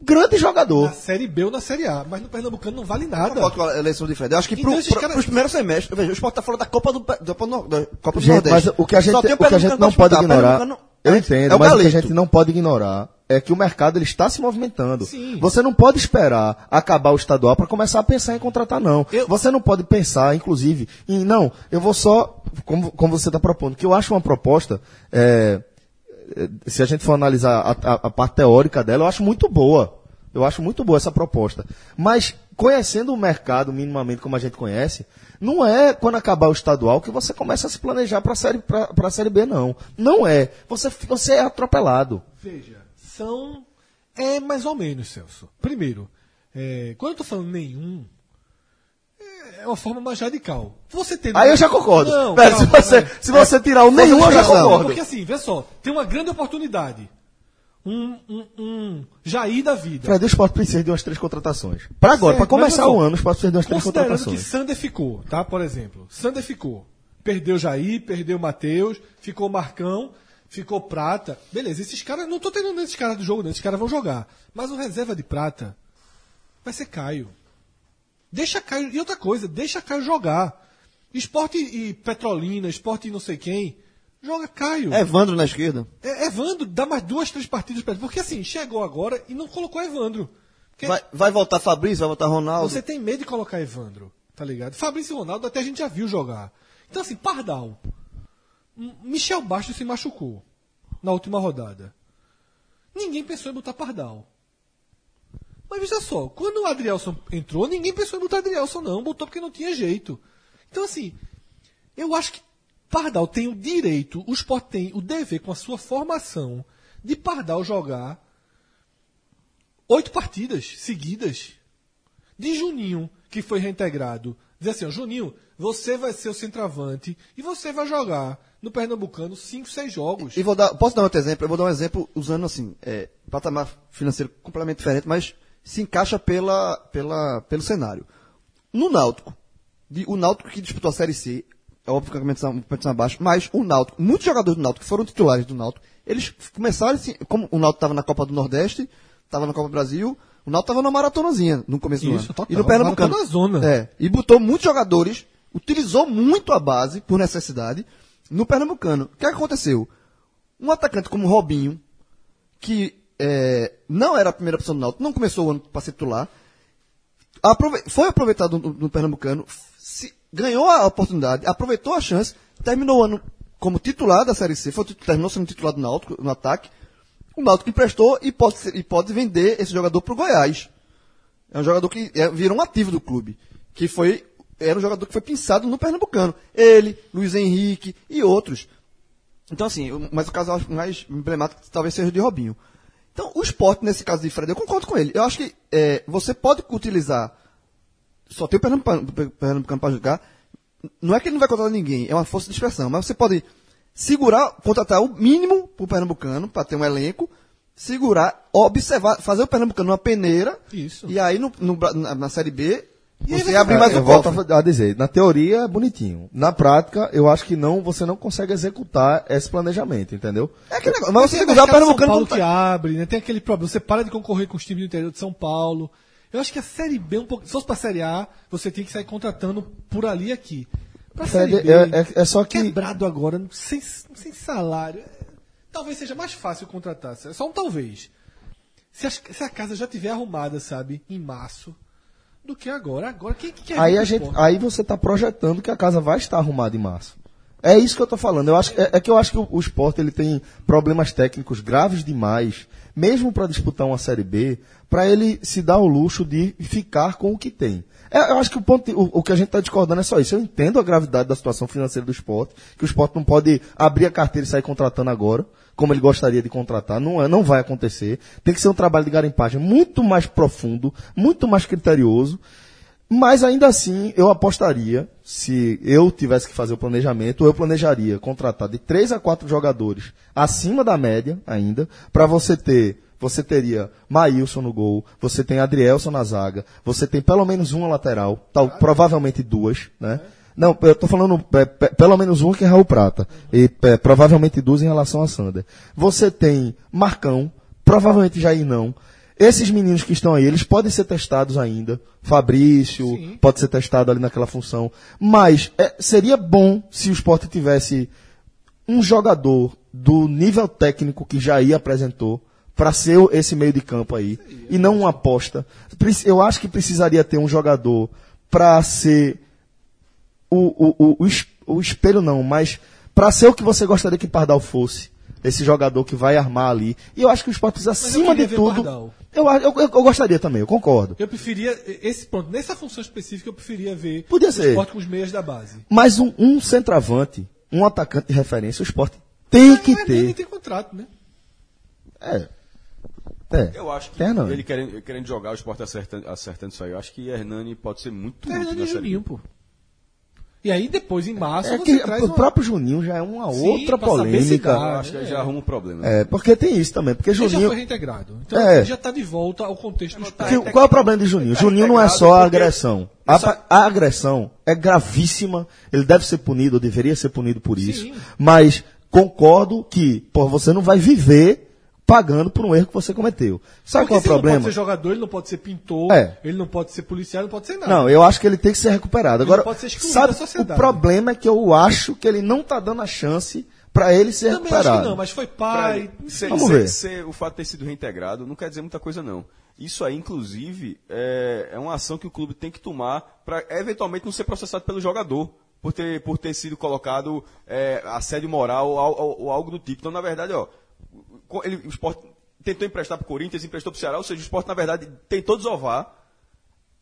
[SPEAKER 2] grande jogador.
[SPEAKER 4] Na Série B ou na Série A. Mas no Pernambucano não vale nada.
[SPEAKER 3] A eleição de Fred. Eu acho que
[SPEAKER 4] Então
[SPEAKER 3] pro, pro, pros primeiros semestres, veja, o Sport tá falando da Copa do, da Copa do, da Copa do
[SPEAKER 2] Gente,
[SPEAKER 3] Nordeste.
[SPEAKER 2] mas o que a gente,
[SPEAKER 3] Só tem
[SPEAKER 2] o que a gente não pode ignorar. Eu
[SPEAKER 3] é-
[SPEAKER 2] entendo,
[SPEAKER 3] é o
[SPEAKER 2] mas o que a gente não pode ignorar é que o mercado ele está se movimentando.
[SPEAKER 4] Sim.
[SPEAKER 2] Você não pode esperar acabar o estadual para começar a pensar em contratar, não.
[SPEAKER 4] Eu-
[SPEAKER 2] Você não pode pensar, inclusive, em não, eu vou só, como, como você está propondo, que eu acho uma proposta, é, é, se a gente for analisar a, a- a parte teórica dela, eu acho muito boa. Eu acho muito boa essa proposta. Mas, conhecendo o mercado minimamente como a gente conhece, não é quando acabar o estadual que você começa a se planejar para a série, pra, pra série B, não. Não é. Você, você é atropelado.
[SPEAKER 4] Veja, É mais ou menos, Celso. Primeiro, é, quando eu tô falando nenhum, é uma forma mais radical. Você tem.
[SPEAKER 2] Aí eu já concordo.
[SPEAKER 4] Não,
[SPEAKER 2] Pera,
[SPEAKER 4] calma,
[SPEAKER 2] se, você,
[SPEAKER 4] calma.
[SPEAKER 2] se você tirar o nenhum, eu já concordo.
[SPEAKER 4] Porque assim, vê só, tem uma grande oportunidade. Um, um, um Jair da vida.
[SPEAKER 2] Fred, o Sport precisa de umas três contratações. Para agora, para começar o ano, o Sport precisa de umas três
[SPEAKER 4] Considerando que
[SPEAKER 2] contratações.
[SPEAKER 4] Sander ficou, tá? Por exemplo, Sander ficou. Perdeu Jair, perdeu Matheus, ficou Marcão, ficou Prata. Beleza, esses caras, não tô tendo esses caras do jogo, não, esses caras vão jogar. Mas o reserva de Prata vai ser Caio. Deixa Caio, e outra coisa, deixa Caio jogar. Esporte e Petrolina, esporte e não sei quem, joga Caio.
[SPEAKER 3] Evandro na esquerda.
[SPEAKER 4] É, Evandro, dá mais duas, três partidas pra ele. Porque assim, chegou agora e não colocou Evandro. Porque
[SPEAKER 3] Vai, vai voltar Fabrício, vai voltar Ronaldo.
[SPEAKER 4] você tem medo de colocar Evandro, tá ligado? Fabrício e Ronaldo até a gente já viu jogar. Então, assim, Pardal. Michel Bastos se machucou na última rodada. Ninguém pensou em botar Pardal. Mas veja só, quando o Adrielson entrou, ninguém pensou em botar Adrielson, não. Botou porque não tinha jeito. Então, assim, eu acho que Pardal tem o direito, o Sport tem o dever com a sua formação de Pardal jogar oito partidas seguidas. De Juninho, que foi reintegrado, dizer assim, Juninho, você vai ser o centroavante e você vai jogar no Pernambucano cinco, seis jogos.
[SPEAKER 3] E vou dar, posso dar outro exemplo? Eu vou dar um exemplo usando assim, é, patamar financeiro completamente diferente, mas se encaixa pela, pela, pelo cenário. No Náutico, de- o Náutico que disputou a Série C, é óbvio que a competição, competição abaixo, mas o Náutico, muitos jogadores do Náutico que foram titulares do Náutico, eles começaram, assim, como o Náutico estava na Copa do Nordeste, estava na Copa do Brasil, o Náutico estava na maratonazinha no começo do
[SPEAKER 4] Isso,
[SPEAKER 3] ano.
[SPEAKER 4] total,
[SPEAKER 3] e no Pernambucano.
[SPEAKER 4] zona.
[SPEAKER 3] É, e botou muitos jogadores, utilizou muito a base, por necessidade, no Pernambucano. O que aconteceu? Um atacante como Robinho, que é, não era a primeira opção do Náutico, não começou o ano para ser titular, aprove- foi aproveitado no, no Pernambucano, se- ganhou a oportunidade, aproveitou a chance, terminou o ano como titular da Série C, foi, terminou sendo titular do Náutico no ataque. O Náutico emprestou e pode, ser- e pode vender esse jogador para o Goiás. É um jogador que é, virou um ativo do clube. Que foi. Era um jogador que foi pensado no Pernambucano. Ele, Luiz Henrique e outros. Então, assim, mas o caso mais emblemático talvez seja o de Robinho. Então, o esporte, nesse caso de Fred, eu concordo com ele. Eu acho que é, você pode utilizar. Só tem o Pernambucano, Pernambucano para jogar. Não é que ele não vai contratar ninguém, é uma força de expressão. Mas você pode segurar, contratar o mínimo para o Pernambucano, para ter um elenco, segurar, observar, fazer o Pernambucano uma peneira.
[SPEAKER 4] Isso.
[SPEAKER 3] E aí no, no na, na Série B, você abre mais um cofre.
[SPEAKER 2] a dizer, na teoria é bonitinho. Na prática, eu acho que não, você não consegue executar esse planejamento, entendeu?
[SPEAKER 3] É aquele negócio, mas você
[SPEAKER 4] Tem
[SPEAKER 3] que usar o
[SPEAKER 4] São Paulo que abre, né? Tem aquele problema. Você para de concorrer com os times do interior de São Paulo. Eu acho que a Série B, um pouco, se fosse pra Série A, você tem que sair contratando por ali e aqui. Pra
[SPEAKER 2] Fred,
[SPEAKER 4] Série B,
[SPEAKER 2] é- é- é só que-
[SPEAKER 4] quebrado agora, sem, sem salário, é- talvez seja mais fácil contratar. É só um talvez. Se, as- se a casa já tiver arrumada, sabe, em março, do que agora. Agora, quem que quer
[SPEAKER 2] Aí, a gente,
[SPEAKER 4] esporte?
[SPEAKER 2] aí você está projetando que a casa vai estar arrumada em março. É isso que eu estou falando. Eu acho, é, é que eu acho que o, o esporte ele tem problemas técnicos graves demais, mesmo para disputar uma Série B, para ele se dar o luxo de ficar com o que tem. É, eu acho que o, ponto, o, o que a gente está discordando é só isso. Eu entendo a gravidade da situação financeira do esporte, que o esporte não pode abrir a carteira e sair contratando agora, como ele gostaria de contratar. Não, é, não vai acontecer. Tem que ser um trabalho de garimpagem muito mais profundo, muito mais criterioso. Mas ainda assim, eu apostaria, se eu tivesse que fazer o planejamento, eu planejaria contratar de três a quatro jogadores acima da média ainda, para você ter, você teria Maílson no gol, você tem Adrielson na zaga, você tem pelo menos uma lateral, tal, provavelmente duas, né? Não, eu tô falando é, pe- pelo menos uma que é Raul Prata. E é, provavelmente duas em relação a Sander. Você tem Marcão, provavelmente Jair não. Esses meninos que estão aí, eles podem ser testados ainda. Fabrício pode ser testado ali naquela função. Mas é, seria bom se o esporte tivesse um jogador do nível técnico que Jair apresentou para ser esse meio de campo aí e não uma aposta. Eu acho que precisaria ter um jogador para ser o, o, o, o, es- o espelho não, mas para ser o que você gostaria que Pardal fosse. Esse jogador que vai armar ali. E eu acho que o esporte precisa, acima de tudo. Eu, eu, eu, eu gostaria também, eu concordo.
[SPEAKER 4] Eu preferia, esse ponto, nessa função específica, eu preferia ver
[SPEAKER 2] Podia
[SPEAKER 4] o
[SPEAKER 2] ser.
[SPEAKER 4] esporte com os meias da base.
[SPEAKER 2] Mas um, um centroavante, um atacante de referência, o esporte tem que
[SPEAKER 4] Mas nem
[SPEAKER 2] ter.
[SPEAKER 4] tem contrato, né?
[SPEAKER 2] É. É.
[SPEAKER 5] Eu acho que
[SPEAKER 2] não.
[SPEAKER 5] ele querendo, querendo jogar o esporte acertando, acertando isso aí. Eu acho que Hernani pode ser muito útil
[SPEAKER 4] e
[SPEAKER 5] na série.
[SPEAKER 4] Juninho, pô. E aí, depois, em março,
[SPEAKER 2] É
[SPEAKER 4] você
[SPEAKER 2] que
[SPEAKER 4] traz
[SPEAKER 2] o
[SPEAKER 4] uma...
[SPEAKER 2] próprio Juninho já é uma
[SPEAKER 4] Sim,
[SPEAKER 2] outra polêmica.
[SPEAKER 4] dá.
[SPEAKER 5] Eu acho que aí já arruma um problema.
[SPEAKER 2] É, porque tem isso também. Porque
[SPEAKER 4] Ele já
[SPEAKER 2] Juninho.
[SPEAKER 4] foi reintegrado. Então,
[SPEAKER 2] É.
[SPEAKER 4] ele já está de volta ao contexto do esporte.
[SPEAKER 2] Que- qual é o problema de Juninho? Juninho não é só a agressão. A,
[SPEAKER 5] Só-
[SPEAKER 2] a agressão é gravíssima. Ele deve ser punido, ou deveria ser punido por isso.
[SPEAKER 4] Sim.
[SPEAKER 2] Mas concordo que, pô, você não vai viver pagando por um erro que você cometeu. Sabe
[SPEAKER 4] Porque
[SPEAKER 2] qual é o
[SPEAKER 4] se ele não
[SPEAKER 2] problema?
[SPEAKER 4] pode ser jogador, ele não pode ser pintor,
[SPEAKER 2] É.
[SPEAKER 4] ele não pode ser policial, ele não pode ser nada.
[SPEAKER 2] Não, eu acho que ele tem que ser recuperado.
[SPEAKER 4] Ele
[SPEAKER 2] Agora,
[SPEAKER 4] pode ser excluído
[SPEAKER 2] sabe,
[SPEAKER 4] da sociedade.
[SPEAKER 2] o problema é que eu acho que ele não tá dando a chance para ele ser
[SPEAKER 4] Também
[SPEAKER 2] recuperado.
[SPEAKER 4] acho que não, mas foi
[SPEAKER 5] Pra-
[SPEAKER 4] pai.
[SPEAKER 5] ser-
[SPEAKER 2] Vamos
[SPEAKER 5] ser-
[SPEAKER 2] ver.
[SPEAKER 5] ser- o fato de ter sido reintegrado não quer dizer muita coisa, não. Isso aí, inclusive, é, é uma ação que o clube tem que tomar para eventualmente não ser processado pelo jogador. Por ter, por ter sido colocado é, assédio moral ou, ou- ou algo do tipo. Então, na verdade, ó, ele, o esporte tentou emprestar para o Corinthians, emprestou para o Ceará, ou seja, o esporte, na verdade, tentou desovar.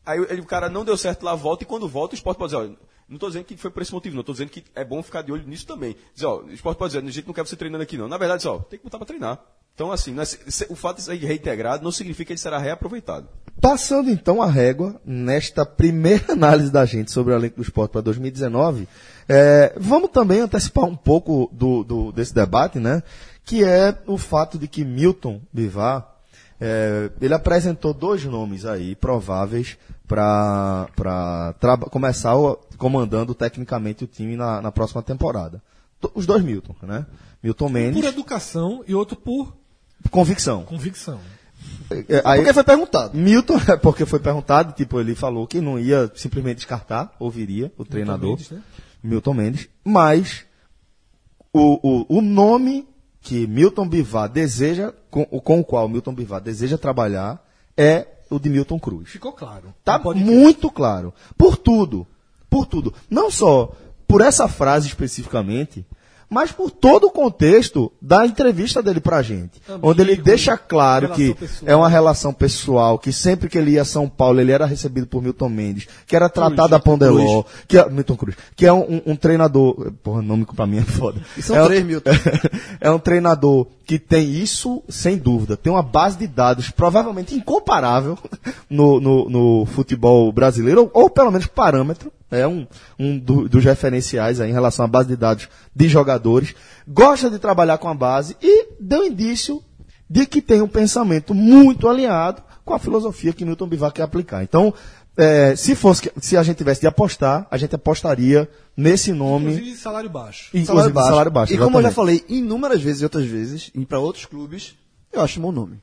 [SPEAKER 5] Aí ele- o cara não deu certo lá, volta, e quando volta, o esporte pode dizer, ó, não estou dizendo que foi por esse motivo, não, estou dizendo que é bom ficar de olho nisso também. Dizer, ó, o esporte pode dizer, a gente não quer você treinando aqui, não. Na verdade, só, tem que botar para treinar. Então, assim, é o fato de ser reintegrado não significa que ele será reaproveitado.
[SPEAKER 2] Passando então a régua nesta primeira *laughs* análise da gente sobre o elenco do esporte para 2019, é, vamos também antecipar um pouco do, do- desse debate, né? Que é o fato de que Milton Bivar é, ele apresentou dois nomes aí prováveis para começar o- comandando tecnicamente o time na, na próxima temporada. To- Os dois Milton, né? Milton
[SPEAKER 4] Por
[SPEAKER 2] Mendes,
[SPEAKER 4] educação e outro por
[SPEAKER 2] convicção.
[SPEAKER 4] convicção.
[SPEAKER 2] É, aí-
[SPEAKER 3] Porque foi perguntado.
[SPEAKER 2] Milton, *laughs* é porque foi perguntado, tipo, ele falou que não ia simplesmente descartar, ouviria o treinador,
[SPEAKER 4] Mendes, né?
[SPEAKER 2] Milton Mendes, mas o, o, o nome que Milton Bivar deseja, com, com o qual Milton Bivar deseja trabalhar, é o de Milton Cruz.
[SPEAKER 4] Ficou claro.
[SPEAKER 2] Tá muito claro. Por tudo. Por tudo. Não só por essa frase especificamente, mas por todo o contexto da entrevista dele pra gente.
[SPEAKER 4] Amigo,
[SPEAKER 2] onde ele deixa claro que
[SPEAKER 4] pessoal.
[SPEAKER 2] é uma relação pessoal, que sempre que ele ia a São Paulo, ele era recebido por Milton Mendes, que era tratado a pão de ló, que é, Milton Cruz, que é um, um treinador, porra, nome pra mim é foda.
[SPEAKER 3] E são
[SPEAKER 2] é um-
[SPEAKER 3] três, Milton. *laughs*
[SPEAKER 2] é um treinador que tem isso, sem dúvida. Tem uma base de dados provavelmente incomparável *laughs* no, no, no futebol brasileiro, ou, ou pelo menos parâmetro. É um, um do- dos referenciais aí em relação à base de dados de jogadores. Gosta de trabalhar com a base e deu indício de que tem um pensamento muito alinhado com a filosofia que Milton Bivar quer aplicar. Então, é, se fosse, se a gente tivesse de apostar, a gente apostaria nesse nome.
[SPEAKER 4] Inclusive salário baixo.
[SPEAKER 2] Inclusive salário baixo.
[SPEAKER 3] E como eu já falei inúmeras vezes e outras vezes, e para outros clubes, eu acho um bom nome.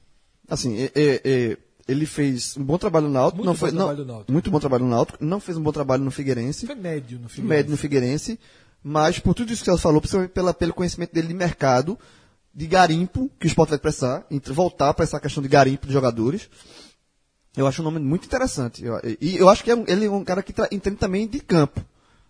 [SPEAKER 3] Assim, é- é- é, ele fez um bom trabalho no Náutico.
[SPEAKER 4] Muito
[SPEAKER 3] não
[SPEAKER 4] bom
[SPEAKER 3] foi, não,
[SPEAKER 4] trabalho no Náutico.
[SPEAKER 3] Muito bom trabalho no Náutico. Não fez um bom trabalho no Figueirense.
[SPEAKER 4] Foi médio no fim.
[SPEAKER 3] médio no Figueirense, mas por tudo isso que ela falou, principalmente pela, pelo conhecimento dele de mercado, de garimpo, que o esporte vai entre- voltar para essa questão de garimpo de jogadores, eu acho um nome muito interessante. Eu- e eu acho que é um- ele é um cara que entende também de campo.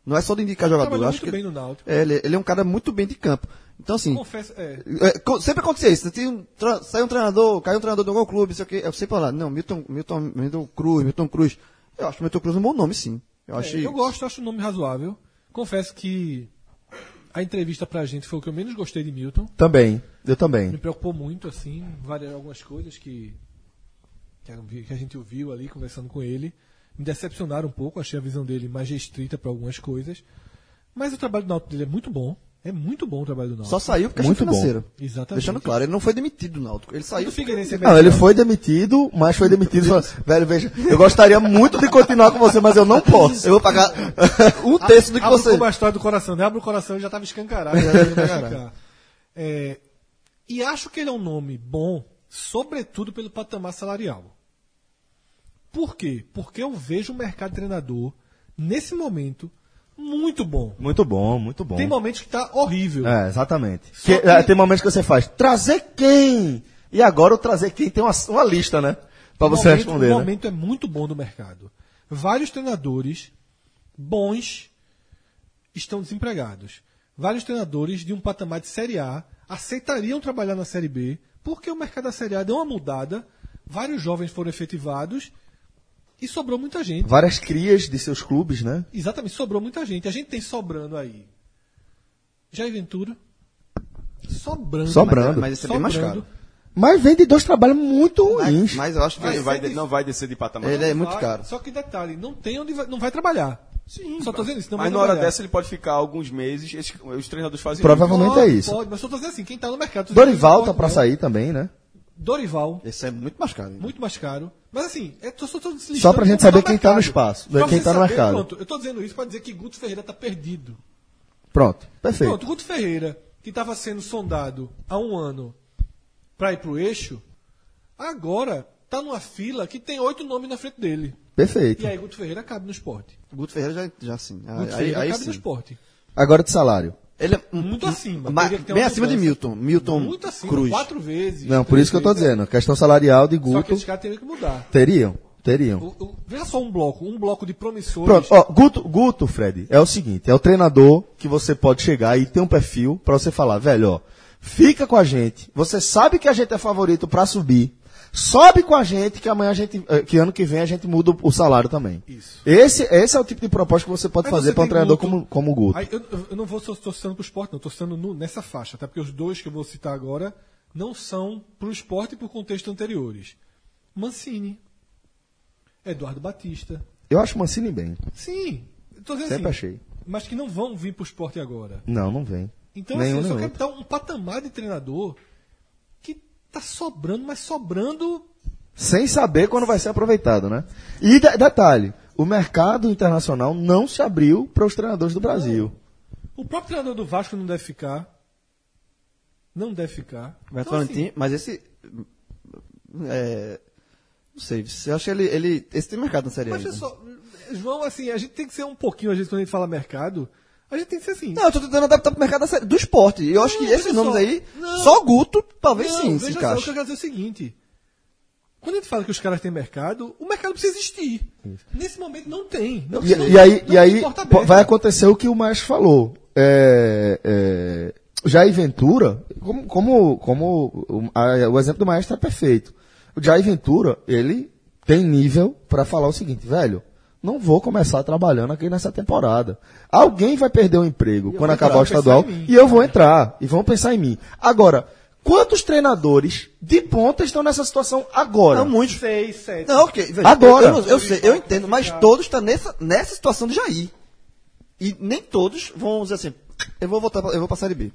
[SPEAKER 3] Não é só de indicar jogador. Eu acho
[SPEAKER 4] muito
[SPEAKER 3] que
[SPEAKER 4] bem no Náutico.
[SPEAKER 3] é, ele, ele é um cara muito bem de campo. Então, assim,
[SPEAKER 4] Confesso, é.
[SPEAKER 3] é, sempre acontecia isso. Um, saiu um treinador, caiu um treinador de algum clube, não sei o quê. Eu sempre falava, não, Milton, Milton, Milton Cruz, Milton Cruz. Eu acho que Milton Cruz é um bom nome, sim. Eu acho
[SPEAKER 4] É, eu gosto, acho o nome razoável. Confesso que a entrevista pra gente foi o que eu menos gostei de Milton.
[SPEAKER 2] Também, eu
[SPEAKER 4] Me
[SPEAKER 2] também.
[SPEAKER 4] preocupou muito, assim, várias, algumas coisas que, que a- gente ouviu ali conversando com ele. me decepcionaram um pouco, achei a visão dele mais restrita para algumas coisas. Mas o trabalho do Náutico dele é muito bom. É muito bom o trabalho do Náutico.
[SPEAKER 3] Só saiu porque
[SPEAKER 2] Muito
[SPEAKER 3] questão
[SPEAKER 2] bom.
[SPEAKER 3] financeira.
[SPEAKER 4] Exatamente.
[SPEAKER 3] Deixando claro, ele não foi demitido do Náutico. Ele saiu.
[SPEAKER 4] o Figueirense é
[SPEAKER 2] Não, ele foi demitido, mas foi demitido. *laughs* Velho, veja, eu gostaria muito de continuar com você, mas eu não posso.
[SPEAKER 3] Eu vou pagar *laughs* um terço do que
[SPEAKER 4] Abre
[SPEAKER 3] você.
[SPEAKER 4] como a história do coração, né? Abre o coração e já estava escancarado. já. *laughs* É, e acho que ele é um nome bom, sobretudo pelo patamar salarial. Por quê? Porque eu vejo o mercado de treinador, nesse momento, muito bom.
[SPEAKER 2] Muito bom, muito bom.
[SPEAKER 4] Tem momentos que tá horrível.
[SPEAKER 2] É, exatamente. Que-
[SPEAKER 4] que-
[SPEAKER 2] é, tem momentos que você faz, trazer quem? E agora o trazer quem tem uma, uma lista, né? Pra
[SPEAKER 4] o
[SPEAKER 2] você
[SPEAKER 4] momento,
[SPEAKER 2] responder,
[SPEAKER 4] o
[SPEAKER 2] né?
[SPEAKER 4] momento é muito bom do mercado. Vários treinadores bons estão desempregados. Vários treinadores de um patamar de Série A aceitariam trabalhar na Série B porque o mercado da Série A deu uma mudada, vários jovens foram efetivados e sobrou muita gente.
[SPEAKER 2] Várias crias de seus clubes, né?
[SPEAKER 4] Exatamente, sobrou muita gente. A gente tem sobrando aí. Jair Ventura. Sobrando.
[SPEAKER 2] Sobrando.
[SPEAKER 3] Mas esse é bem mais caro.
[SPEAKER 2] Mas vem de dois trabalhos muito
[SPEAKER 3] Mas,
[SPEAKER 2] ruins.
[SPEAKER 3] mas eu acho que
[SPEAKER 5] Ele
[SPEAKER 3] ele
[SPEAKER 5] vai
[SPEAKER 3] vai.
[SPEAKER 5] de- não vai descer de patamar.
[SPEAKER 3] Ele é muito
[SPEAKER 4] Vai,
[SPEAKER 3] caro.
[SPEAKER 4] Só que detalhe, não tem onde vai, não vai trabalhar. Sim. Só tô dizendo isso, não
[SPEAKER 5] Mas
[SPEAKER 4] vai
[SPEAKER 5] na hora dessa ele pode ficar alguns meses. esses- os treinadores fazem
[SPEAKER 2] Provavelmente
[SPEAKER 4] Pode,
[SPEAKER 2] é isso.
[SPEAKER 4] Pode, mas só tô dizendo assim, quem tá no mercado.
[SPEAKER 2] Dorival tá pra
[SPEAKER 4] não.
[SPEAKER 2] sair também, né?
[SPEAKER 4] Dorival,
[SPEAKER 3] Esse é muito mais caro.
[SPEAKER 4] muito mais caro. Mas assim, é, tô, só tô
[SPEAKER 2] Só pra gente saber
[SPEAKER 4] tá
[SPEAKER 2] quem tá no espaço,
[SPEAKER 4] Pra
[SPEAKER 2] quem tá no
[SPEAKER 4] saber,
[SPEAKER 2] mercado.
[SPEAKER 4] Pronto, eu tô dizendo isso pra dizer que Guto Ferreira tá perdido.
[SPEAKER 2] Pronto, perfeito.
[SPEAKER 4] Pronto, Guto Ferreira, que estava sendo sondado há um ano para ir pro eixo, agora tá numa fila que tem oito nomes na frente dele.
[SPEAKER 2] Perfeito.
[SPEAKER 4] E aí Guto Ferreira cabe no esporte.
[SPEAKER 3] O Guto Ferreira já, já sim.
[SPEAKER 4] Guto
[SPEAKER 3] Aí,
[SPEAKER 4] Ferreira
[SPEAKER 3] aí,
[SPEAKER 4] cabe no
[SPEAKER 3] sim.
[SPEAKER 4] esporte.
[SPEAKER 2] Agora de salário.
[SPEAKER 3] Ele é
[SPEAKER 4] Muito acima.
[SPEAKER 3] ma- bem acima de. Milton. Milton
[SPEAKER 4] Muito acima,
[SPEAKER 3] Cruz.
[SPEAKER 4] quatro vezes.
[SPEAKER 2] Não, por isso que eu tô
[SPEAKER 4] vezes.
[SPEAKER 2] dizendo. Questão salarial de
[SPEAKER 4] Só que
[SPEAKER 2] Guto.
[SPEAKER 4] esses caras teriam que mudar.
[SPEAKER 2] Teriam, teriam.
[SPEAKER 4] O- o- veja só um bloco, um bloco de promissores.
[SPEAKER 2] Pronto, ó, Guto, Guto, Fred, é o seguinte, é o treinador que você pode chegar e ter um perfil pra você falar, velho, ó, fica com a gente, você sabe que a gente é favorito pra subir, sobe com a gente que amanhã a gente, eh, que ano que vem a gente muda o- o salário também.
[SPEAKER 4] Isso.
[SPEAKER 2] Esse, esse é o tipo de proposta que você pode fazer
[SPEAKER 4] você
[SPEAKER 2] pra um treinador
[SPEAKER 4] Guto.
[SPEAKER 2] como, como o Guto.
[SPEAKER 4] Aí, eu, eu- não vou só tô citando pro esporte, não. Estou citando no- nessa faixa, até porque os dois que eu vou citar agora não são pro esporte e por contexto anteriores. Mancini. Eduardo Batista.
[SPEAKER 2] Eu acho o Mancini bem.
[SPEAKER 4] Sim.
[SPEAKER 2] Sempre
[SPEAKER 4] assim,
[SPEAKER 2] achei.
[SPEAKER 4] Mas que não vão vir pro esporte agora.
[SPEAKER 2] Não, não vem.
[SPEAKER 4] Então,
[SPEAKER 2] Nenhum,
[SPEAKER 4] assim, eu só quero dar um patamar de treinador tá sobrando, mas sobrando.
[SPEAKER 2] Sem saber quando vai ser aproveitado, né? E de- detalhe, o mercado internacional não se abriu para os treinadores do Brasil.
[SPEAKER 4] O próprio treinador do Vasco não deve ficar. Não deve ficar.
[SPEAKER 3] Beto
[SPEAKER 4] Então, assim,
[SPEAKER 3] mas esse. É, não sei, eu acho que ele, ele. Esse tem mercado na série.
[SPEAKER 4] Mas
[SPEAKER 3] ainda.
[SPEAKER 4] só, João, assim, a gente tem que ser um pouquinho, às vezes, quando a gente fala mercado, a gente tem que ser assim.
[SPEAKER 3] Não, eu tô tentando adaptar pro mercado série, do esporte. E eu acho que esses nomes
[SPEAKER 4] só.
[SPEAKER 3] aí,
[SPEAKER 4] Não.
[SPEAKER 3] só Guto, talvez
[SPEAKER 4] Não,
[SPEAKER 3] sim, se
[SPEAKER 4] veja só, o que eu quero dizer é o seguinte. Quando a gente fala que os caras têm mercado, o mercado precisa existir. Nesse momento não tem. Não,
[SPEAKER 2] E,
[SPEAKER 4] não-
[SPEAKER 2] e aí,
[SPEAKER 4] não
[SPEAKER 2] e aí vai acontecer o que o Maestro falou. É, é, Jair Ventura, como, como, como o, a- o exemplo do Maestro é perfeito. O Jair Ventura, ele tem nível para falar o seguinte, velho, não vou começar trabalhando aqui nessa temporada. Alguém vai perder o emprego quando acabar o estadual
[SPEAKER 4] mim.
[SPEAKER 2] e eu vou entrar e vão pensar em mim. Agora, quantos treinadores de ponta estão nessa situação agora?
[SPEAKER 3] Não, muitos.
[SPEAKER 4] Seis, sete.
[SPEAKER 3] Não, ok. veja,
[SPEAKER 2] Agora.
[SPEAKER 3] Eu, eu, eu sei, eu entendo, mas todos estão nessa, nessa situação do Jair. E nem todos vão dizer assim, eu vou voltar, eu vou pra Série B.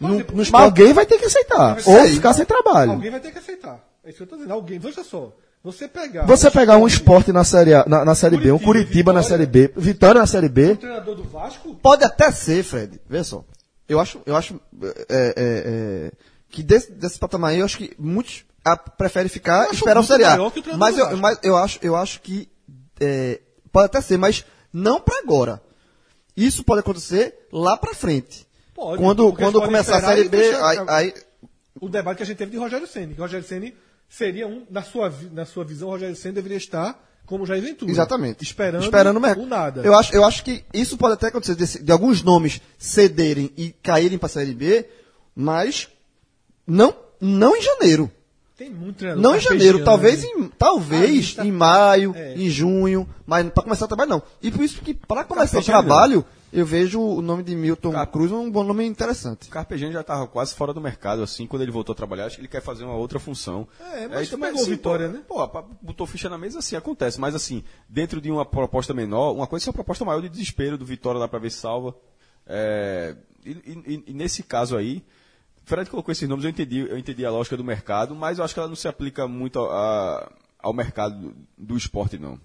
[SPEAKER 3] No,
[SPEAKER 4] exemplo,
[SPEAKER 3] no
[SPEAKER 2] Mas alguém vai ter que aceitar.
[SPEAKER 4] Mas
[SPEAKER 2] Ou ficar sem trabalho.
[SPEAKER 4] Alguém vai ter que aceitar. É isso que eu tô dizendo. Alguém, veja só. Você pegar.
[SPEAKER 2] Você pegar um esporte na série, A- na, na série B, um
[SPEAKER 4] Curitiba,
[SPEAKER 2] Curitiba na
[SPEAKER 4] Vitória.
[SPEAKER 2] série B, Vitória na série
[SPEAKER 4] O
[SPEAKER 2] B,
[SPEAKER 4] treinador do Vasco,
[SPEAKER 3] pode até ser, Fred. Veja só. Eu acho, eu acho é, é, é, que desse, desse patamar aí, eu acho que muitos a, preferem ficar e esperar o Série A.
[SPEAKER 4] o
[SPEAKER 3] Mas eu, mas eu acho, eu acho que é, pode até ser, mas não pra agora. Isso pode acontecer lá pra frente.
[SPEAKER 4] Pode,
[SPEAKER 3] Quando, quando começar a Série B, aí, aí
[SPEAKER 4] o debate que a gente teve de Rogério Ceni, Rogério Ceni seria um, na sua, na sua visão, Rogério Ceni deveria estar como Jair Ventura.
[SPEAKER 3] Exatamente.
[SPEAKER 4] Esperando,
[SPEAKER 3] Esperando o
[SPEAKER 4] o nada.
[SPEAKER 3] Eu acho, eu acho que isso pode até acontecer desse- de alguns nomes cederem e caírem para a Série B, mas não, não em janeiro.
[SPEAKER 4] Tem muito treinador
[SPEAKER 3] Não em janeiro, talvez
[SPEAKER 4] né?
[SPEAKER 3] em, talvez
[SPEAKER 4] Ah, tá-
[SPEAKER 3] em maio,
[SPEAKER 4] É.
[SPEAKER 3] em junho, mas para começar o trabalho não. E por isso que para começar o trabalho eu vejo o nome de Milton
[SPEAKER 5] Cap-
[SPEAKER 3] Cruz um bom nome interessante.
[SPEAKER 5] O Carpegiani já estava quase fora do mercado, assim, quando ele voltou a trabalhar, acho que ele quer fazer uma outra função.
[SPEAKER 4] É, mas
[SPEAKER 5] Aí
[SPEAKER 4] também pegou Vitória, né?
[SPEAKER 5] Pô, botou ficha na mesa, assim, acontece. Mas, assim, dentro de uma proposta menor, uma coisa é uma proposta maior de desespero do Vitória lá pra ver se salva. É, e, e- e nesse caso aí, Fred colocou esses nomes, eu entendi, eu entendi a lógica do mercado, mas eu acho que ela não se aplica muito a- a- ao mercado do, do esporte, não.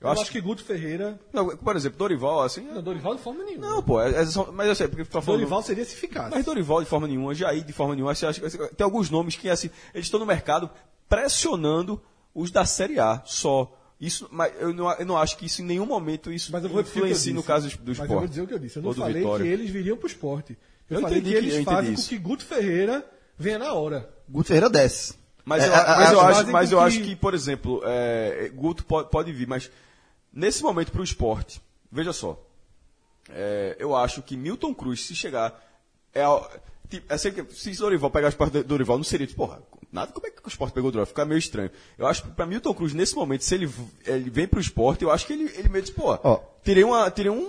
[SPEAKER 4] Eu, acho, que Guto Ferreira.
[SPEAKER 5] Não, por exemplo, Dorival, assim.
[SPEAKER 4] Não, Dorival de forma nenhuma.
[SPEAKER 5] Não, pô, é- é só- mas eu sei, porque tá falando.
[SPEAKER 4] Dorival seria se ficasse.
[SPEAKER 5] Mas Dorival de forma nenhuma, Jair de forma nenhuma. Que- tem alguns nomes que assim, eles estão no mercado pressionando os da Série A só. Isso, mas eu não, eu não acho que isso em nenhum momento isso
[SPEAKER 4] Mas eu vou que eu
[SPEAKER 5] influencie no caso do
[SPEAKER 4] Mas
[SPEAKER 5] esporte.
[SPEAKER 4] eu vou dizer o que eu disse. Eu não
[SPEAKER 5] Ou do
[SPEAKER 4] falei
[SPEAKER 5] Vitória.
[SPEAKER 4] que eles viriam pro esporte. Eu,
[SPEAKER 5] Eu
[SPEAKER 4] falei
[SPEAKER 5] entendi
[SPEAKER 4] que
[SPEAKER 5] que-
[SPEAKER 4] eles fazem com
[SPEAKER 5] isso.
[SPEAKER 4] que Guto Ferreira venha na hora.
[SPEAKER 3] Guto Ferreira desce.
[SPEAKER 5] Mas, eu, mas eu acho, mas eu
[SPEAKER 4] que-
[SPEAKER 5] acho que, por exemplo, é, Guto pode, pode vir, mas nesse momento para o esporte, veja só, é, eu acho que Milton Cruz, se chegar, é, tipo, é sempre se Dorival pegar o esporte do Dorival, não seria tipo, porra, nada, como é que o esporte pegou o Dorival? Fica meio estranho. Eu acho que para Milton Cruz, nesse momento, se ele, ele vem para o esporte, eu acho que ele, ele meio pô,
[SPEAKER 2] Ó.
[SPEAKER 5] tirei, uma, tirei um,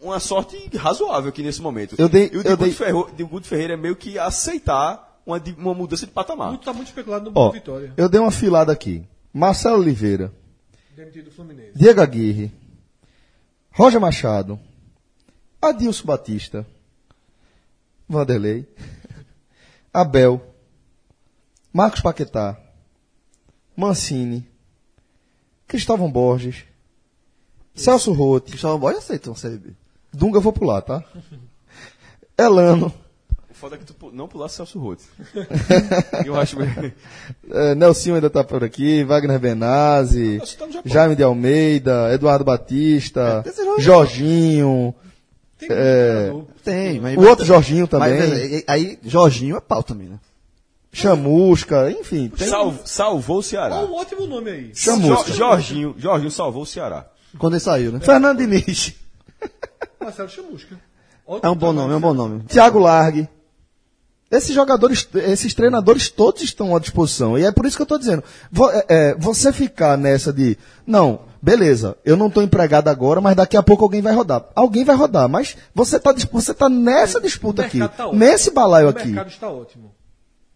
[SPEAKER 5] uma sorte razoável aqui nesse momento.
[SPEAKER 2] Eu dei-
[SPEAKER 5] e o de
[SPEAKER 2] eu
[SPEAKER 5] Guto,
[SPEAKER 2] dei-
[SPEAKER 5] de Guto Ferreira é meio que aceitar uma, uma mudança de patamar.
[SPEAKER 4] Guto tá muito especulado no
[SPEAKER 2] Ó,
[SPEAKER 4] Vitória.
[SPEAKER 2] eu dei uma filada aqui. Marcelo Oliveira,
[SPEAKER 4] Demitido do Fluminense.
[SPEAKER 2] Diego Aguirre, Roger Machado, Adilson Batista, Vanderlei, *laughs* Abel, Marcos Paquetá, Mancini, Cristóvão Borges, Celso Rotti,
[SPEAKER 3] Cristóvão Borges aceita uma Série B.
[SPEAKER 2] Dunga eu vou pular, tá? *laughs* Elano,
[SPEAKER 5] foda é que tu não pulasse Celso Roth. *laughs* eu acho.
[SPEAKER 2] É, Nelson ainda tá por aqui, Wagner Benazzi,
[SPEAKER 5] já-
[SPEAKER 2] Jaime de Almeida, Eduardo Batista,
[SPEAKER 3] É,
[SPEAKER 2] Jorginho,
[SPEAKER 4] Tem
[SPEAKER 2] É.
[SPEAKER 3] Tem, mas.
[SPEAKER 2] o outro Jorginho
[SPEAKER 3] mas,
[SPEAKER 2] também,
[SPEAKER 3] é, aí, Jorginho é pau também, né?
[SPEAKER 2] Chamusca, enfim. Tem...
[SPEAKER 5] Sal- salvou o Ceará.
[SPEAKER 4] Olha um ótimo nome aí.
[SPEAKER 2] Chamusca.
[SPEAKER 5] Jo- Jorginho, Jorginho salvou o Ceará.
[SPEAKER 3] Quando ele saiu, né?
[SPEAKER 2] Fernando Diniz,
[SPEAKER 4] Marcelo Chamusca.
[SPEAKER 3] É um bom nome, é um bom nome.
[SPEAKER 2] Thiago Largue. Esses jogadores, esses treinadores todos estão à disposição. E é por isso que eu estou dizendo. é, é, você ficar nessa de, não, beleza, eu não estou empregado agora, mas daqui a pouco alguém vai rodar. Alguém vai rodar, mas você está você tá nessa disputa aqui,
[SPEAKER 4] tá
[SPEAKER 2] nesse balaio
[SPEAKER 4] O
[SPEAKER 2] aqui.
[SPEAKER 4] mercado está ótimo.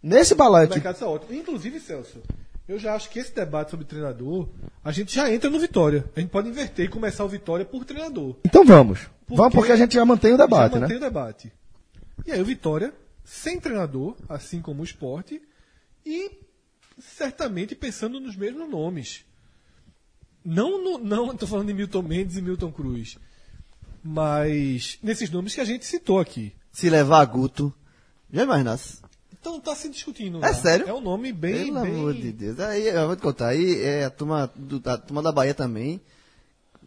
[SPEAKER 2] Nesse balaio
[SPEAKER 4] O
[SPEAKER 2] aqui.
[SPEAKER 4] mercado está ótimo. Inclusive, Celso, eu já acho que esse debate sobre treinador, a gente já entra no Vitória. A gente pode inverter e começar o Vitória por treinador.
[SPEAKER 2] Então vamos.
[SPEAKER 4] Porque
[SPEAKER 2] vamos porque a gente já mantém o debate,
[SPEAKER 4] já
[SPEAKER 2] né?
[SPEAKER 4] mantém o debate. E aí o Vitória, sem treinador, assim como o esporte, e certamente pensando nos mesmos nomes. Não, no, não estou falando de Milton Mendes e Milton Cruz, mas nesses nomes que a gente citou aqui.
[SPEAKER 3] Se levar a Guto. Já imaginasse.
[SPEAKER 4] Então está se discutindo.
[SPEAKER 3] É
[SPEAKER 4] lá.
[SPEAKER 3] sério?
[SPEAKER 4] É um nome bem.
[SPEAKER 3] Pelo
[SPEAKER 4] bem...
[SPEAKER 3] amor de Deus. Aí eu vou te contar. Aí é a turma, do, a turma da Bahia também.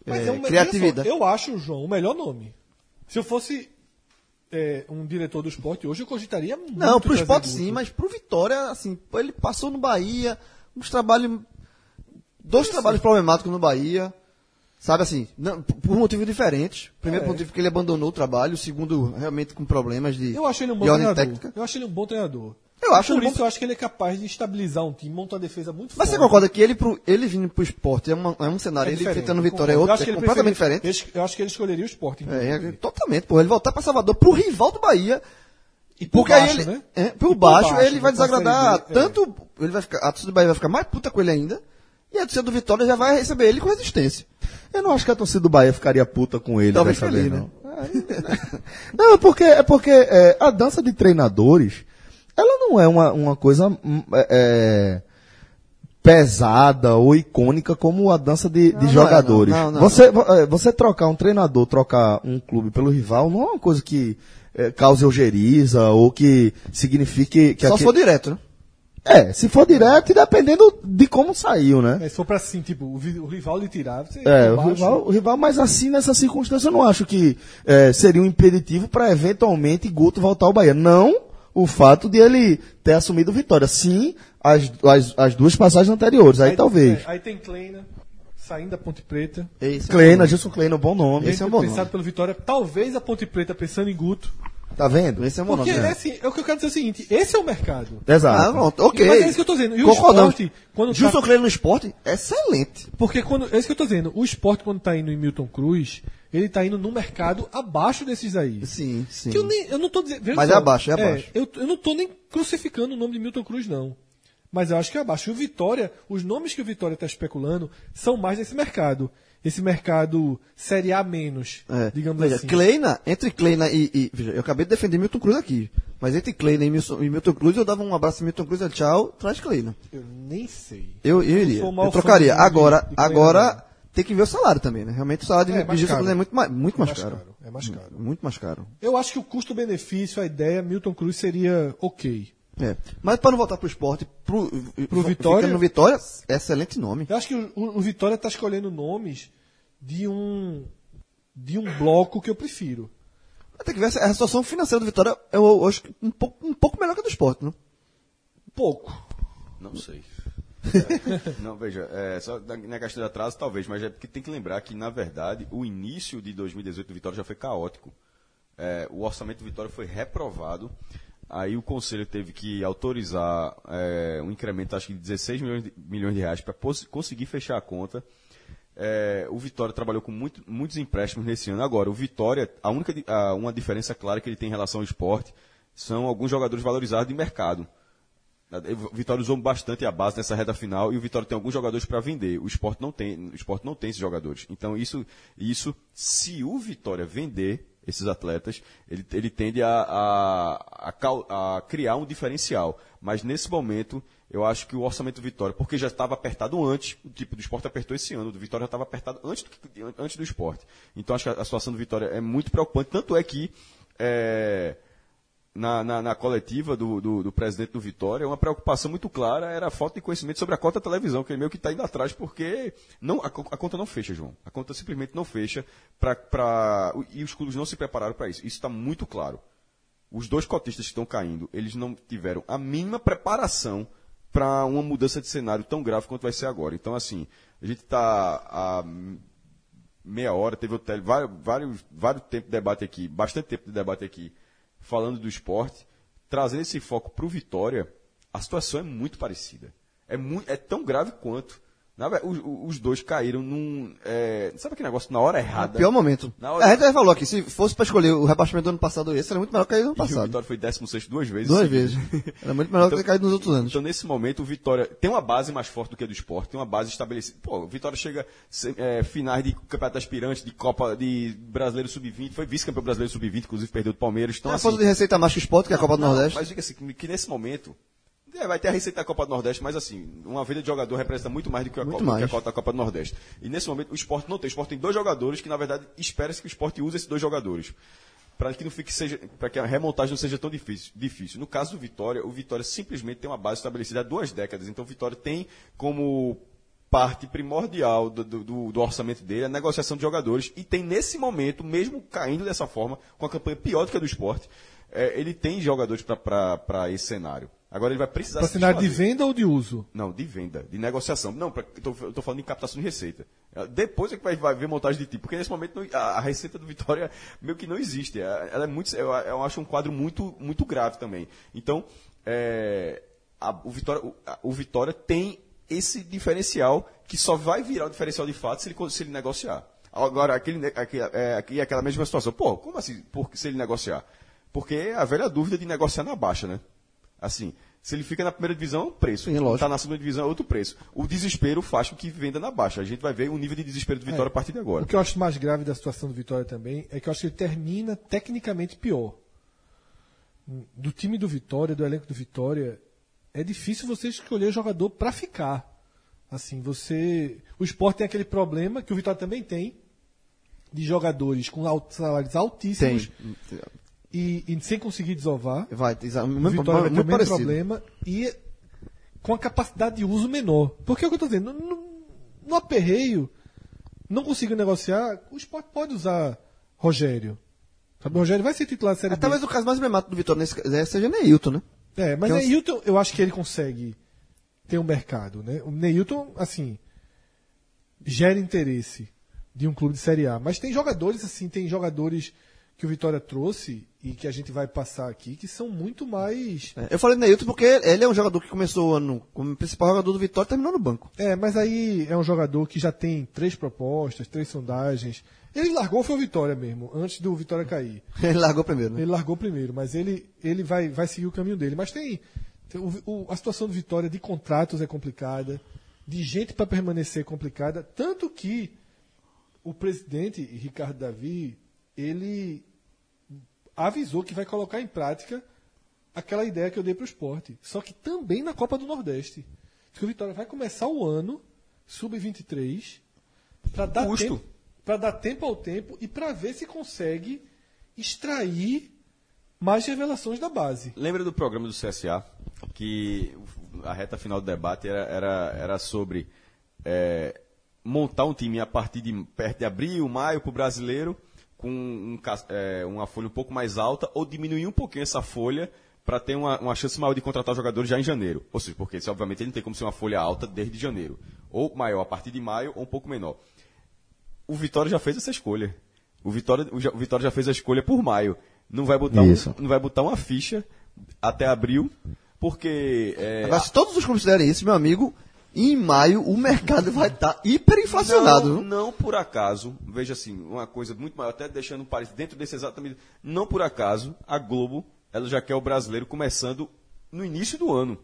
[SPEAKER 4] Mas
[SPEAKER 3] É,
[SPEAKER 4] é uma,
[SPEAKER 3] criatividade.
[SPEAKER 4] só, eu acho, João, o melhor nome. Se eu fosse é, um diretor do esporte hoje, eu cogitaria muito.
[SPEAKER 3] Não, pro
[SPEAKER 4] trazer
[SPEAKER 3] esporte sim, mas pro Vitória, assim, ele passou no Bahia, uns trabalhos. Dois trabalhos problemáticos no Bahia. Sabe assim, não, por motivos diferentes. Primeiro
[SPEAKER 4] É.
[SPEAKER 3] motivo que ele abandonou o trabalho, o segundo, realmente com problemas de,
[SPEAKER 4] Eu acho ele um bom treinador.
[SPEAKER 3] técnica.
[SPEAKER 4] Eu acho ele um bom treinador.
[SPEAKER 3] Eu acho
[SPEAKER 4] Por
[SPEAKER 3] ele
[SPEAKER 4] isso
[SPEAKER 3] bom-
[SPEAKER 4] eu acho que ele é capaz de estabilizar um time, montar uma defesa muito
[SPEAKER 3] Mas você
[SPEAKER 4] forte.
[SPEAKER 3] concorda que ele, pro, ele vindo pro esporte é, uma- é um cenário, ele
[SPEAKER 4] diferente,
[SPEAKER 3] enfrentando
[SPEAKER 4] eu
[SPEAKER 3] Vitória é outro,
[SPEAKER 4] acho que
[SPEAKER 3] é
[SPEAKER 4] ele
[SPEAKER 3] completamente diferente.
[SPEAKER 4] Eu acho que ele escolheria o esporte.
[SPEAKER 3] É, é, totalmente, pô. Ele voltar pra Salvador pro rival do Bahia.
[SPEAKER 4] E por
[SPEAKER 3] Porque
[SPEAKER 4] baixo,
[SPEAKER 3] aí ele,
[SPEAKER 4] né?
[SPEAKER 3] é, por
[SPEAKER 4] por
[SPEAKER 3] baixo,
[SPEAKER 4] baixo,
[SPEAKER 3] ele vai
[SPEAKER 4] né,
[SPEAKER 3] desagradar
[SPEAKER 4] é.
[SPEAKER 3] tanto. Ele vai ficar, a torcida do Bahia vai ficar mais puta com ele ainda. E a torcida do Vitória já vai receber ele com resistência.
[SPEAKER 2] Eu não acho que a torcida do Bahia ficaria puta com ele
[SPEAKER 3] Talvez
[SPEAKER 2] dessa
[SPEAKER 3] feliz,
[SPEAKER 2] vez,
[SPEAKER 3] né?
[SPEAKER 2] não. *laughs* Não, é porque, é porque é, a dança de treinadores, ela não é uma, uma coisa hum, é, é, pesada ou icônica como a dança de, de
[SPEAKER 3] não é,
[SPEAKER 2] jogadores.
[SPEAKER 3] não, não, não,
[SPEAKER 2] você, vo- é, você trocar um treinador, trocar um clube pelo rival, não é uma coisa que é, cause ojeriza ou que signifique que
[SPEAKER 3] Só se for direto, né?
[SPEAKER 2] É, se for direto e dependendo de como saiu, né?
[SPEAKER 4] É, se for pra assim, tipo, o, rival lhe tirar, você
[SPEAKER 2] É, o rival, o rival, mas assim, nessa circunstância, eu não acho que é, seria um impeditivo para eventualmente Guto voltar ao Bahia. Não o fato de ele ter assumido vitória. Sim, as, as, as duas passagens anteriores, aí, talvez.
[SPEAKER 4] é, aí tem Kleina, saindo da Ponte Preta.
[SPEAKER 3] Esse é
[SPEAKER 2] Kleina, Gilson Kleina, bom nome.
[SPEAKER 3] Esse é um bom
[SPEAKER 4] pensado
[SPEAKER 3] nome.
[SPEAKER 4] pelo Vitória. Talvez a Ponte Preta pensando em Guto.
[SPEAKER 2] Tá vendo?
[SPEAKER 3] Esse é um bom
[SPEAKER 4] Porque
[SPEAKER 3] nome.
[SPEAKER 4] assim, é o que eu quero dizer é o seguinte: esse é o mercado.
[SPEAKER 2] Exato.
[SPEAKER 3] Ah, pronto, ok.
[SPEAKER 4] Mas é isso que eu tô dizendo. E o esporte, quando tá-
[SPEAKER 3] Gilson Kleina no esporte, excelente.
[SPEAKER 4] Porque quando. É isso que eu tô dizendo. O esporte, quando tá indo em Milton Cruz, ele tá indo num mercado abaixo desses aí.
[SPEAKER 3] Sim, sim.
[SPEAKER 4] Que eu, nem, eu não tô dizendo.
[SPEAKER 3] Mas é
[SPEAKER 4] só,
[SPEAKER 3] abaixo, é abaixo.
[SPEAKER 4] eu, eu não tô nem crucificando o nome de Milton Cruz, não. Mas eu acho que é abaixo. E o Vitória, os nomes que o Vitória está especulando são mais desse mercado. Esse mercado Série A menos,
[SPEAKER 3] É.
[SPEAKER 4] digamos
[SPEAKER 3] Veja,
[SPEAKER 4] assim.
[SPEAKER 3] Kleina, entre Kleina e, e- Veja, eu acabei de defender Milton Cruz aqui. Mas entre Kleina e Milton, e Milton Cruz, eu dava um abraço a Milton Cruz e tchau, traz Kleina.
[SPEAKER 4] Eu nem sei.
[SPEAKER 3] Eu, eu iria.
[SPEAKER 4] maior
[SPEAKER 3] Eu trocaria.
[SPEAKER 4] de-
[SPEAKER 3] Agora,
[SPEAKER 4] de
[SPEAKER 3] agora tem que ver o salário também, né? Realmente o salário
[SPEAKER 4] É,
[SPEAKER 3] de Gilson
[SPEAKER 4] caro.
[SPEAKER 3] é muito mais, muito mais,
[SPEAKER 4] mais
[SPEAKER 3] caro.
[SPEAKER 4] caro, é mais caro.
[SPEAKER 3] Muito mais caro.
[SPEAKER 4] Eu acho que o custo-benefício, a ideia, Milton Cruz seria ok.
[SPEAKER 3] É. Mas para não voltar pro esporte, pro,
[SPEAKER 4] Pro Vitória-
[SPEAKER 3] no Vitória, excelente nome.
[SPEAKER 4] Eu acho que o, o- o Vitória está escolhendo nomes de um de um bloco que eu prefiro.
[SPEAKER 3] Tem que ver, a situação financeira do Vitória, eu, eu acho que um pouco, um pouco melhor que a do esporte, né?
[SPEAKER 4] Pouco.
[SPEAKER 5] Não sei. É, não, veja, é, só na, na questão de atraso, talvez, mas é porque tem que lembrar que, na verdade, o início de 2018 do Vitória já foi caótico. É, o orçamento do Vitória foi reprovado. Aí o Conselho teve que autorizar é, um incremento, acho que de 16 milhões de, milhões de reais para conseguir fechar a conta. É, o Vitória trabalhou com muito- muitos empréstimos nesse ano. Agora, o Vitória, a única a- uma diferença clara que ele tem em relação ao esporte são alguns jogadores valorizados de mercado. O Vitória usou bastante a base nessa reta final e o Vitória tem alguns jogadores para vender. O esporte não tem, o esporte não tem esses jogadores. Então, isso, isso se o Vitória vender esses atletas, ele, ele tende a, a, a a criar um diferencial. Mas nesse momento, eu acho que o orçamento do Vitória, porque já estava apertado antes, o tipo do esporte apertou esse ano, o do Vitória já estava apertado antes do, antes do esporte. Então, acho que a, a situação do Vitória é muito preocupante. Tanto é que. é, na, na, na coletiva do, do, do presidente do Vitória, uma preocupação muito clara era a falta de conhecimento sobre a cota televisão, que ele meio que está indo atrás, porque não, a, a conta não fecha, João. A conta simplesmente não fecha pra, pra, e os clubes não se prepararam para isso. Isso está muito claro. Os dois cotistas que estão caindo, eles não tiveram a mínima preparação para uma mudança de cenário tão grave quanto vai ser agora. Então, assim, a gente está há meia hora, teve o tele, vários, vários, vários tempos de debate aqui, bastante tempo de debate aqui, falando do esporte, trazendo esse foco para o Vitória, a situação é muito parecida. É, muito, é tão grave quanto. Na os, os dois caíram num. é, sabe aquele negócio na hora errada?
[SPEAKER 3] Pior momento.
[SPEAKER 5] Na hora-
[SPEAKER 3] A gente já falou aqui, se fosse para escolher o rebaixamento do ano passado esse, era muito melhor cair no ano
[SPEAKER 5] E o
[SPEAKER 3] passado.
[SPEAKER 5] Vitória foi 16 duas vezes.
[SPEAKER 3] Duas vezes. Era muito melhor *laughs* do que ter caído nos outros anos.
[SPEAKER 5] Então, nesse momento, o Vitória tem uma base mais forte do que a do esporte, tem uma base estabelecida. Pô, o Vitória chega é, finais de Campeonato Aspirante, de Copa de Brasileiro Sub-20, foi vice-campeão brasileiro Sub-20, inclusive perdeu do Palmeiras. Então,
[SPEAKER 3] É a
[SPEAKER 5] assim,
[SPEAKER 3] de receita mais que o esporte, que é a Copa do
[SPEAKER 5] não,
[SPEAKER 3] Nordeste.
[SPEAKER 5] Mas diga assim, que, que nesse momento. É, vai ter a receita da Copa do Nordeste, mas assim, uma vida de jogador representa muito mais do que a,
[SPEAKER 3] Muito
[SPEAKER 5] Copa, do que a
[SPEAKER 3] mais.
[SPEAKER 5] cota da Copa do Nordeste. E nesse momento o esporte não tem. O esporte tem dois jogadores que, na verdade, espera-se que o esporte use esses dois jogadores. Para que não fique seja, que a remontagem não seja tão difícil, difícil. No caso do Vitória, o Vitória simplesmente tem uma base estabelecida há duas décadas. Então o Vitória tem como parte primordial do, do- do- do orçamento dele a negociação de jogadores. E tem nesse momento, mesmo caindo dessa forma, com a campanha pior do que a do esporte, é, ele tem jogadores para esse cenário. Agora ele vai precisar
[SPEAKER 4] cenário de venda ou de uso?
[SPEAKER 5] Não, de venda, de negociação. Não, pra, eu, tô falando de captação de receita. Depois é que vai, vai ver montagem de tipo, porque nesse momento não- a, a receita do Vitória meio que não existe. É, Ela é muito, eu, eu acho um quadro muito, muito grave também. Então, é, a- o, Vitória, o, a- o Vitória tem esse diferencial que só vai virar o diferencial de fato se ele, se ele negociar. Agora, aquele, ne- aqui, é, aqui é aquela mesma situação. Pô, como assim? Por, se ele negociar? Porque a velha dúvida de negociar na baixa, né? Assim, se ele fica na primeira divisão, é um preço. Está na segunda divisão, é outro preço. O desespero faz com que venda na baixa. A gente vai ver o nível de desespero do Vitória a partir de agora.
[SPEAKER 4] O que eu acho mais grave da situação do Vitória também é que eu acho que ele termina tecnicamente pior. Do time do Vitória, do elenco do Vitória, é difícil você escolher jogador para ficar. Assim, você. O esporte tem aquele problema que o Vitória também tem, de jogadores com salários altíssimos
[SPEAKER 3] Tem.
[SPEAKER 4] E, e sem conseguir desovar.
[SPEAKER 3] Vai, muito,
[SPEAKER 4] Vitória vai ter o mesmo problema e com a capacidade de uso menor. Porque é o que eu estou dizendo, no, no- aperreio, não consigo negociar, o esporte pode usar Rogério. Sabe, o Rogério vai ser titular da Série
[SPEAKER 3] É,
[SPEAKER 4] B.
[SPEAKER 3] talvez o caso mais emblemático do Vitória nesse é, seja Neilton, né?
[SPEAKER 4] É, mas
[SPEAKER 3] é
[SPEAKER 4] Neilton, eu acho que ele consegue ter um mercado, né? O Neilton, assim, gera interesse de um clube de Série A. Mas tem jogadores, assim, tem jogadores que o Vitória trouxe e que a gente vai passar aqui, que são muito mais.
[SPEAKER 3] É, Eu falei Neilton porque ele é um jogador que começou o ano como principal jogador do Vitória e terminou no banco.
[SPEAKER 4] É, mas aí é um jogador que já tem três propostas, três sondagens. Ele largou foi o Vitória mesmo, antes do Vitória cair. *laughs*
[SPEAKER 3] Ele largou primeiro, né?
[SPEAKER 4] Ele largou primeiro, mas ele, ele vai, vai seguir o caminho dele. Mas tem. tem o- o- a situação do Vitória de contratos é complicada, de gente para permanecer é complicada, tanto que o presidente, Ricardo Davi, ele avisou que vai colocar em prática aquela ideia que eu dei para o esporte. Só que também na Copa do Nordeste. Que o Vitória vai começar o ano, sub-23, para dar, tempo- dar tempo ao tempo e para ver se consegue extrair mais revelações da base.
[SPEAKER 5] Lembra do programa do CSA? Que a reta final do debate era, era, era sobre é, montar um time a partir de perto de abril, maio para o brasileiro, com um é, uma folha um pouco mais alta, ou diminuir um pouquinho essa folha para ter uma, uma chance maior de contratar jogadores já em janeiro. Ou seja, porque isso, obviamente ele não tem como ser uma folha alta desde janeiro. Ou maior a partir de maio, ou um pouco menor. O Vitória já fez essa escolha. O Vitória, o, Vitória já fez a escolha por maio. Não vai botar, um- não vai botar uma ficha até abril, porque. é,
[SPEAKER 3] Agora, se todos os clubes fizerem isso, meu amigo, em maio o mercado vai estar hiperinflacionado.
[SPEAKER 5] Não, não por acaso, veja assim, uma coisa muito maior, até deixando um parênteses dentro desse exatamente. Não por acaso, a Globo, ela já quer o brasileiro começando no início do ano.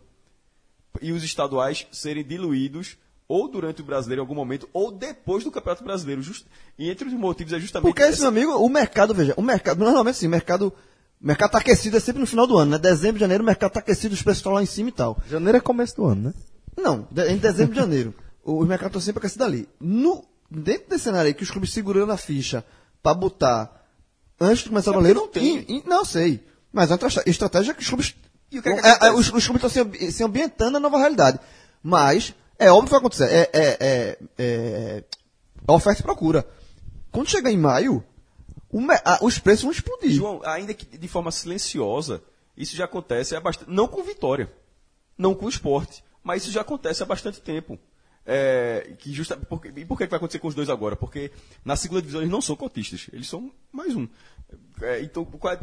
[SPEAKER 5] E os estaduais serem diluídos ou durante o brasileiro em algum momento, ou depois do Campeonato Brasileiro. Just- E entre os motivos é justamente.
[SPEAKER 3] Porque esse,
[SPEAKER 5] essa-
[SPEAKER 3] meu amigo, o mercado, veja, o mercado, normalmente assim, o mercado, o mercado tá aquecido é sempre no final do ano, né? Dezembro, janeiro, o mercado tá aquecido, os preços estão lá em cima e tal.
[SPEAKER 2] Janeiro é começo do ano, né?
[SPEAKER 3] Não, em dezembro e janeiro. Os mercados estão sempre aquecidos ali. No, dentro desse cenário aí, que os clubes segurando a ficha pra botar antes de começar o brasileiro.
[SPEAKER 5] não tem.
[SPEAKER 3] não sei. Mas é uma tra- estratégia que os clubes.
[SPEAKER 5] Que é que
[SPEAKER 3] é, é, os, os clubes estão se, se ambientando na nova realidade. Mas, é óbvio que vai acontecer. É, é, é, é, oferta e procura. Quando chegar em maio, o a- os preços vão explodir.
[SPEAKER 5] João, ainda que de forma silenciosa, isso já acontece há bastante. Não com vitória, não com o esporte, mas isso já acontece há bastante tempo. É, que justa, por, e por que vai acontecer com os dois agora? Porque na segunda divisão eles não são cotistas, eles são mais um. É, então, qual é,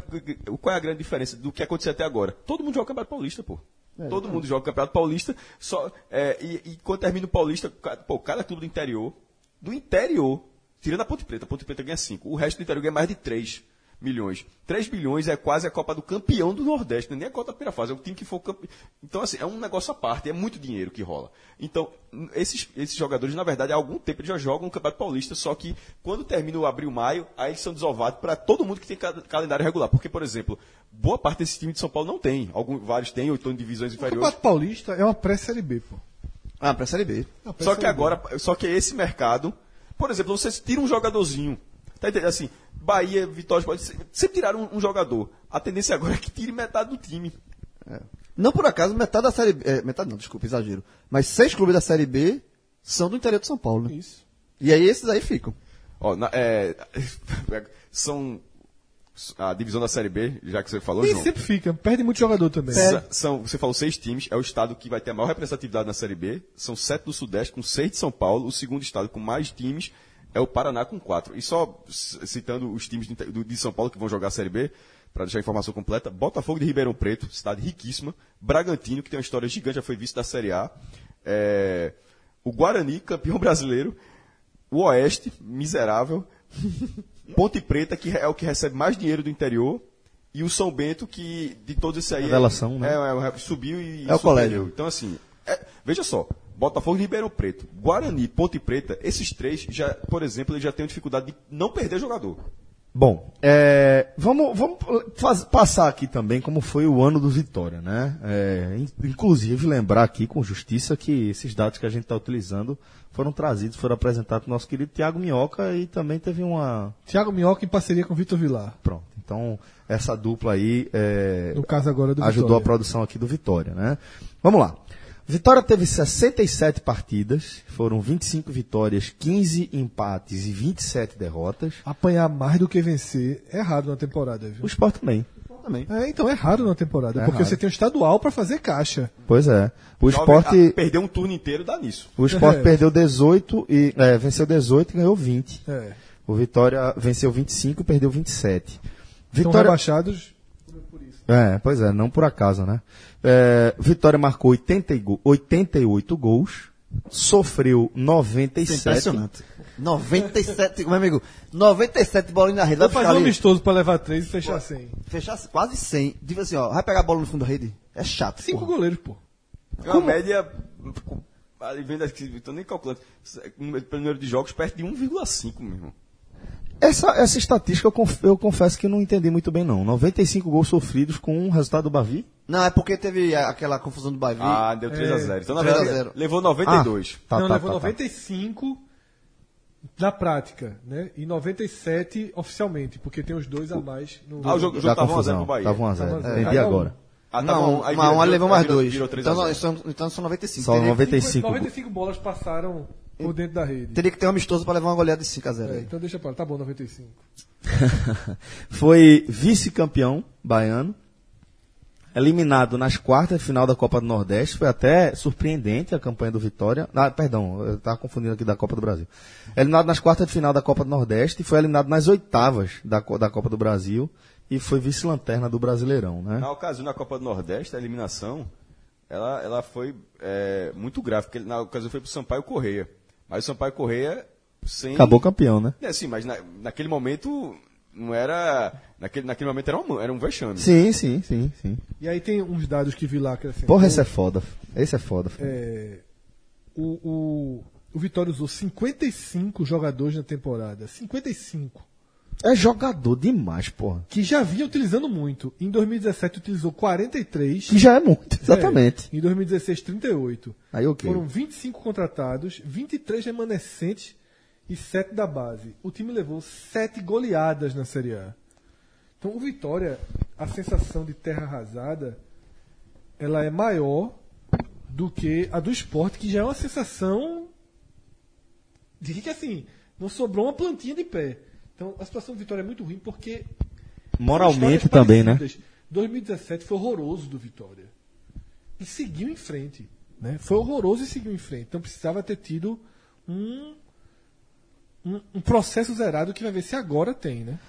[SPEAKER 5] qual é a grande diferença do que aconteceu até agora? Todo mundo joga o Campeonato Paulista, pô. Todo mundo joga o Campeonato Paulista, só, é, e, e quando termina o Paulista, pô, cada clube do interior, do interior, tirando a Ponte Preta, a Ponte Preta ganha 5, o resto do interior ganha mais de 3 milhões. 3 bilhões é quase a Copa do Campeão do Nordeste, não é nem a Copa da primeira fase, é o time que for campeão. Então, assim, é um negócio à parte, é muito dinheiro que rola. Então, esses, esses jogadores, na verdade, há algum tempo eles já jogam no Campeonato Paulista, só que quando termina o abril, maio, aí eles são desovados para todo mundo que tem ca- calendário regular. Porque, por exemplo, boa parte desse time de São Paulo não tem. Alguns, vários têm, ou estão em divisões
[SPEAKER 4] O
[SPEAKER 5] inferiores.
[SPEAKER 4] Campeonato Paulista é uma pré-série B, pô.
[SPEAKER 3] Ah, pra Série B.
[SPEAKER 4] Uma
[SPEAKER 5] Só que
[SPEAKER 4] pré-série
[SPEAKER 5] agora, só que esse mercado, por exemplo, você tira um jogadorzinho, tá entendendo? Assim, Bahia, Vitória, pode sempre tiraram um, um jogador. A tendência agora é que tire metade do time.
[SPEAKER 3] Não por acaso, metade da Série B. é, metade não, desculpa, exagero. Mas seis clubes da Série B são do interior de São Paulo, né?
[SPEAKER 4] Isso.
[SPEAKER 3] E aí esses aí ficam.
[SPEAKER 5] Ó, na- é, *laughs* são a divisão da Série B, já que você falou,
[SPEAKER 4] E
[SPEAKER 5] João.
[SPEAKER 4] sempre fica, perde muito jogador também.
[SPEAKER 5] São, você falou seis times, é o estado que vai ter a maior representatividade na Série B. São sete do Sudeste, com seis de São Paulo. O segundo estado com mais times é o Paraná, com quatro. E só citando os times de, São Paulo que vão jogar a Série B, para deixar a informação completa: Botafogo de Ribeirão Preto, cidade riquíssima. Bragantino, que tem uma história gigante, já foi vice da Série A. É, o Guarani, campeão *laughs* brasileiro. O Oeste, miserável. *laughs* Ponte Preta, que é o que recebe mais dinheiro do interior. E o São Bento, que de todos esses aí.
[SPEAKER 2] Revelação, né?
[SPEAKER 5] É, é, é, subiu e.
[SPEAKER 3] É o colégio.
[SPEAKER 5] Então, assim, é, veja só. Botafogo de Ribeirão Preto, Guarani, Ponte Preta, esses três, já, por exemplo, eles já têm dificuldade de não perder jogador.
[SPEAKER 2] Bom, é, vamos, vamos faz- passar aqui também como foi o ano do Vitória, né? É, in- inclusive lembrar aqui com justiça que esses dados que a gente está utilizando foram trazidos, foram apresentados pro nosso querido Tiago Minhoca e também teve uma.
[SPEAKER 4] Thiago Minhoca em parceria com o Vitor Vilar.
[SPEAKER 2] Pronto. Então, essa dupla aí é,
[SPEAKER 4] No caso agora do
[SPEAKER 2] ajudou a
[SPEAKER 4] Vitória.
[SPEAKER 2] produção aqui do Vitória, né? Vamos lá. Vitória teve 67 partidas, foram 25 vitórias, 15 empates e 27 derrotas.
[SPEAKER 4] Apanhar mais do que vencer é raro na temporada, viu?
[SPEAKER 2] O Sport também.
[SPEAKER 3] Também.
[SPEAKER 4] É, então é raro na temporada,
[SPEAKER 2] É
[SPEAKER 4] porque
[SPEAKER 2] raro.
[SPEAKER 4] você tem um estadual pra fazer caixa.
[SPEAKER 2] Pois é. O
[SPEAKER 5] Jovem,
[SPEAKER 2] Sport,
[SPEAKER 5] ah, perder um turno inteiro dá nisso.
[SPEAKER 2] o Sport
[SPEAKER 4] É.
[SPEAKER 2] perdeu 18 e é, venceu 18 e ganhou 20.
[SPEAKER 4] É.
[SPEAKER 2] O Vitória venceu 25 e perdeu 27.
[SPEAKER 4] Estão
[SPEAKER 2] Vitória.
[SPEAKER 4] rebaixados por isso.
[SPEAKER 2] É, pois é, não por acaso, né? É, Vitória marcou 80 e go- 88 gols, sofreu
[SPEAKER 3] Isso é
[SPEAKER 2] 97.
[SPEAKER 3] impressionante. 97, meu amigo, 97 bolas na rede. Vai
[SPEAKER 4] fazer um
[SPEAKER 3] ali,
[SPEAKER 4] amistoso pra levar três e fechar sem.
[SPEAKER 3] fechar quase 100. Diga assim, ó, vai pegar a bola no fundo da rede? É chato.
[SPEAKER 4] Cinco
[SPEAKER 3] porra.
[SPEAKER 4] goleiros, pô.
[SPEAKER 5] É uma média. Ali vendo aqui, estou nem calculando. Pelo número de jogos, perto de 1,5, meu irmão.
[SPEAKER 2] Essa, essa estatística eu, conf- eu confesso que eu não entendi muito bem, não. 95 gols sofridos com um resultado do Bavi.
[SPEAKER 3] Não, é porque teve aquela confusão do Bavi.
[SPEAKER 5] Ah, deu 3x0. Então, na
[SPEAKER 3] 3 a
[SPEAKER 5] verdade,
[SPEAKER 3] 0.
[SPEAKER 5] levou 92.
[SPEAKER 2] Tá,
[SPEAKER 4] não,
[SPEAKER 2] tá,
[SPEAKER 4] levou
[SPEAKER 2] tá, tá.
[SPEAKER 4] 95 na prática, né? E 97 oficialmente, porque tem os dois a mais no.
[SPEAKER 5] Ah, o jogo, o
[SPEAKER 2] Da
[SPEAKER 5] jogo tava 1x0
[SPEAKER 2] confusão.
[SPEAKER 5] pro Bahia.
[SPEAKER 2] Tava 1x0.
[SPEAKER 4] Tava 1
[SPEAKER 2] Entendi agora.
[SPEAKER 5] Ah, tá
[SPEAKER 3] não,
[SPEAKER 5] bom. Aí
[SPEAKER 3] uma, levou mais dois.
[SPEAKER 5] Virou 3
[SPEAKER 3] então,
[SPEAKER 5] 0.
[SPEAKER 3] são, então são 95.
[SPEAKER 2] Só
[SPEAKER 3] teria,
[SPEAKER 2] 95.
[SPEAKER 4] 95 bolas passaram por dentro da rede.
[SPEAKER 3] teria que ter um amistoso pra levar uma goleada de 5x0
[SPEAKER 4] É,
[SPEAKER 3] aí.
[SPEAKER 4] então deixa pra lá, tá bom, 95. *laughs*
[SPEAKER 2] Foi vice-campeão baiano. Eliminado nas quartas de final da Copa do Nordeste. Foi até surpreendente a campanha do Vitória. Ah, perdão, eu estava confundindo aqui da Copa do Brasil. Eliminado nas quartas de final da Copa do Nordeste. e Foi eliminado nas oitavas da, da Copa do Brasil. E foi vice-lanterna do Brasileirão, né?
[SPEAKER 5] Na ocasião da Copa do Nordeste, a eliminação, ela, ela foi é, muito grave, porque na ocasião foi pro Sampaio Correia. Mas o Sampaio Correia sem.
[SPEAKER 2] Acabou campeão, né?
[SPEAKER 5] É, sim, mas na- naquele momento não era. Naquele, naquele momento era um, era um vexame.
[SPEAKER 2] Sim, sim, sim, sim.
[SPEAKER 4] E aí tem uns dados que vi lá que assim.
[SPEAKER 2] Porra, esse é foda. Esse é foda.
[SPEAKER 4] é, o, o, o Vitória usou 55 jogadores na temporada. 55.
[SPEAKER 2] É jogador demais, porra.
[SPEAKER 4] Que já vinha utilizando muito. Em 2017 utilizou 43.
[SPEAKER 2] Que já é muito, exatamente.
[SPEAKER 4] É, em 2016, 38.
[SPEAKER 2] Aí ok.
[SPEAKER 4] Foram 25 contratados, 23 remanescentes e 7 da base. O time levou 7 goleadas na Série A. Então o Vitória, a sensação de terra arrasada, ela é maior do que a do esporte, que já é uma sensação de que assim, não sobrou uma plantinha de pé. Então a situação do Vitória é muito ruim porque
[SPEAKER 2] Moralmente também, né?
[SPEAKER 4] parecidas. 2017 foi horroroso do Vitória. E seguiu em frente. Né? Foi horroroso e seguiu em frente. Então precisava ter tido um, um, um processo zerado que vai ver se agora tem, né?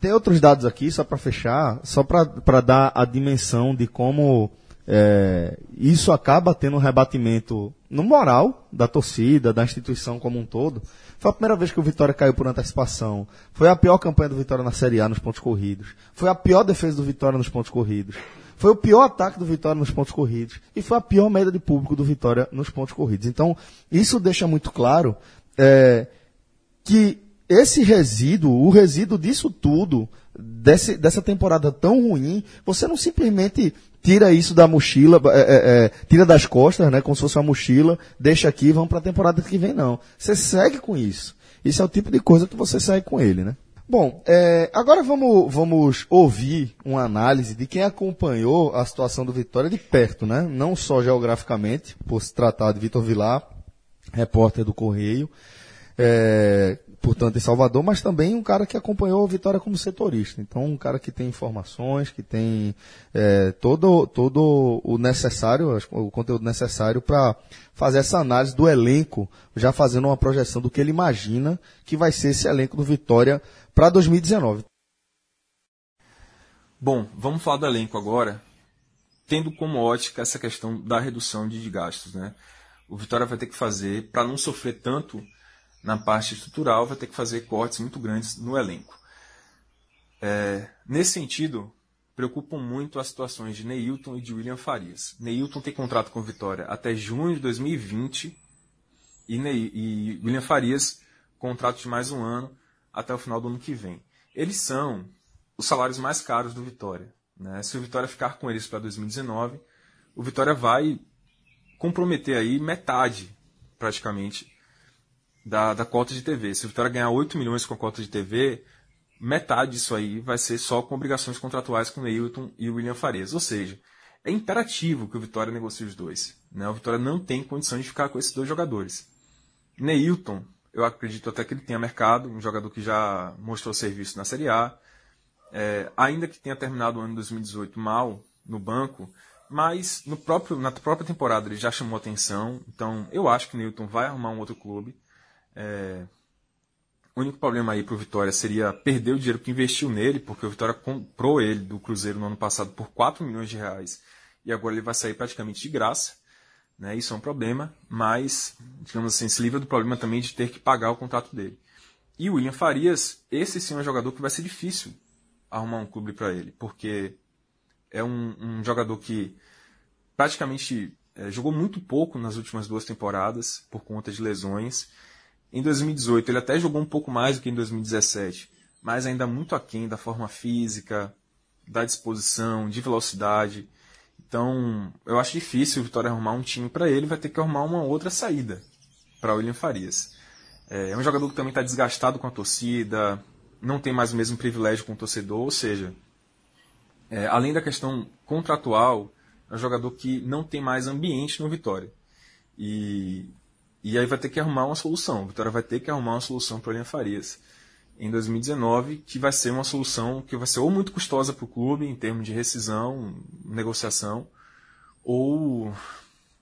[SPEAKER 2] Tem outros dados aqui, só para fechar, só para dar a dimensão de como é, isso acaba tendo um rebatimento no moral da torcida, da instituição como um todo. Foi a primeira vez que o Vitória caiu por antecipação. Foi a pior campanha do Vitória na Série A nos pontos corridos. Foi a pior defesa do Vitória nos pontos corridos. Foi o pior ataque do Vitória nos pontos corridos. E foi a pior média de público do Vitória nos pontos corridos. Então, isso deixa muito claro é, que esse resíduo, o resíduo disso tudo, desse, dessa temporada tão ruim, você não simplesmente tira isso da mochila, é, é, é, tira das costas, né, como se fosse uma mochila, deixa aqui vamos para a temporada que vem, não. Você segue com isso. Isso é o tipo de coisa que você segue com ele, né? Bom, é, agora vamos, vamos ouvir uma análise de quem acompanhou a situação do Vitória de perto, né? Não só geograficamente, por se tratar de Vitor Vilar, repórter do Correio, é, portanto, em Salvador, mas também um cara que acompanhou a Vitória como setorista. Então, um cara que tem informações, que tem é, todo, todo o necessário, o conteúdo necessário para fazer essa análise do elenco, já fazendo uma projeção do que ele imagina que vai ser esse elenco do Vitória para 2019.
[SPEAKER 6] Bom, vamos falar do elenco agora, tendo como ótica essa questão da redução de gastos. Né? O Vitória vai ter que fazer, para não sofrer tanto na parte estrutural, vai ter que fazer cortes muito grandes no elenco. É, nesse sentido, preocupam muito as situações de Neilton e de William Farias. Neilton tem contrato com Vitória até junho de 2020 e, Ney, e William Farias contrato de mais um ano até o final do ano que vem. Eles são os salários mais caros do Vitória. Né? Se o Vitória ficar com eles para 2019, o Vitória vai comprometer aí metade, praticamente, da, da cota de TV. Se o Vitória ganhar 8 milhões com a cota de TV, metade disso aí vai ser só com obrigações contratuais com o Neilton e o William Farias. Ou seja, é imperativo que o Vitória negocie os dois. Né? O Vitória não tem condição de ficar com esses dois jogadores. Neilton, eu acredito até que ele tenha mercado, um jogador que já mostrou serviço na Série A, é, ainda que tenha terminado o ano de 2018 mal no banco, mas no próprio, na própria temporada ele já chamou atenção, então eu acho que Neilton vai arrumar um outro clube. É, O único problema aí pro Vitória seria perder o dinheiro que investiu nele, porque o Vitória comprou ele do Cruzeiro no ano passado por 4 milhões de reais e agora ele vai sair praticamente de graça. Né? Isso é um problema, mas, digamos assim, se livra do problema também de ter que pagar o contrato dele. E o William Farias, esse sim é um jogador que vai ser difícil arrumar um clube para ele, porque é um, um jogador que praticamente é, jogou muito pouco nas últimas duas temporadas por conta de lesões. Em 2018 ele até jogou um pouco mais do que em 2017, mas ainda muito aquém da forma física, da disposição, de velocidade. Então, eu acho difícil o Vitória arrumar um time para ele, vai ter que arrumar uma outra saída para William Farias. É, é um jogador que também está desgastado com a torcida, não tem mais o mesmo privilégio com o torcedor, ou seja, é, além da questão contratual, é um jogador que não tem mais ambiente no Vitória. E, e aí vai ter que arrumar uma solução. O Vitória vai ter que arrumar uma solução para o William Farias em 2019, que vai ser uma solução que vai ser ou muito custosa para o clube em termos de rescisão, negociação, ou,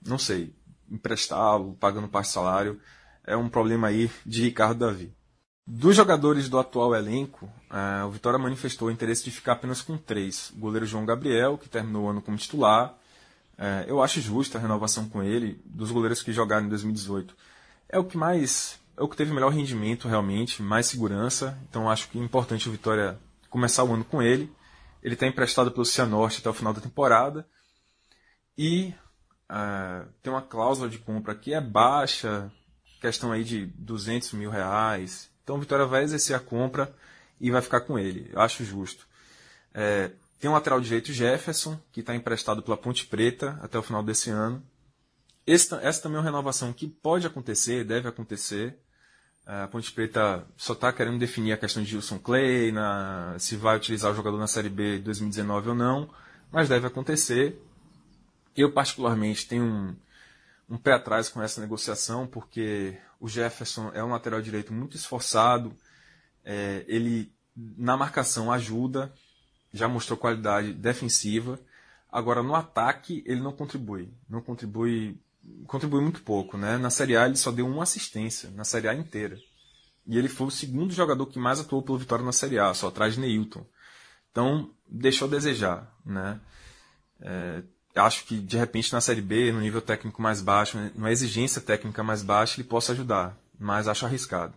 [SPEAKER 6] não sei, emprestá-lo, pagando parte de salário. É um problema aí de Ricardo Davi. Dos jogadores do atual elenco, uh, o Vitória manifestou o interesse de ficar apenas com três. O goleiro João Gabriel, que terminou o ano como titular. Uh, eu acho justa a renovação com ele, dos goleiros que jogaram em 2018. É o que mais. É o que teve melhor rendimento, realmente, mais segurança. Então acho que é importante o Vitória começar o ano com ele. Ele está emprestado pelo Cianorte até o final da temporada. E uh, tem uma cláusula de compra que é baixa, questão aí de 200 mil reais, então o Vitória vai exercer a compra e vai ficar com ele. Eu acho justo. É, tem o lateral direito Jefferson, que está emprestado pela Ponte Preta até o final desse ano. Esse, essa também é uma renovação que pode acontecer, deve acontecer. A Ponte Preta só está querendo definir a questão de Gilson Clay, na, se vai utilizar o jogador na Série B 2019 ou não, mas deve acontecer. Eu, particularmente, tenho um, um pé atrás com essa negociação, porque o Jefferson é um lateral direito muito esforçado, é, ele na marcação ajuda, já mostrou qualidade defensiva. Agora no ataque ele não contribui, não contribui, contribui muito pouco, né? Na Série A ele só deu uma assistência na Série A inteira. E ele foi o segundo jogador que mais atuou pelo Vitória na Série A, só atrás de Neilton. Então deixou a desejar, né? É, acho que de repente na Série B, no nível técnico mais baixo, numa exigência técnica mais baixa, ele possa ajudar, mas acho arriscado.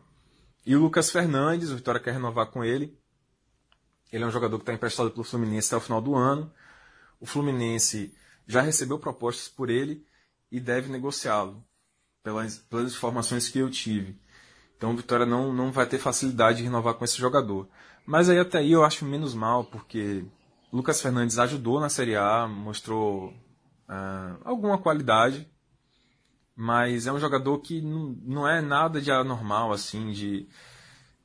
[SPEAKER 6] E o Lucas Fernandes, o Vitória quer renovar com ele. Ele é um jogador que está emprestado pelo Fluminense até o final do ano. O Fluminense já recebeu propostas por ele e deve negociá-lo, pelas, pelas informações que eu tive. Então o Vitória não, não vai ter facilidade de renovar com esse jogador. Mas aí até aí eu acho menos mal, porque Lucas Fernandes ajudou na Série A, mostrou uh, alguma qualidade, mas é um jogador que não, é nada de anormal, assim, de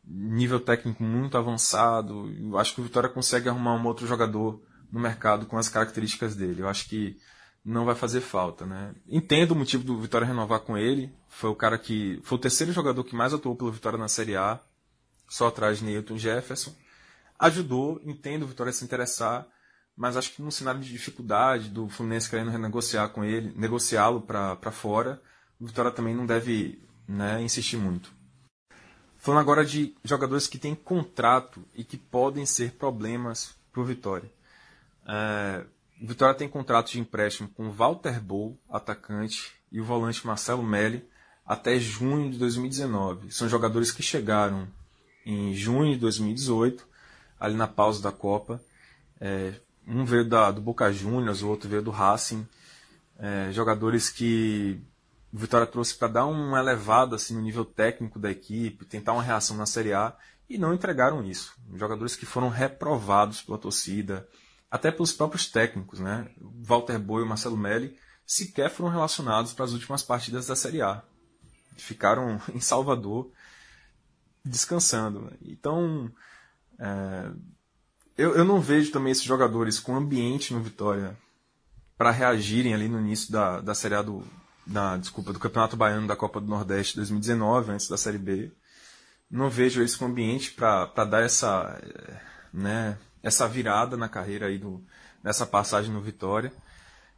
[SPEAKER 6] nível técnico muito avançado. Eu acho que o Vitória consegue arrumar um outro jogador no mercado com as características dele. Eu acho que não vai fazer falta, né? Entendo o motivo do Vitória renovar com ele. Foi o cara que foi o terceiro jogador que mais atuou pelo Vitória na Série A, só atrás de Newton Jefferson ajudou, entendo o Vitória se interessar, mas acho que num cenário de dificuldade do Fluminense querendo renegociar com ele, negociá-lo para fora, o Vitória também não deve né, insistir muito. Falando agora de jogadores que têm contrato e que podem ser problemas para o Vitória. É, Vitória tem contrato de empréstimo com Walter Bol, atacante, e o volante Marcelo Melli até junho de 2019. São jogadores que chegaram em junho de 2018 ali na pausa da Copa. É, um veio da, do Boca Juniors, o outro veio do Racing. É, jogadores que o Vitória trouxe para dar um elevado assim, no nível técnico da equipe, tentar uma reação na Série A e não entregaram isso. Jogadores que foram reprovados pela torcida, até pelos próprios técnicos. Né? Walter Boi e Marcelo Melli sequer foram relacionados para as últimas partidas da Série A. Ficaram *laughs* em Salvador descansando. Então, é, eu, eu não vejo também esses jogadores com ambiente no Vitória para reagirem ali no início da, da Série A do, da, desculpa, do Campeonato Baiano da Copa do Nordeste 2019, antes da Série B. Não vejo com ambiente para dar essa, né, essa virada na carreira aí do, nessa passagem no Vitória.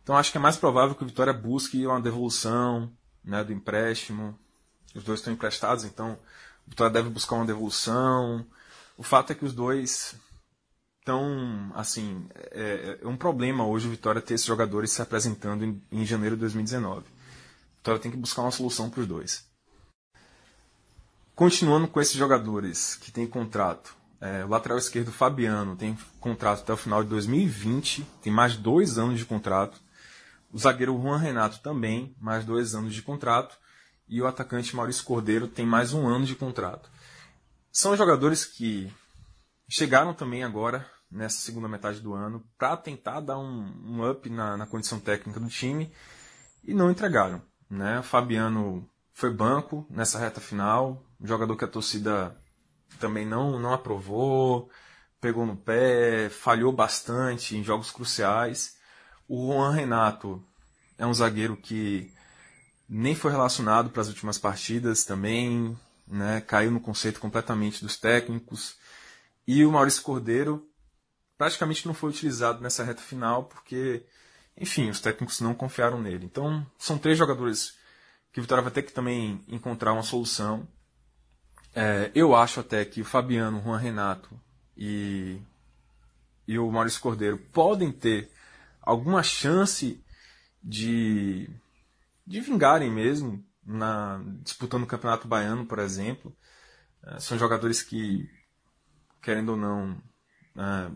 [SPEAKER 6] Então acho que é mais provável que o Vitória busque uma devolução né, do empréstimo. Os dois estão emprestados, então O Vitória deve buscar uma devolução. O fato é que os dois estão, assim, é, é um problema hoje o Vitória ter esses jogadores se apresentando em, em janeiro de 2019. O Vitória tem que buscar uma solução para os dois. Continuando com esses jogadores que têm contrato, é, o lateral esquerdo Fabiano tem contrato até o final de 2020, tem mais dois anos de contrato. O zagueiro Juan Renato também, mais dois anos de contrato. E o atacante Maurício Cordeiro tem mais um ano de contrato. São jogadores que chegaram também agora, nessa segunda metade do ano, para tentar dar um, um up na, na, condição técnica do time e não entregaram. Né? O Fabiano foi banco nessa reta final, um jogador que a torcida também não, não aprovou, pegou no pé, falhou bastante em jogos cruciais. O Juan Renato é um zagueiro que nem foi relacionado para as últimas partidas também, né? caiu no conceito completamente dos técnicos. E o Maurício Cordeiro praticamente não foi utilizado nessa reta final porque, enfim, os técnicos não confiaram nele. Então, são três jogadores que o Vitória vai ter que também encontrar uma solução. É, eu acho até que o Fabiano, o Juan Renato e, e o Maurício Cordeiro podem ter alguma chance de, de vingarem mesmo, na, disputando o Campeonato Baiano, por exemplo. É, são jogadores que, querendo ou não, é,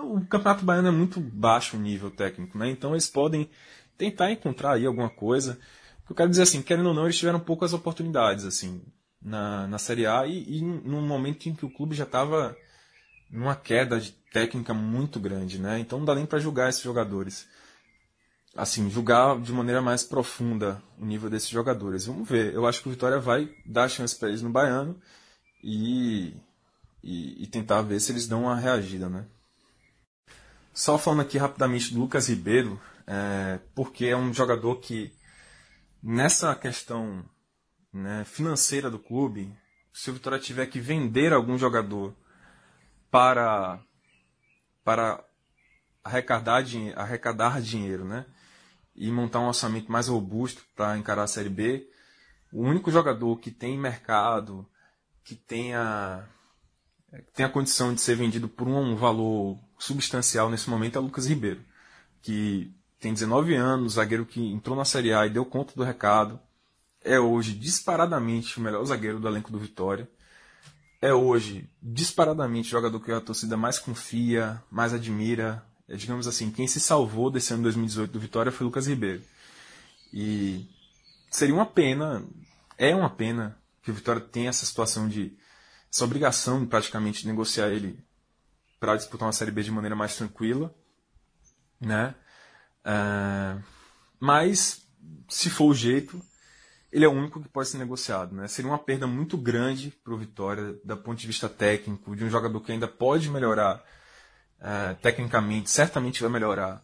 [SPEAKER 6] o Campeonato Baiano é muito baixo o nível técnico, né? então eles podem tentar encontrar aí alguma coisa. Eu quero dizer assim, querendo ou não, eles tiveram poucas oportunidades. assim na, na Série A e, e num momento em que o clube já estava numa queda de técnica muito grande, né? Então não dá nem para julgar esses jogadores. Assim, julgar de maneira mais profunda o nível desses jogadores. Vamos ver. Eu acho que o Vitória vai dar chance para eles no Baiano e, e, e, tentar ver se eles dão uma reagida, né? Só falando aqui rapidamente do Lucas Ribeiro, é, porque é um jogador que nessa questão né, financeira do clube, se o Vitória tiver que vender algum jogador para para arrecadar, arrecadar dinheiro, né, e montar um orçamento mais robusto para encarar a Série B, o único jogador que tem mercado, que tenha tem a condição de ser vendido por um valor substancial nesse momento é Lucas Ribeiro, que tem 19 anos, zagueiro que entrou na Série A e deu conta do recado, é hoje disparadamente o melhor zagueiro do elenco do Vitória. É hoje disparadamente o jogador que a torcida mais confia, mais admira. É, digamos assim, quem se salvou desse ano 2018 do Vitória foi Lucas Ribeiro. E seria uma pena, é uma pena que o Vitória tenha essa situação de essa obrigação praticamente de negociar ele para disputar uma Série B de maneira mais tranquila, né? É, mas se for o jeito, ele é o único que pode ser negociado. Né? Seria uma perda muito grande para o Vitória, do ponto de vista técnico, de um jogador que ainda pode melhorar uh, tecnicamente, certamente vai melhorar,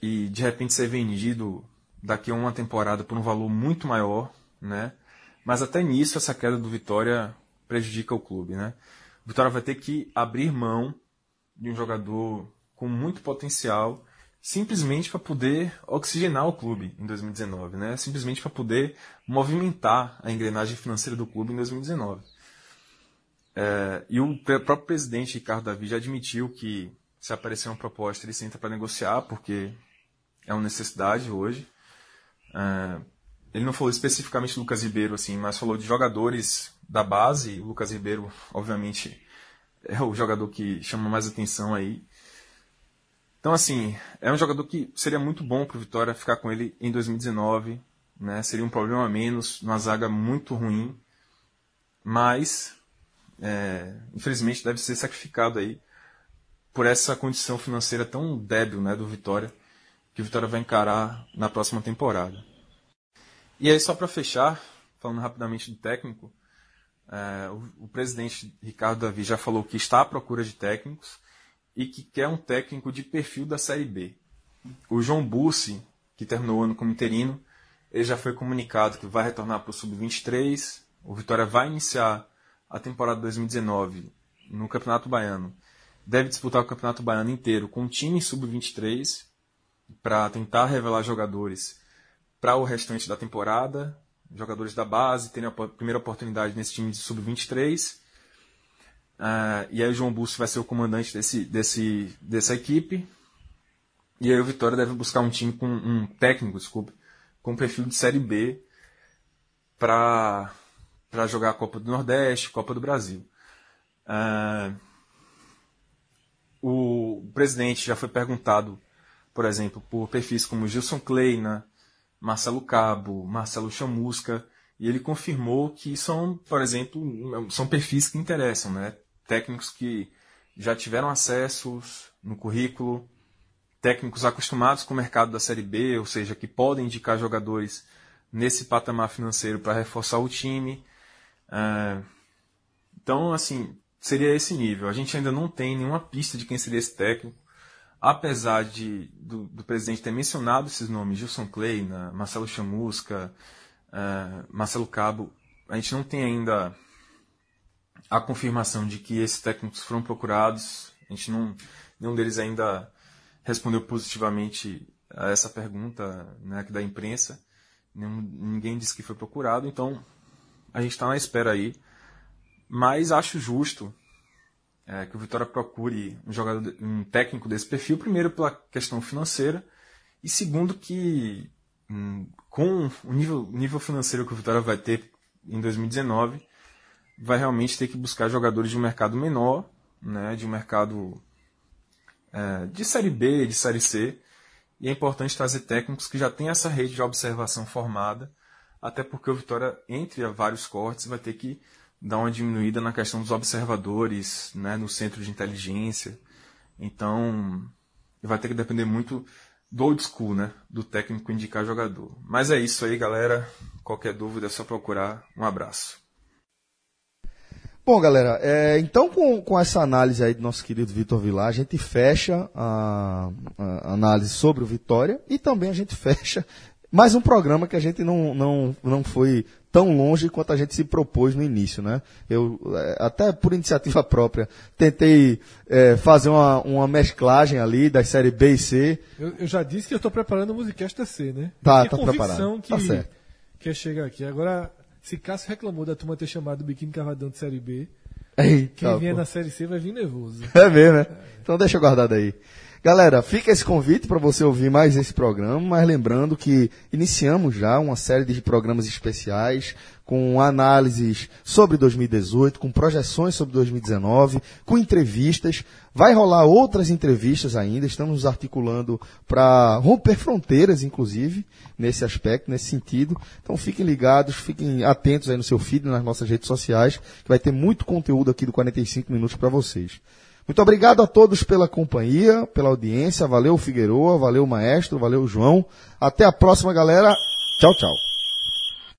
[SPEAKER 6] e de repente ser vendido daqui a uma temporada por um valor muito maior. Né? Mas até nisso, essa queda do Vitória prejudica o clube. Né? Vitória vai ter que abrir mão de um jogador com muito potencial simplesmente para poder oxigenar o clube em 2019, né? Simplesmente para poder movimentar a engrenagem financeira do clube em 2019. É, e o próprio presidente Ricardo Davi já admitiu que se aparecer uma proposta ele senta para negociar porque é uma necessidade hoje. É, ele não falou especificamente do Lucas Ribeiro assim, mas falou de jogadores da base. O Lucas Ribeiro, obviamente, é o jogador que chama mais atenção aí. Então, assim, é um jogador que seria muito bom para o Vitória ficar com ele em 2019. Né? Seria um problema a menos, numa zaga muito ruim. Mas, é, infelizmente, deve ser sacrificado aí por essa condição financeira tão débil né, do Vitória, que o Vitória vai encarar na próxima temporada. E aí, só para fechar, falando rapidamente do técnico, é, o, o presidente Ricardo Davi já falou que está à procura de técnicos e que quer um técnico de perfil da Série B. O João Bussi, que terminou o ano como interino, ele já foi comunicado que vai retornar para o Sub-23. O Vitória vai iniciar a temporada 2019 no Campeonato Baiano. Deve disputar o Campeonato Baiano inteiro com um time Sub-23 para tentar revelar jogadores para o restante da temporada. jogadores da base terem a primeira oportunidade nesse time de sub-23. Ah, e aí o João Busso vai ser o comandante desse, desse, dessa equipe. E aí o Vitória deve buscar um time com um técnico, desculpe, com perfil de Série B para para jogar a Copa do Nordeste, Copa do Brasil. Ah, o presidente já foi perguntado, por exemplo, por perfis como Gilson Kleina, Marcelo Cabo, Marcelo Chamusca, e ele confirmou que são, por exemplo, são perfis que interessam, né? Técnicos que já tiveram acessos no currículo, técnicos acostumados com o mercado da Série B, ou seja, que podem indicar jogadores nesse patamar financeiro para reforçar o time. Ah, então, assim, seria esse nível. A gente ainda não tem nenhuma pista de quem seria esse técnico, apesar de do, do presidente ter mencionado esses nomes, Gilson Kleina, Marcelo Chamusca, ah, Marcelo Cabo, a gente não tem ainda a confirmação de que esses técnicos foram procurados. A gente não, nenhum deles ainda respondeu positivamente a essa pergunta né, da imprensa. Nenhum, ninguém disse que foi procurado, então a gente está na espera aí. Mas acho justo é, que o Vitória procure um jogador, um técnico desse perfil, primeiro pela questão financeira e segundo que hum, com o nível, nível financeiro que o Vitória vai ter em 2019, vai realmente ter que buscar jogadores de um mercado menor, né, de um mercado é, de série B, de série C, e é importante trazer técnicos que já têm essa rede de observação formada, até porque o Vitória, entre vários cortes, vai ter que dar uma diminuída na questão dos observadores, né, no centro de inteligência. Então, vai ter que depender muito do old school, né, do técnico indicar jogador. Mas é isso aí, galera. Qualquer dúvida é só procurar. Um abraço.
[SPEAKER 2] Bom, galera, é, então com, com essa análise aí do nosso querido Vitor Vilar, a gente fecha a, a análise sobre o Vitória e também a gente *laughs* fecha mais um programa que a gente não, não, não foi tão longe quanto a gente se propôs no início, né? Eu, é, até por iniciativa própria, tentei é, fazer uma, uma mesclagem ali das séries B e C.
[SPEAKER 4] Eu, eu já disse que eu estou preparando o Musicast DC, né?
[SPEAKER 2] Tá, tá preparado.
[SPEAKER 4] Que,
[SPEAKER 2] Tá certo.
[SPEAKER 4] que é chegar aqui. Agora, se Cássio reclamou da turma ter chamado o Biquíni Cavadão de Série B,
[SPEAKER 2] Eita,
[SPEAKER 4] quem vier
[SPEAKER 2] pô.
[SPEAKER 4] na Série C vai vir nervoso. *laughs*
[SPEAKER 2] É mesmo, né? Então deixa guardado aí. Galera, fica esse convite para você ouvir mais esse programa, mas lembrando que iniciamos já uma série de programas especiais com análises sobre 2018, com projeções sobre 2019, com entrevistas. Vai rolar outras entrevistas ainda, estamos nos articulando para romper fronteiras, inclusive, nesse aspecto, nesse sentido. Então fiquem ligados, fiquem atentos aí no seu feed, nas nossas redes sociais, que vai ter muito conteúdo aqui do 45 Minutos para vocês. Muito obrigado a todos pela companhia, pela audiência. Valeu, Figueroa, valeu, Maestro, valeu, João. Até a próxima, galera. Tchau, tchau.